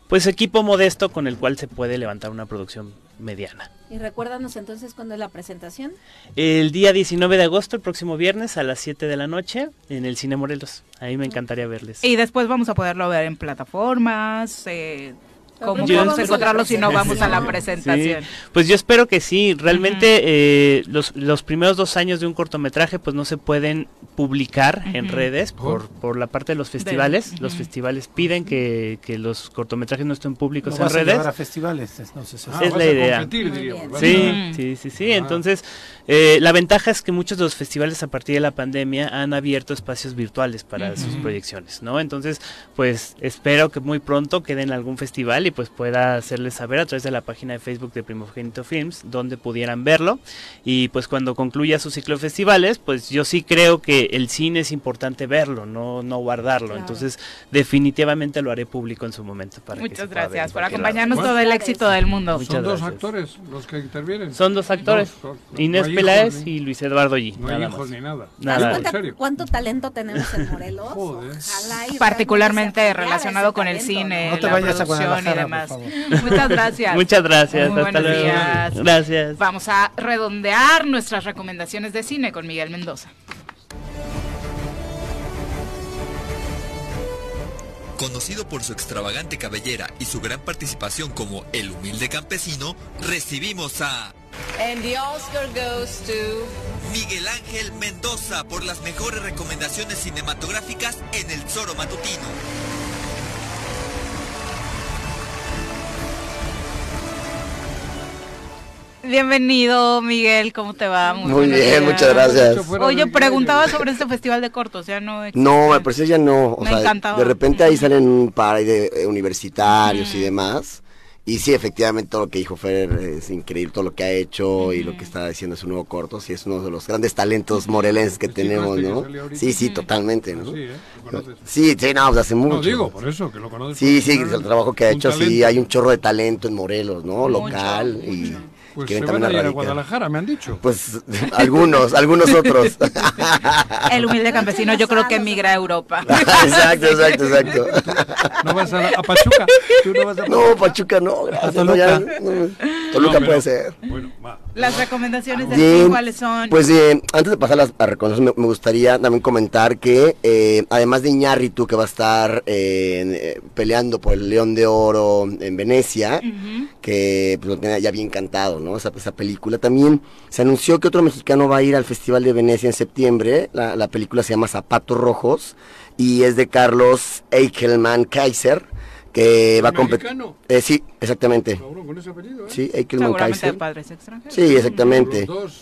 pues equipo modesto con el cual se puede levantar una producción mediana. Y recuérdanos entonces cuándo es la presentación. El día 19 de agosto, el próximo viernes a las 7 de la noche en el Cine Morelos. Ahí me encantaría verles. Y después vamos a poderlo ver en plataformas, eh, ¿Cómo Yo- podemos encontrarlo si no vamos a la Sí, presentación? Pues yo espero que sí. Realmente eh, los, los primeros dos años de un cortometraje pues no se pueden publicar en redes por, por la parte de los festivales. Los festivales piden que, que los cortometrajes no estén públicos Lo en vas redes. a festivales, entonces. es Ah, la vas a idea. diríamos, Sí, sí, sí, sí. Entonces, eh, la ventaja es que muchos de los festivales a partir de la pandemia han abierto espacios virtuales para sus proyecciones, ¿no? Entonces, pues espero que muy pronto quede en algún festival y pues pueda hacerles saber a través de la página de Facebook de Primogénito Films donde pudieran verlo y pues cuando concluya su ciclo de festivales, pues yo sí creo que el cine es importante verlo, no no guardarlo. Claro. Entonces, definitivamente lo haré público en su momento para que se Muchas pueda ver gracias por acompañarnos lado. todo el éxito del mundo. Muchas Son dos gracias. actores los que intervienen. Son dos actores, Dos, dos. Inés No hay Peláez hijos ni- y Luis Eduardo G. No hay nada hijos más. ni nada. ¿Te das Nada. cuenta cuánto talento tenemos en Morelos? Joder. Y Particularmente relacionado con el cine, No te la vayas a Muchas gracias. Muchas gracias, Muy hasta buenos luego. días. Gracias. Vamos a redondear nuestras recomendaciones de cine con Miguel Mendoza. Conocido por su extravagante cabellera y su gran participación como el humilde campesino, recibimos a And the Oscar goes to... Miguel Ángel Mendoza por las mejores recomendaciones cinematográficas en el Zoro Matutino. Bienvenido, Miguel, ¿cómo te va? Muy buenos bien, días. muchas gracias. Oye, preguntaba sobre este festival de cortos, ya no existe. No, al parecer ya no. O Me sea, encantaba. de repente ahí salen un par de eh, universitarios y demás. Y sí, efectivamente todo lo que dijo Fer es increíble, todo lo que ha hecho y lo que está haciendo su nuevo corto. Sí, es uno de los grandes talentos morelenses que tenemos, que ¿no? Sí, sí, totalmente, ¿no? Sí, ¿eh? ¿Lo conoces? Sí, sí, no, pues hace mucho. No, digo, por eso, que lo conoces. Sí, sí, el trabajo que ha Un hecho, sí, hay un chorro de talento en Morelos, ¿no? Mucho, Local y Pues quieren se van a ir a. Guadalajara, me han dicho. Pues algunos, algunos otros. El humilde campesino yo creo que emigra a Europa. exacto, exacto, exacto. No vas a, a Pachuca. Tú no vas a No, Pachuca no, gracias. A no, ya, Toluca. no. No, Toluca pero- puede ser. Bueno, va. Las recomendaciones de film, ¿cuáles son? Pues eh, antes de pasar a las a recomendaciones, me, me gustaría también comentar que eh, además de Iñárritu, que va a estar eh, eh, peleando por el León de Oro en Venecia, que pues, lo tiene ya bien cantado, ¿no? Esa, esa película. También se anunció que otro mexicano va a ir al Festival de Venecia en septiembre. La, la película se llama Zapatos Rojos y es de Carlos Eichelman Kaiser, que va a competir. Eh, sí, exactamente. Cabrón, con ese apellido, ¿eh? Sí, Seguramente de padres extranjeros. Sí, exactamente. Los dos.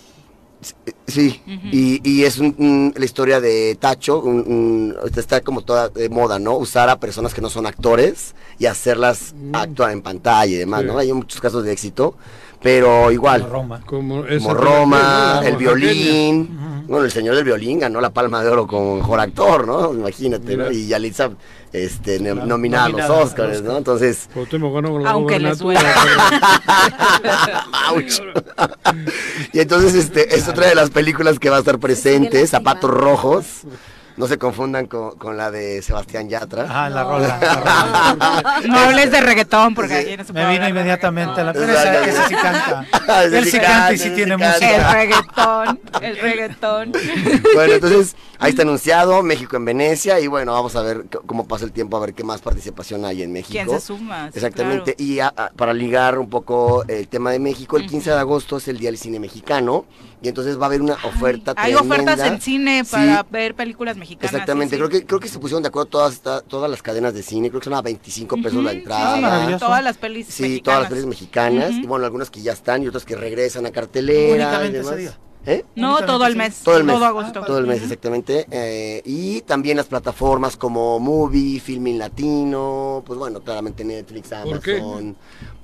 Sí, y, y es un- un- la historia de Tacho, un- está como toda de moda, ¿no? Usar a personas que no son actores y hacerlas actuar en pantalla y demás, Sí. ¿no? Hay muchos casos de éxito, pero igual. Como Roma. Como, Como esa Roma, película, el violín, bueno, el señor del violín ganó la Palma de Oro como mejor actor, ¿no? Imagínate, ¿no? Y Yalitza este, nominada a los nominada a los Oscars, ¿no? Entonces, con Aunque les gobernatura. Ouch. y entonces este es otra de las películas que va a estar presente, Zapatos Rojos. No se confundan con, con la de Sebastián Yatra. Ah, la rola. la rola. No hables de reggaetón porque aquí no se puede Me vino inmediatamente a la pero ese sí canta. Ese Él sí canta, canta y sí tiene canta. El música. reggaetón, el reggaetón. Bueno, entonces ahí está anunciado México en Venecia y bueno, vamos a ver cómo pasa el tiempo, a ver qué más participación hay en México. ¿Quién se suma? Sí, Exactamente, y a- a- para ligar un poco el tema de México, el 15 de agosto es el Día del Cine Mexicano y entonces va a haber una oferta Hay tremenda. ofertas en cine Sí, para ver películas mexicanas. Exactamente, sí, sí. creo que creo que se pusieron de acuerdo todas todas las cadenas de cine, creo que son a 25 pesos la entrada. sí, maravilloso. Todas las pelis Sí, mexicanas. todas las pelis mexicanas y bueno, algunas que ya están y otras que regresan a cartelera. y demás. ese día. ¿Eh? No, todo el mes. Todo el mes. Todo agosto. Todo el mes, exactamente. Eh, y también las plataformas como Movie, Filming Latino, pues bueno, claramente Netflix, Amazon. qué?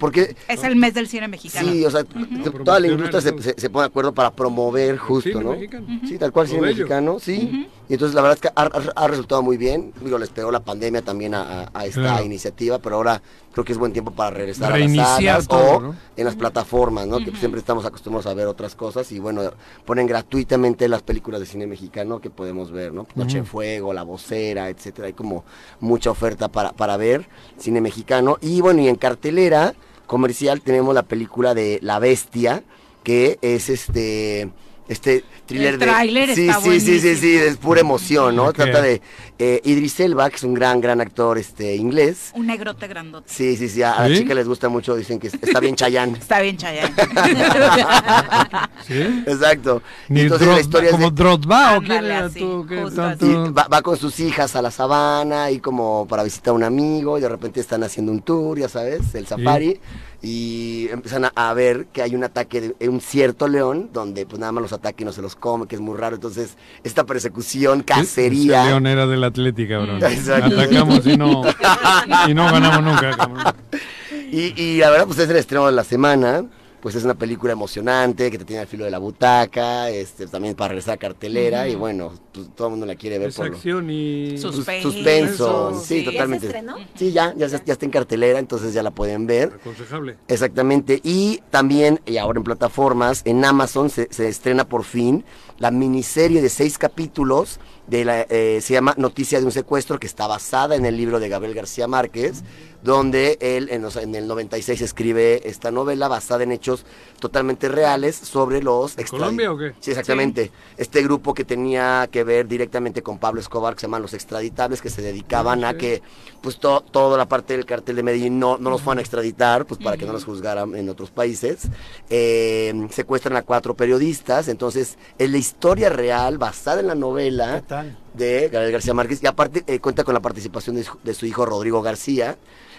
Porque Es el mes del cine mexicano. Sí, o sea, toda la industria se, se- se pone de acuerdo para promover justo, cine ¿no? mexicano. Sí, tal cual, Lo cine bello. mexicano, sí. Y entonces la verdad es que ha, ha- ha resultado muy bien. Digo, les pegó la pandemia también a, a- a esta Claro. iniciativa, pero ahora creo que es buen tiempo para regresar a Reiniciar las salas todo, o ¿no? en las plataformas, ¿no? Que siempre estamos acostumbrados a ver otras cosas y bueno, ponen gratuitamente las películas de cine mexicano que podemos ver, ¿no? Noche de Ujú. Fuego, La Vocera, etcétera. Hay como mucha oferta para, para ver cine mexicano. Y bueno, y en cartelera comercial tenemos la película de La Bestia, que es este este thriller El tráiler de sí, está sí, sí, sí, sí, es pura emoción, ¿no? Trata de eh, Idris Elba, que es un gran gran actor este inglés. Un negrote grandote. Sí, sí, sí, a, a ¿Sí? la chica les gusta mucho, dicen que está bien Chayán. Está bien, Chayanne. ¿Sí? Exacto. Y Ni entonces la historia es como de- Drogba o quién Ándale, era así, tú tanto- va, va con sus hijas a la sabana y como para visitar a un amigo y de repente están haciendo un tour, ya sabes, el safari y empiezan a, a ver que hay un ataque de un cierto león donde pues nada más los ataca y no se los come, que es muy raro. Entonces esta persecución, Ese cacería... León era del Atlético, cabrón. Exacto. Atacamos y no, y no ganamos nunca, cabrón. Y, y la verdad, pues es el estreno de la semana. Pues es una película emocionante que te tiene al filo de la butaca, este, también para regresar a cartelera. Y bueno, pues, todo el mundo la quiere ver Es por lo- acción y... Sus- Suspenso. suspenso. Sí, Sí. totalmente. ¿Ya se estrenó? Sí, ya, ya, está en cartelera, entonces ya la pueden ver. Aconsejable. Exactamente. Y también, y ahora en plataformas, en Amazon se, se estrena por fin la miniserie de seis capítulos de la, eh, se llama Noticia de un secuestro, que está basada en el libro de Gabriel García Márquez, donde él en, los- en el 96 escribe esta novela basada en hechos totalmente reales sobre los extradi- Colombia o qué? Sí, exactamente. Este grupo que tenía que ver directamente con Pablo Escobar, que se llaman los extraditables, que se dedicaban Ah, a que pues to- toda la parte del cartel de Medellín no, no los fueran a extraditar, pues para que no los juzgaran en otros países. Eh, secuestran a cuatro periodistas, entonces es la historia real basada en la novela De Gabriel García Márquez y aparte eh, cuenta con la participación de su, de su hijo Rodrigo García.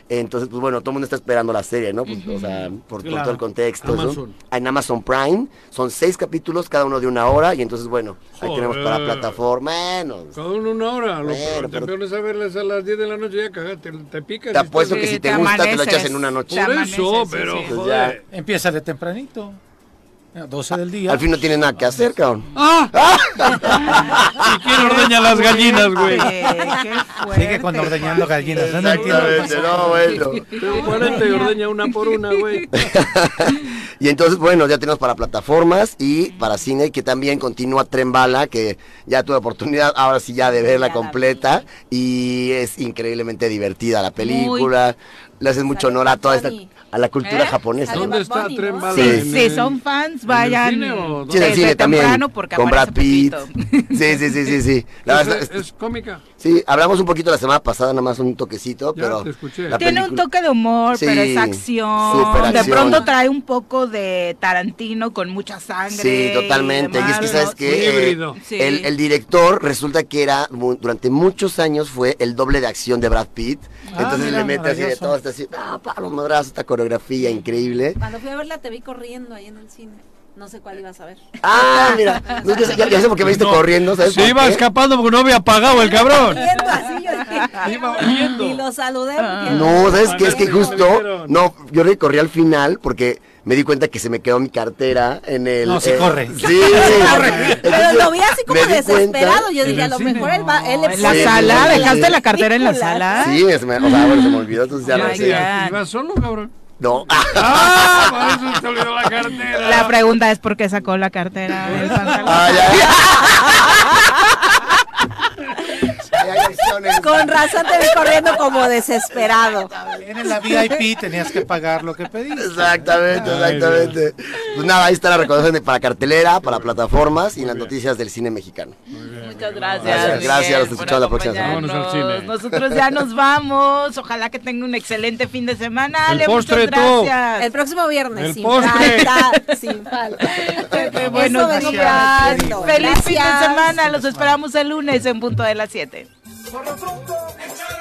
Entonces, pues bueno, todo el mundo está esperando la serie, ¿no? Pues, O sea, por, todo el contexto. ¿no? Amazon. En Amazon Prime son seis capítulos, cada uno de una hora, y entonces, bueno, ahí tenemos para plataforma. Bueno, Cada uno una hora. Lo, Bueno, te a verlas a las 10 de la noche ya cagaste, te, te picas. te apuesto estás- que si te, te gusta, te lo echas en una noche. Te Por eso, pero sí. Pues joder. Empieza de tempranito. A 12 del día. Al fin no tienes nada que hacer, cabrón. ¿Y quién ordeña las gallinas, güey? Qué Sigue con fuerte, ordeñando gallinas. No. Exactamente, no, bueno. Tengo 40 y ordeña una por una, güey. Y entonces, bueno, ya tenemos para plataformas y para cine, que también continúa Tren Bala, que ya tuve oportunidad ahora sí ya de verla completa. Y es increíblemente divertida la película. Le haces mucho honor a toda esta, a la cultura ¿Eh? japonesa. ¿Dónde está Bunny, Tren ¿no? Bala? Sí. ¿En Si el- son fans, en el vayan cine o Sí, en el cine también. Con Brad Pitt. Sí, sí, sí, sí, sí. La ¿Es, verdad es- es cómica? Sí, hablamos un poquito la semana pasada, nada más un toquecito, Ya pero... te escuché. la Tiene un toque de humor, Sí, pero es acción. súper De pronto trae un poco de Tarantino con mucha sangre. Sí, totalmente. Y, es que, ¿sabes ¿no? qué? Eh. Sí. el, el director resulta que era, durante muchos años, fue el doble de acción de Brad Pitt. Ah, Entonces mira, le mete así de todo, está así, ah, pa, los madrazos, esta coreografía increíble. Cuando fui a verla te vi corriendo ahí en el cine. No sé cuál ibas a ver. Ah, mira, no, es que ya, ya sé por qué me viste No, corriendo, ¿sabes? Se iba qué? escapando porque no había pagado el cabrón. Así, yo. Iba huyendo. Y lo saludé. porque- No, ¿sabes qué? Es que Ah, justo, no, yo recorrí al final porque me di cuenta que se me quedó mi cartera en el... No, se corre. Sí, Pero lo vi así como desesperado. cuenta- Yo ¿En dije, a lo cine? mejor él va. Él En la Sí, sala, dejaste sí. la cartera en la sala. Sí, se me, o sea, bueno, se me olvidó, entonces ya Oh no sé. ¿Ibas solo, cabrón? No. ¡Ah! Por eso te olvidó la cartera. La pregunta es por qué sacó la cartera del pantalón. Ah, ya. Versiones. Con razón te vi corriendo como desesperado. En la VIP tenías que pagar lo que pediste. Exactamente, Ay, exactamente. Pues nada, ahí está la recomendación para cartelera, para plataformas y las noticias del cine mexicano. Muchas gracias. Gracias, gracias, los por escuchamos la próxima semana. acompañarnos. Vámonos al cine. Nosotros ya nos vamos. Ojalá que tenga un excelente fin de semana. El Ale, postre, tú. gracias. El próximo viernes, El sin postre. falta, sin falta. Qué pidiendo. Feliz fin de Gracias. semana. Los esperamos el lunes en punto de las 7. Por lo